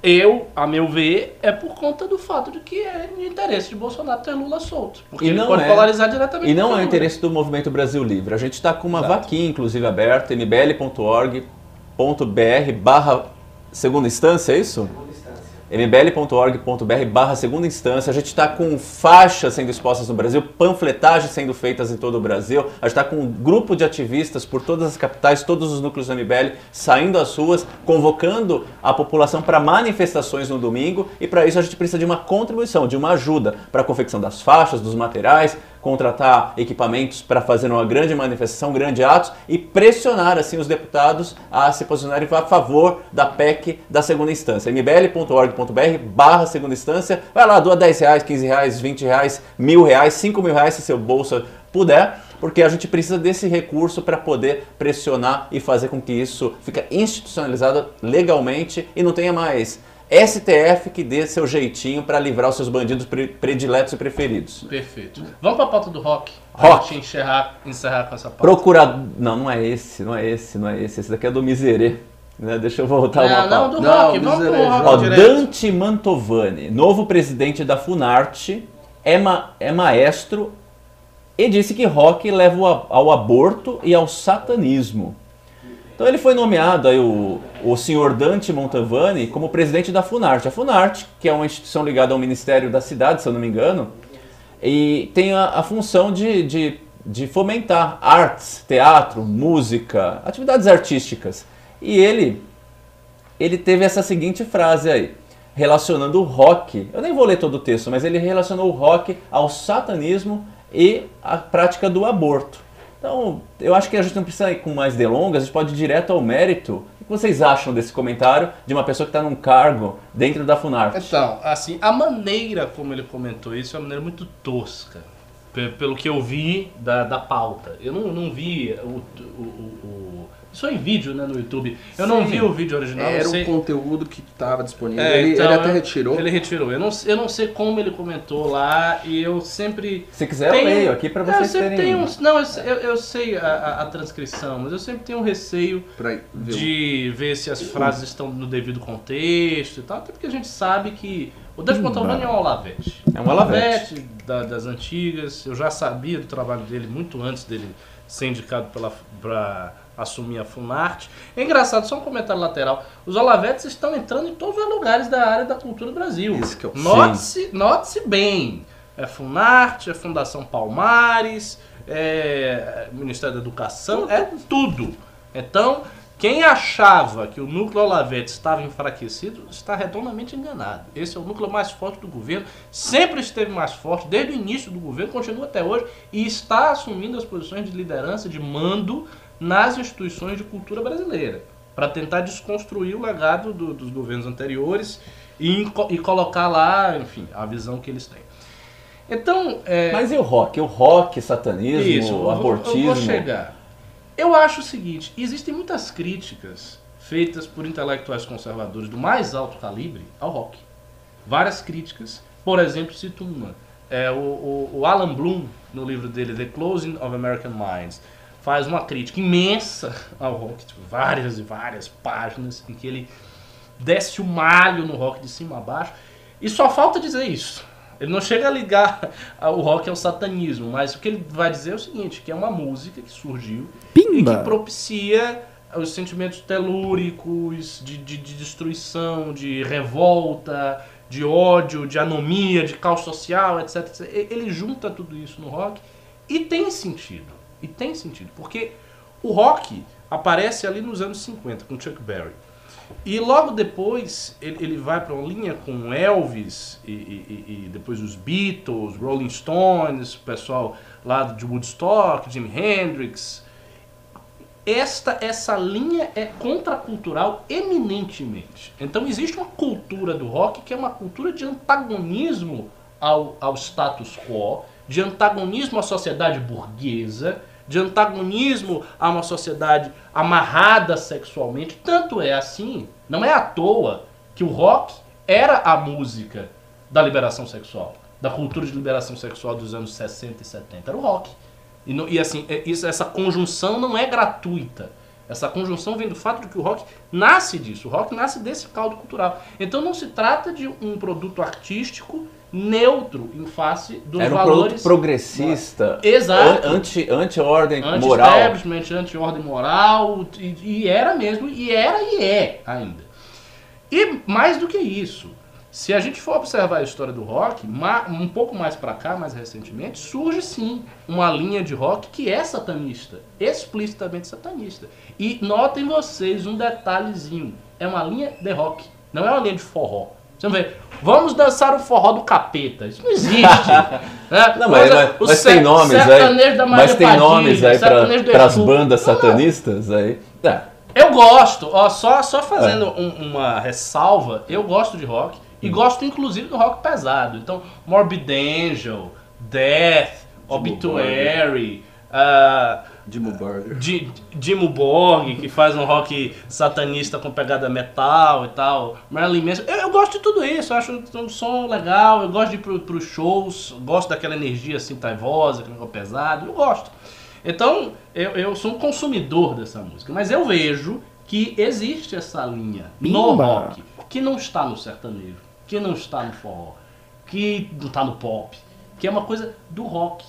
eu, a meu ver, é por conta do fato de que é de interesse de Bolsonaro ter Lula solto. Porque e ele pode é, polarizar diretamente. E não é interesse do Movimento Brasil Livre. A gente está com uma Exato. vaquinha, inclusive, aberta, mbl.org.br barra segunda instância, é isso? mbl.org.br barra segunda instância. A gente está com faixas sendo expostas no Brasil, panfletagens sendo feitas em todo o Brasil. A gente está com um grupo de ativistas por todas as capitais, todos os núcleos do MBL saindo às ruas, convocando a população para manifestações no domingo. E para isso a gente precisa de uma contribuição, de uma ajuda para a confecção das faixas, dos materiais, contratar equipamentos para fazer uma grande manifestação, um grande ato e pressionar assim os deputados a se posicionarem a favor da PEC da segunda instância. mbl.org.br barra segunda instância, vai lá, doa 10 reais, 15 reais, 20 reais, mil reais, 5 mil reais se seu bolso puder, porque a gente precisa desse recurso para poder pressionar e fazer com que isso fique institucionalizado legalmente e não tenha mais STF que dê seu jeitinho para livrar os seus bandidos prediletos e preferidos. Perfeito. Vamos para a pauta do rock. Rock. Pra encerrar, encerrar com essa pauta. Procurar. Não, não é esse, não é esse, não é esse. Esse daqui é do Miserê. Né? Deixa eu voltar não, uma Não, do não, rock. Vamos pro rock Ó, Dante Mantovani, novo presidente da Funarte, é, ma é maestro e disse que rock leva ao aborto e ao satanismo. Então ele foi nomeado aí o, o senhor Dante Montavani como presidente da Funarte. A Funarte, que é uma instituição ligada ao Ministério da Cidade, se eu não me engano, e tem a, a função de, de, de fomentar artes, teatro, música, atividades artísticas. E ele, ele teve essa seguinte frase aí, relacionando o rock, eu nem vou ler todo o texto, mas ele relacionou o rock ao satanismo e à prática do aborto. Então, eu acho que a gente não precisa ir com mais delongas, a gente pode ir direto ao mérito. O que vocês acham desse comentário de uma pessoa que está num cargo dentro da Funarte? Então, assim, a maneira como ele comentou isso é uma maneira muito tosca, pelo que eu vi da, da pauta. Eu não, não vi o, o, o É em vídeo, né, no YouTube. Eu não Sim. vi o vídeo original, Era não um sei. conteúdo que estava disponível. É, ele, então, ele até eu- retirou. Ele retirou. Eu não, eu não sei como ele comentou lá e eu sempre. Se quiser, eu tenho- leio aqui pra eu vocês sempre terem. tenho Não, eu, eu, eu sei a, a- a transcrição, mas eu sempre tenho um receio Pra ver o- de ver se as frases estão no devido contexto e tal, até porque a gente sabe que o Dante Montalbano é um Olavete. É um Olavete. da- das antigas, eu já sabia do trabalho dele muito antes dele ser indicado para assumir a Funarte. É engraçado, só um comentário lateral, os Olavetes estão entrando em todos os lugares da área da cultura do Brasil. Isso que eu- Note-se note bem, é Funarte, é Fundação Palmares, é Ministério da Educação, é tudo. Então, quem achava que o núcleo Olavete estava enfraquecido está redondamente enganado. Esse é o núcleo mais forte do governo, sempre esteve mais forte, desde o início do governo, continua até hoje, e está assumindo as posições de liderança, de mando nas instituições de cultura brasileira, para tentar desconstruir o legado do- dos governos anteriores e, e colocar lá, enfim, a visão que eles têm. Então, é, Mas e o rock? O rock, satanismo, isso, eu abortismo. Eu vou chegar. Eu acho o seguinte, existem muitas críticas feitas por intelectuais conservadores do mais alto calibre ao rock. Várias críticas. Por exemplo, cito uma. É, o, o- o Alan Bloom, no livro dele, The Closing of American Minds, faz uma crítica imensa ao rock, tipo, várias e várias páginas, em que ele desce o malho no rock de cima a baixo. E só falta dizer isso. Ele não chega a ligar o rock ao satanismo, mas o que ele vai dizer é o seguinte, que é uma música que surgiu e que Pimba! propicia os sentimentos telúricos de, de, de destruição, de revolta, de ódio, de anomia, de caos social, etc, etc. Ele junta tudo isso no rock e tem sentido. E tem sentido, porque o rock aparece ali nos anos 50 com Chuck Berry. E logo depois ele, ele vai para uma linha com Elvis e, e- e- depois os Beatles, Rolling Stones, o pessoal lá de Woodstock, Jimi Hendrix. Esta essa linha é contracultural eminentemente. Então existe uma cultura do rock que é uma cultura de antagonismo ao, ao status quo, de antagonismo à sociedade burguesa, de antagonismo a uma sociedade amarrada sexualmente. Tanto é assim, não é à toa que o rock era a música da liberação sexual, da cultura de liberação sexual dos anos 60 e 70. Era o rock. E, e assim, é- isso- essa conjunção não é gratuita. Essa conjunção vem do fato de que o rock nasce disso. O rock nasce desse caldo cultural. Então não se trata de um produto artístico neutro em face dos Era um valores progressista. Exato. an- Anti, anti-ordem moral. anti-establishment, anti-ordem moral, e, e era mesmo, e era e é ainda. E mais do que isso, se a gente for observar a história do rock, um pouco mais pra cá, mais recentemente, surge sim uma linha de rock que é satanista, explicitamente satanista. E notem vocês um detalhezinho, é uma linha de rock, não é uma linha de forró. Você vê, vamos dançar o forró do capeta. Isso não existe. né? Não, mas, mas- o mas ser- tem nomes aí. da Maria Mas tem Padilha, nomes aí para as bandas satanistas aí. É. Eu gosto, ó, só, só fazendo É. um- uma ressalva, eu gosto de rock Hum. e gosto inclusive do rock pesado. Então, Morbid Angel, Death, Obituary, ah, Dimo Burger. Di- Dimmu Borg, que faz um rock satanista com pegada metal e tal, Marilyn Manson. Eu, eu gosto de tudo isso, eu acho um som legal, eu gosto de ir pro, pros shows, gosto daquela energia assim taivosa, aquele negócio pesado, eu gosto. Então, eu, eu sou um consumidor dessa música, mas eu vejo que existe essa linha no Pimba! rock, que não está no sertanejo, que não está no forró, que não está no pop, que é uma coisa do rock.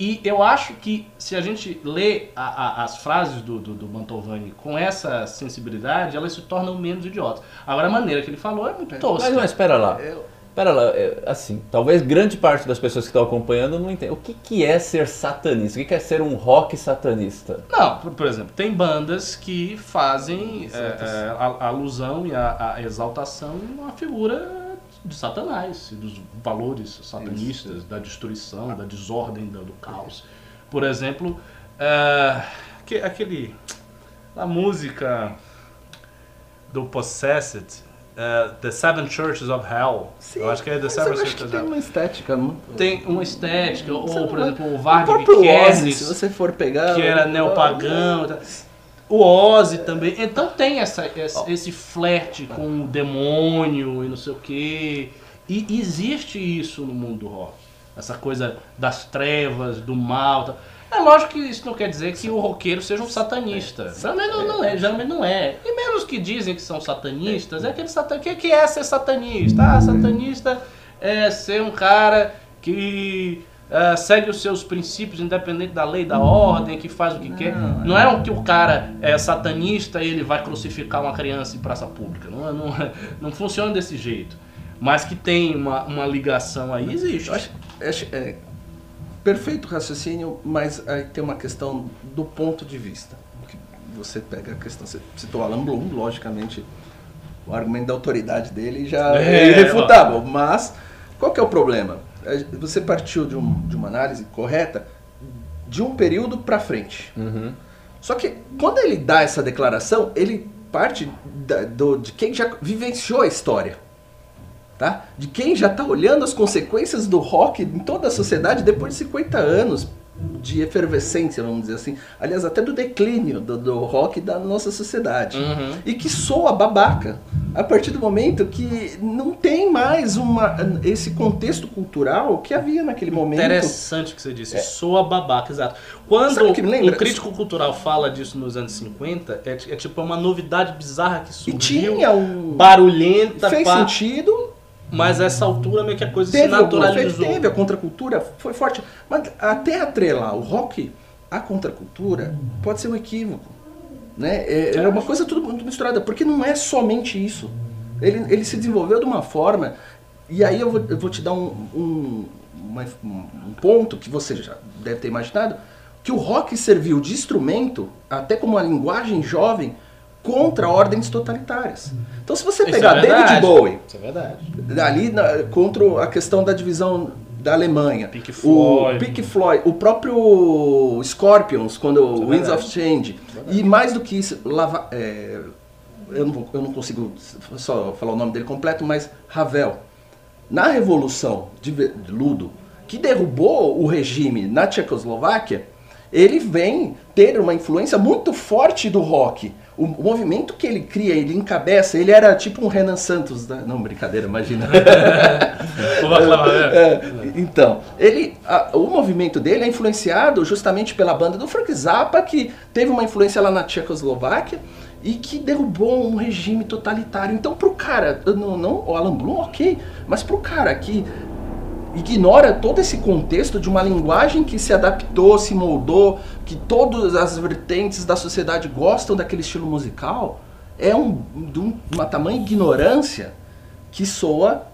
E eu acho que se a gente lê a- a- as frases do, do, do Mantovani com essa sensibilidade, elas se tornam menos idiotas. Agora, a maneira que ele falou é muito tosca. Mas, mas espera lá. Eu- Espera lá, é, assim, talvez grande parte das pessoas que estão acompanhando não entenda. O que, que é ser satanista? O que, que é ser um rock satanista? Não, por, por exemplo, tem bandas que fazem é, é, a, a alusão e a, a exaltação a figura de Satanás, dos valores satanistas, da destruição, da desordem, do, caos. Por exemplo, é, que- aquele. a música do Possessed, é, The Seven Churches of Hell. Eu acho que é The Seven Churches que of tem Hell. uma estética muito... Tem uma estética, ou por exemplo, o Varg Vikernes se você for pegar... que era neopagão. tal. O Ozzy também. Então tem essa, esse, esse flerte com o demônio e não sei o quê. E existe isso no mundo do rock. Essa coisa das trevas, do mal. tal. É lógico que isso não quer dizer que o roqueiro seja um satanista. Geralmente não, não é, geralmente não é. E mesmo os que dizem que são satanistas, é aquele satan... O que que é ser satanista? Ah, satanista é ser um cara que ah, segue os seus princípios independente da lei, da ordem, que faz o que quer. Não é o que o cara é satanista e ele vai crucificar uma criança em praça pública. Não, é- não, é- não funciona desse jeito. Mas que tem uma, uma ligação aí, existe. Acho- acho- é, perfeito raciocínio, mas aí tem uma questão do ponto de vista. Você pega a questão, você citou Alan Bloom, logicamente o argumento da autoridade dele já é, É, irrefutável, mas qual que é o problema? Você partiu de, um- de uma análise correta de um período para frente. Só que quando ele dá essa declaração, ele parte da- do- de quem já vivenciou a história. Tá? De quem já está olhando as consequências do rock em toda a sociedade depois de 50 anos de efervescência, vamos dizer assim. Aliás, até do declínio do, do rock da nossa sociedade. Uhum. E que soa babaca a partir do momento que não tem mais uma, esse contexto cultural que havia naquele momento. Interessante o que você disse. Soa babaca, exato. Quando o crítico cultural fala disso nos anos 50, é, é tipo uma novidade bizarra que E surgiu, tinha um. barulhenta, Fez pá, sentido, mas essa altura meio que a coisa teve se naturalizou. teve, a contracultura foi forte. Mas até atrelar o rock à contracultura pode ser um equívoco. Né? É, é uma coisa tudo muito misturada, porque não é somente isso. Ele, ele se desenvolveu de uma forma, e aí eu vou, eu vou te dar um, um, uma- um ponto que você já deve ter imaginado, que o rock serviu de instrumento, até como uma linguagem jovem, contra ordens totalitárias. Então se você pegar é David. Bowie, é verdade. ali na- contra a questão da divisão da Alemanha. Pink O. Pink Floyd, o próprio Scorpions, quando o Winds verdade. of Change. E mais do que isso, Lava, é, eu, não, eu não consigo só falar o nome dele completo, mas Ravel. Na Revolução de Ludo, que derrubou o regime na Tchecoslováquia, ele vem ter uma influência muito forte do rock. O movimento que ele cria, ele encabeça, ele era tipo um Renan Santos. Da... Não, brincadeira, imagina. Vou aclamar, né? É, então, ele, a- o movimento dele é influenciado justamente pela banda do Frank Zappa, que teve uma influência lá na Tchecoslováquia e que derrubou um regime totalitário. Então, pro cara, não, não o Alan Bloom, ok, mas pro cara que ignora todo esse contexto de uma linguagem que se adaptou, se moldou, que todas as vertentes da sociedade gostam daquele estilo musical, é um, de um- uma tamanha ignorância que soa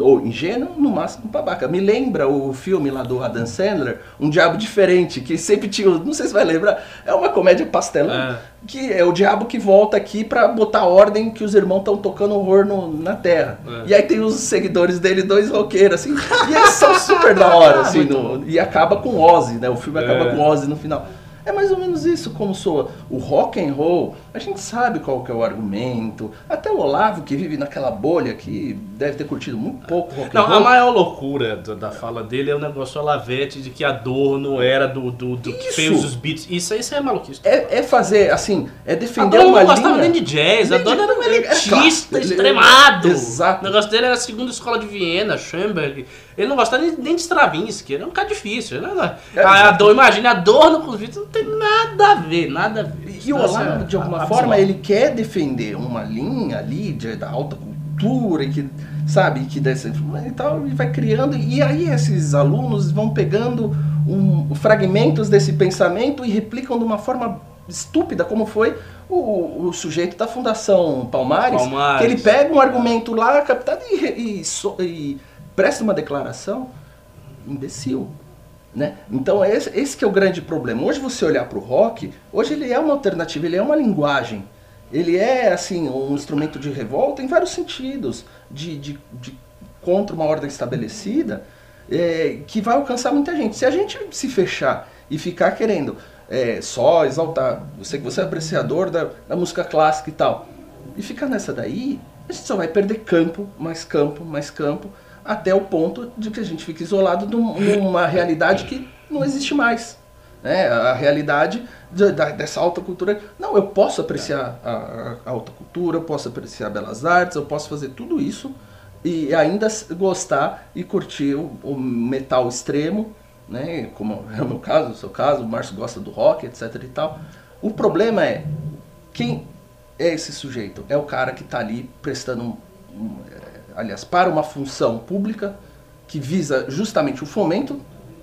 ou ingênuo, no máximo babaca. Me lembra o filme lá do Adam Sandler, Um Diabo Diferente, que sempre tinha, não sei se vai lembrar, é uma comédia pastelão, É. que é o diabo que volta aqui pra botar ordem que os irmãos estão tocando horror no- na terra. É. E aí tem os seguidores dele, dois roqueiros, assim, e eles são super da hora, assim, Muito no- e acaba com Ozzy, né? O filme acaba É. com Ozzy no final. É mais ou menos isso como soa. O rock and roll, a gente sabe qual que é o argumento. Até o Olavo, que vive naquela bolha, que deve ter curtido muito pouco rock Não, a maior loucura da, da fala dele é o negócio Olavete de que a dor não era do, do, do que fez os beats. Isso, aí- isso é maluquice. É, é fazer, assim, é defender Dor uma não gostava linha... nem de jazz, a Dor era um elitista extremado. Exato. O negócio dele era a segunda escola de Viena, Schoenberg. Ele não gostava nem, nem de Stravinsky, era um cara difícil. Né? É, a, a exato. Dor, imagina, a Dor no convite não tem nada a ver, nada a ver. E o Olavo, de alguma é forma, ele quer defender uma linha ali de, da alta cultura, e que, sabe, que dessa e tal, e vai criando. E aí esses alunos vão pegando um- fragmentos desse pensamento e replicam de uma forma estúpida, como foi o, o sujeito da Fundação Palmares, Palmares. que ele pega um argumento lá captado e, e e presta uma declaração imbecil. Né? Então esse, esse que é o grande problema. Hoje você olhar para o rock, hoje ele é uma alternativa, ele é uma linguagem. Ele é assim um instrumento de revolta em vários sentidos, de, de, de contra uma ordem estabelecida, é, que vai alcançar muita gente. Se a gente se fechar e ficar querendo é, só exaltar, eu sei que você é apreciador da, da música clássica e tal, e ficar nessa daí, a gente só vai perder campo, mais campo, mais campo, até o ponto de que a gente fique isolado num- numa realidade que não existe mais. né, a realidade de- dessa alta cultura. Não, eu posso apreciar a, a- alta cultura, eu posso apreciar belas artes, eu posso fazer tudo isso e ainda gostar e curtir o, o metal extremo, né, como é o meu caso, o seu caso, o Márcio gosta do rock, etc e tal. O problema é quem é esse sujeito? É o cara que está ali prestando, um, um, aliás, para uma função pública que visa justamente o fomento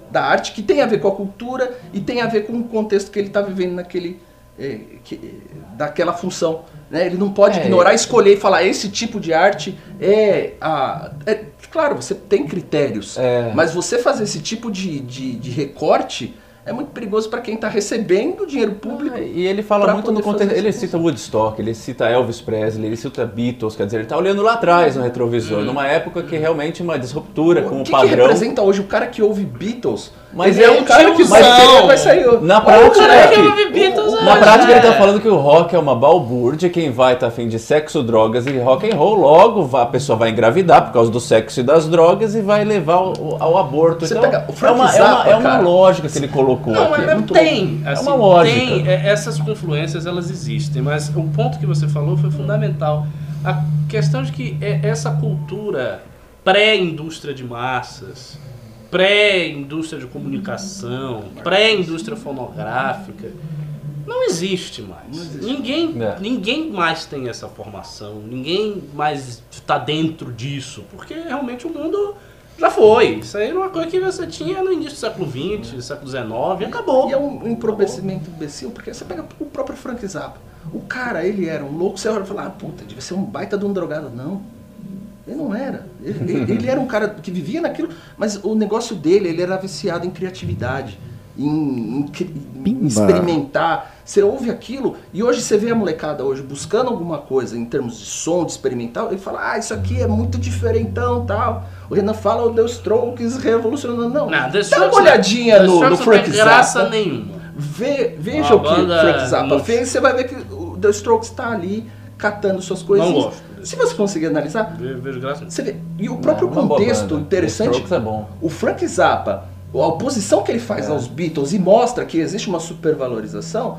da arte, que tem a ver com a cultura e tem a ver com o contexto que ele está vivendo naquele, é, que- é, daquela função. Né? Ele não pode É. ignorar, escolher e falar esse tipo de arte é a. é- claro, você tem critérios, É. mas você fazer esse tipo de, de, de recorte é muito perigoso para quem está recebendo dinheiro público. E ele fala muito no contexto. Ele cita Woodstock, ele cita Elvis Presley, ele cita Beatles, quer dizer, ele tá olhando lá atrás no retrovisor, numa época que realmente uma disruptura com O o que, que padrão. representa hoje o cara que ouve Beatles? Mas ele é é um cara que vai, tiozão. vai sair. Na prática, cara é que o- Na é. prática, ele tá falando que o rock é uma balbúrdia, quem vai tá afim de sexo, drogas e rock and roll, logo a pessoa vai engravidar por causa do sexo e das drogas e vai levar ao, ao aborto. Você então, pega o é Frank uma, é uma, Zappa, é uma cara. lógica que ele colocou Não, aqui. é, muito tem, É assim, uma lógica. tem, é, essas confluências elas existem, mas o ponto que você falou foi fundamental. A questão de que é- essa cultura pré-indústria de massas, pré-indústria de comunicação, pré-indústria fonográfica, não existe mais. Ninguém, É. ninguém mais tem essa formação, ninguém mais está dentro disso, porque realmente o mundo já foi. Isso aí era uma coisa que você tinha no início do século XX, século XIX e acabou. E é um empobrecimento imbecil, porque você pega o próprio Frank Zappa. O cara, ele era um louco, você olha e fala, ah, puta, devia ser um baita de um drogado. Não, ele não era. Ele, ele- ele era um cara que vivia naquilo, mas o negócio dele, ele era viciado em criatividade, em, em experimentar. Você ouve aquilo, e hoje você vê a molecada hoje buscando alguma coisa em termos de som, de experimental, ele fala, ah, isso aqui é muito diferentão tal. O Renan fala, o The Strokes revolucionando. Não, Não, dá Strokes- uma olhadinha The no, no Strokes não Frank tem graça Zappa. nenhuma. Vê, veja Uma o que o banda Frank Zappa fez, você vai ver que o The Strokes está ali catando suas coisas. Não gosto. Se você conseguir analisar, Ve- Vejo graça. você vê. E o próprio É contexto banda. interessante. Strokes é bom. O Frank Zappa, a oposição que ele faz É. aos Beatles e mostra que existe uma supervalorização,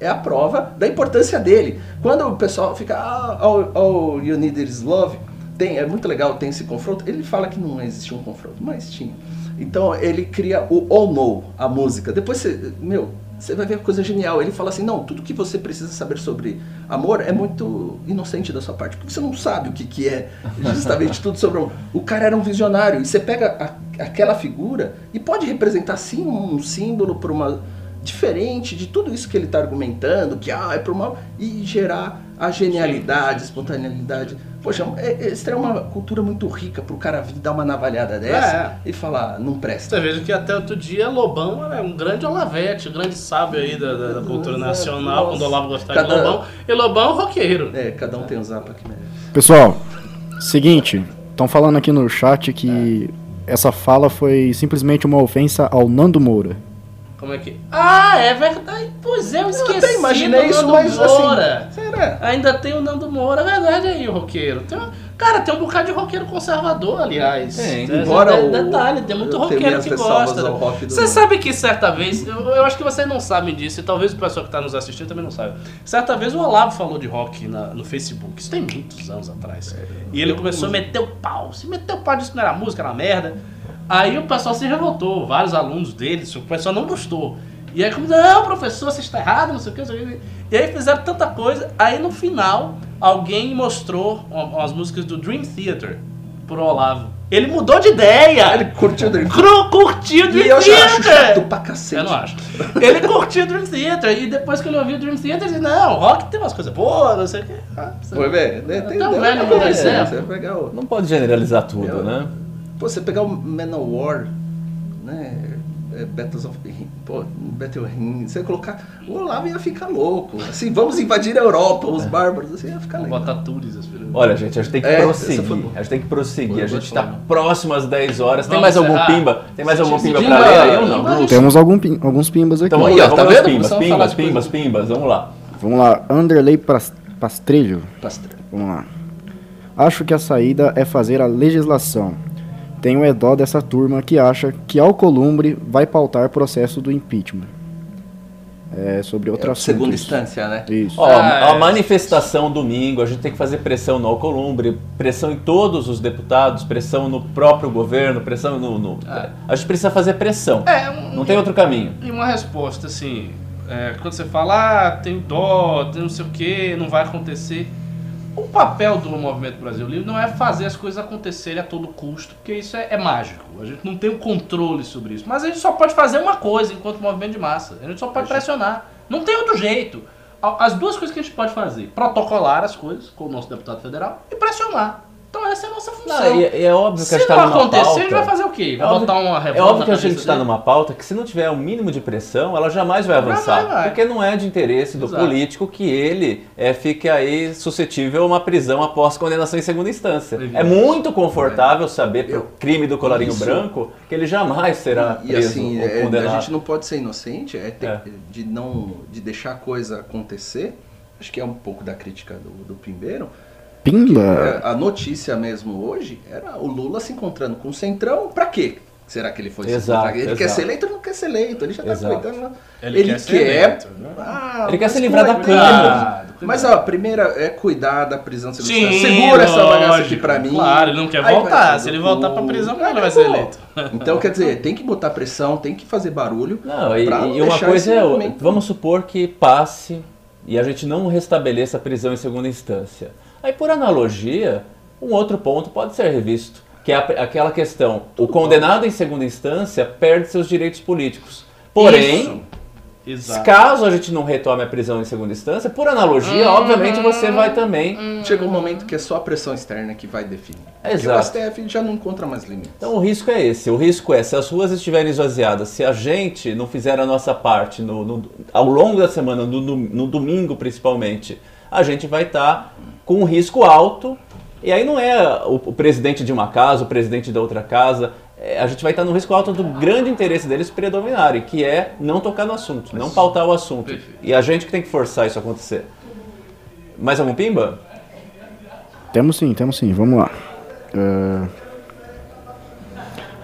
é a prova da importância dele. Quando o pessoal fica, ah, all, all you need is love, tem, é muito legal, tem esse confronto. Ele fala que não existia um confronto, mas tinha. Então ele cria o All Know, a música. Depois você, meu, você vai ver coisa genial. Ele fala assim: não, tudo que você precisa saber sobre amor é muito inocente da sua parte, porque você não sabe o que, que é justamente tudo sobre amor. O cara era um visionário, e você pega a- aquela figura e pode representar sim um símbolo para uma diferente de tudo isso que ele está argumentando, que ah, é pro mal, e gerar a genialidade, a espontaneidade. Poxa, é, é, é uma cultura muito rica pro cara vir dar uma navalhada dessa e falar, não presta. Você veja que até outro dia Lobão era um grande Olavete, um grande sábio aí da, da- cultura nacional, Nossa. quando o Olavo gostava de Cada- Lobão. E Lobão é um roqueiro. É, cada um tem o zapa que merece. Pessoal, seguinte, estão falando aqui no chat que essa fala foi simplesmente uma ofensa ao Nando Moura. Como é que. Ah, é verdade. Pois é, eu esqueci. Eu até imaginei isso, mas Moura. assim, será? Ainda tem o Nando Moura, é verdade aí, o roqueiro. Tem um- cara, tem um bocado de roqueiro conservador, aliás. Tem. É, Embora é, o- detalhe, tem muito roqueiro que gosta. do Você Nando. sabe que certa vez, eu, eu acho que vocês não sabem disso, e talvez o pessoal que está nos assistindo também não saiba. Certa vez o Olavo falou de rock na- no Facebook, isso tem muitos anos atrás. E ele começou a meter o pau. Se meter o pau disso não era música, era merda. Aí o pessoal se revoltou, vários alunos dele, o pessoal não gostou. E aí, como, não, professor, você está errado, não sei o que, não sei o que. E aí fizeram tanta coisa. Aí no final, alguém mostrou uma- umas músicas do Dream Theater pro Olavo. Ele mudou de ideia! Ele curtiu o Dream Cru, curtiu o Dream E eu já acho Theater! chato pra cacete. Eu não acho. Ele curtiu o Dream Theater e depois que ele ouviu o Dream Theater, ele disse, não, rock tem umas coisas boas, não sei o que. Ah, Foi ver, né? Tem o deu velho muda coisa, exemplo. Não pode generalizar tudo, Eu- né? Pô, você pegar o Manowar, né? é, Battles of pô, Battle Ring, você colocar. O Olavo ia ficar louco. Assim, vamos invadir a Europa, os bárbaros, assim, ia ficar legal. botar filhas. Olha, gente, a gente tem que É, prosseguir. A gente tem que prosseguir. Foi a gente está próximo às 10 horas. Tem Vamos mais algum pimba? Tem mais algum pimba Pimba, pra ler ou pimba. não? Temos algum pim- alguns pimbas aqui. Então vamos Aí, lá, ó, tá vamos vendo? pimbas, pimbas, pimbas, pimbas, vamos lá. Vamos lá, Underlay Pastrelho. Pastor. Vamos lá. Acho que a saída é fazer a legislação. Tenho é dó dessa turma que acha que Alcolumbre vai pautar processo do impeachment. é sobre outro É, segunda isso. instância, né? Isso. Ó, Ah, a é. manifestação domingo, a gente tem que fazer pressão no Alcolumbre, pressão em todos os deputados, pressão no próprio governo, pressão no. no- Ah. A gente precisa fazer pressão. É, um- Não tem outro caminho. E uma resposta, assim, é, quando você fala, ah, tem dó, tem não sei o que, não vai acontecer. O papel do Movimento Brasil Livre não é fazer as coisas acontecerem a todo custo, porque isso é, é mágico. A gente não tem o controle sobre isso. Mas a gente só pode fazer uma coisa enquanto movimento de massa. A gente só pode pressionar. Não tem outro jeito. As duas coisas que a gente pode fazer: protocolar as coisas com o nosso deputado federal e pressionar. Então essa é a nossa função. Não, e, e é óbvio que Se a gente não tá numa acontecer, pauta. a gente vai fazer o quê? Vai É óbvio- botar uma É revolta óbvio que a na gente está numa pauta que se não tiver o mínimo de pressão, ela jamais vai avançar. vai, vai. Porque não é de interesse do Exato. político que ele é, fique aí suscetível a uma prisão após condenação em segunda instância. Evidente. É muito confortável saber Eu- crime do colarinho Isso. branco que ele jamais será E preso assim, ou é, condenado. a gente não pode ser inocente, é, ter- É. de não de deixar a coisa acontecer. Acho que é um pouco da crítica do, do Pimbeiro. Pimba! É, a notícia mesmo hoje era o Lula se encontrando com o Centrão. Pra quê? Será que ele foi se Exato, encontrar? Ele quer exato. ser eleito ou não quer ser eleito? Ele já tá Exato. coitando. Ele quer ser eleito, né? Ah, Ele quer se livrar da. Câmara. Cuidado, Mas ó, a primeira é cuidar da prisão Sim, segura. Segura essa bagaça aqui lógico. pra mim. Claro, ele não quer Aí voltar. Se ele voltar pra prisão, ele vai ser eleito. Então, quer dizer, tem que botar pressão, tem que fazer barulho. Não, e, e uma coisa é, vamos supor que passe e a gente não restabeleça a prisão em segunda instância. Aí, por analogia, um outro ponto pode ser revisto, que é a- aquela questão, o condenado em segunda instância perde seus direitos políticos. Porém, caso a gente não retome a prisão em segunda instância, por analogia, obviamente você vai também... Chega um momento que é só a pressão externa que vai definir. Porque Exato. o STF já não encontra mais limites. Então o risco é esse. O risco é, se as ruas estiverem esvaziadas, se a gente não fizer a nossa parte no, no- ao longo da semana, no, no- no domingo principalmente, a gente vai estar com um risco alto. E aí não é o, o presidente de uma casa, o presidente da outra casa. é, a gente vai estar no risco alto do grande interesse deles predominarem, que é não tocar no assunto, não pautar o assunto. Perfeito. E a gente que tem que forçar isso a acontecer. Mais algum pimba? Temos sim, temos sim, vamos lá. É...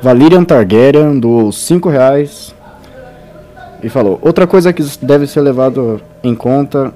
Valerian Targaryen doou 5 reais e falou: Outra coisa que deve ser levado em conta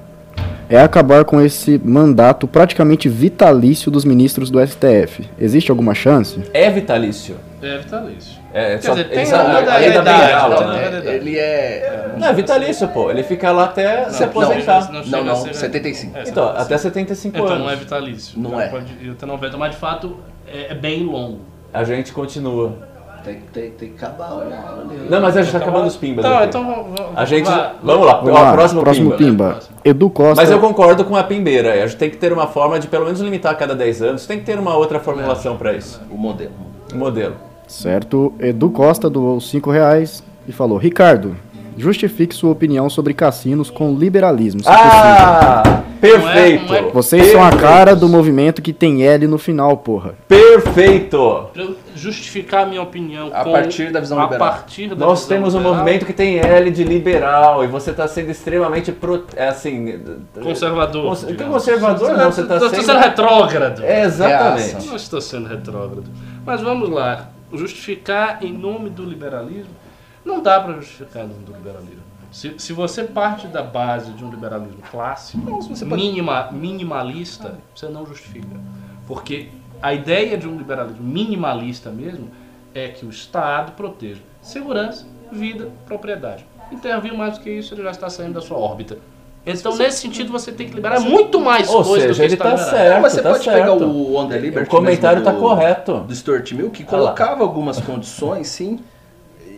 é acabar com esse mandato praticamente vitalício dos ministros do STF. Existe alguma chance? É vitalício. É vitalício. É, Quer só, dizer, tem a- a lei da bengala, né? Ele é. Não, é vitalício, pô. Ele fica lá até se Não, aposentar. não, Não, não, ser- 75. É, Então, 75. até 75 Então anos. não é vitalício. Não é. Pode ir até 90, mas de fato é, é bem longo. A gente continua. Tem, tem, tem que acabar o ali. Não, mas a gente tá acabando os pimbas. Tá, aqui. então vamos. A gente. Vamos lá, Vamos lá, próximo, pimba. pimba. Próximo. Edu Costa. Mas eu concordo com a pimbeira. A gente tem que ter uma forma de pelo menos limitar a cada 10 anos. Tem que ter uma outra formulação para isso. O modelo. Um modelo. Certo, Edu Costa doou 5 reais e falou: Ricardo, justifique sua opinião sobre cassinos com liberalismo. possível. Ah! Perfeito! Não é- não é- Vocês são a Perfeito. cara do movimento que tem L no final, porra. Perfeito! Pra eu justificar a minha opinião A com- partir da visão a liberal. partir da Nós visão temos um liberal, movimento que tem L de liberal e você está sendo extremamente pro, é assim conservador. Cons- conservador não, você tá Estou sendo- sendo retrógrado. É, exatamente. Não estou sendo retrógrado. Mas vamos lá. Justificar em nome do liberalismo? Não dá para justificar em nome do liberalismo. Se, se você parte da base de um liberalismo clássico, minima, minimalista, você não justifica. Porque a ideia de um liberalismo minimalista mesmo é que o Estado proteja segurança, vida, propriedade. Intervir mais do que isso, ele já está saindo da sua órbita. Então, nesse sentido, você tem que liberar muito mais Ou coisa do seja, que ele está tá liberado. certo. Mas você tá pode certo. pegar o On The Liberty O comentário tá do- correto. do Stuart Mill, que colocava algumas condições, sim,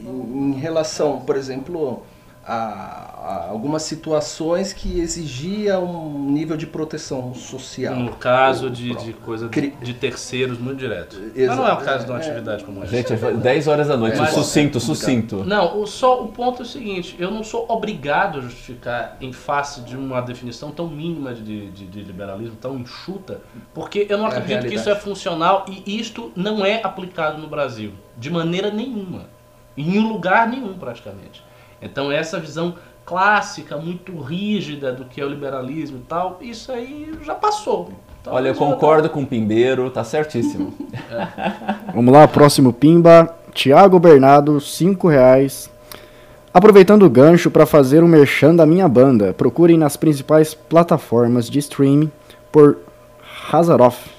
em, em relação, por exemplo, a, a algumas situações que exigia um nível de proteção social. No caso de, de coisa de, de terceiros muito direto. Mas Exato. não é o caso de uma É. atividade como essa. Gente, é 10 horas da noite, Mas- sucinto, sucinto. Não, o, só o ponto é o seguinte, eu não sou obrigado a justificar em face de uma definição tão mínima de, de- de liberalismo, tão enxuta, porque eu não É acredito que isso é funcional e isto não é aplicado no Brasil, de maneira nenhuma, em um lugar nenhum praticamente. Então essa visão clássica, muito rígida do que é o liberalismo e tal, isso aí já passou. Então, Olha, eu concordo com o Pimbeiro, tá certíssimo. Vamos lá, próximo Pimba. Tiago Bernardo, 5 reais. Aproveitando o gancho para fazer o merchan da minha banda, procurem nas principais plataformas de streaming por Hazaroff.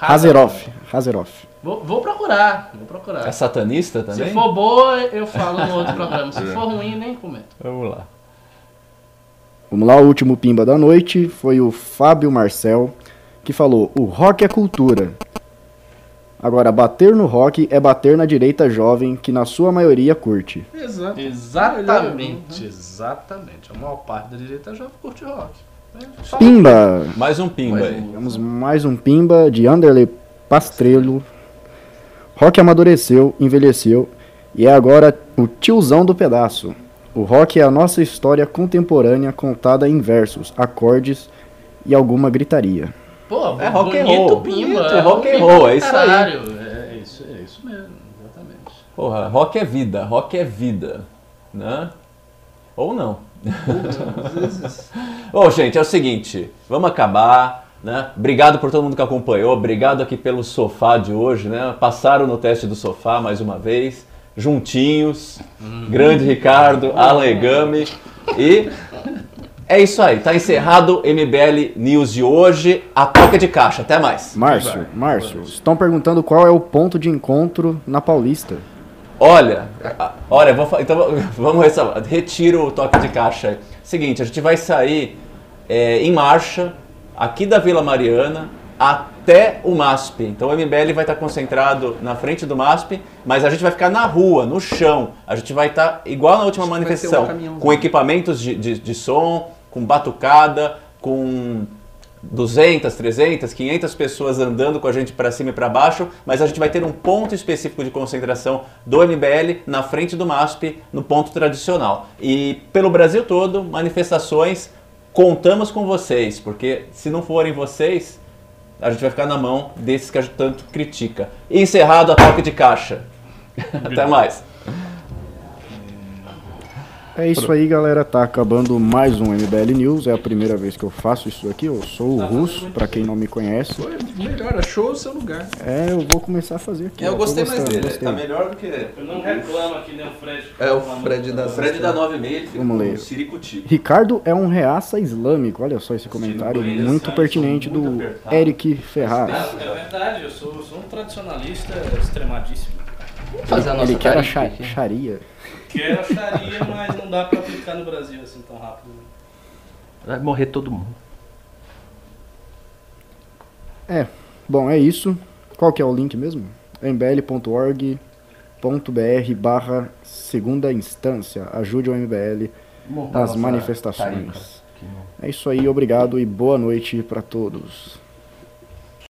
Hazeroff. Hazeroff. Vou, vou procurar, vou procurar. É satanista Se também? for boa, eu falo no outro programa. Se for ruim, nem comento. Vamos lá. Vamos lá, o último pimba da noite foi o Fábio Marcel, que falou: o rock é cultura. Agora, bater no rock é bater na direita jovem, que na sua maioria curte. Exato. Exatamente, exatamente. A maior parte da direita jovem curte rock. É, Pimba! Mais um pimba Mais aí. Temos mais um pimba de Anderley Pastrello. Rock amadureceu, envelheceu e é agora o tiozão do pedaço. O rock é a nossa história contemporânea contada em versos, acordes e alguma gritaria. Pô, É rock and roll. Pimba, é rock and roll, é isso aí. caralho. É isso, é isso mesmo, exatamente. Porra, rock é vida, rock é vida, né? Ou não. Às vezes. Ô, gente, é o seguinte, vamos acabar, né? Obrigado por todo mundo que acompanhou, obrigado aqui pelo sofá de hoje, né? Passaram no teste do sofá mais uma vez, juntinhos, grande Ricardo, Alan Egami e é isso aí, tá encerrado o MBL News de hoje, a toca de caixa, até mais. Márcio, Márcio, estão perguntando qual é o ponto de encontro na Paulista. Olha, olha, vou, então vamos ressalvar. Retiro o toque de caixa. aí. Seguinte, a gente vai sair é, em marcha aqui da Vila Mariana até o MASP. Então o MBL vai estar concentrado na frente do MASP, mas a gente vai ficar na rua, no chão. A gente vai estar igual na última um manifestação, com equipamentos de, de, de som, com batucada, com 200, 300, 500 pessoas andando com a gente para cima e para baixo, mas a gente vai ter um ponto específico de concentração do MBL na frente do MASP, no ponto tradicional. E pelo Brasil todo, manifestações, contamos com vocês, porque se não forem vocês, a gente vai ficar na mão desses que a gente tanto critica. Encerrado a toque de caixa. Até mais. É isso aí, galera. Tá acabando mais um MBL News. É a primeira vez que eu faço isso aqui. Eu sou o Russo, pra quem não me conhece. Foi melhor, achou o seu lugar. É, eu vou começar a fazer aqui. ó. Eu gostei mais dele, gostei. tá melhor do que Eu não reclamo aqui, nem o Fred. É o Fred da Fred da 9,5, ele fica Vamos com ler. um siricutico. Ricardo é um reaça islâmico. Olha só esse comentário conheço, muito cara, pertinente muito do apertado. Eric Ferraz. É verdade, eu sou, sou um tradicionalista extremadíssimo. Vamos fazer a nossa Ele quer a tarifa Quero acharia, mas não dá pra aplicar no Brasil assim tão rápido. Vai morrer todo mundo. É, bom, é isso. Qual que é o link mesmo? mbl.org.br barra segunda instância. Ajude o MBL nas manifestações. tarifa no- É isso aí, obrigado e boa noite pra todos.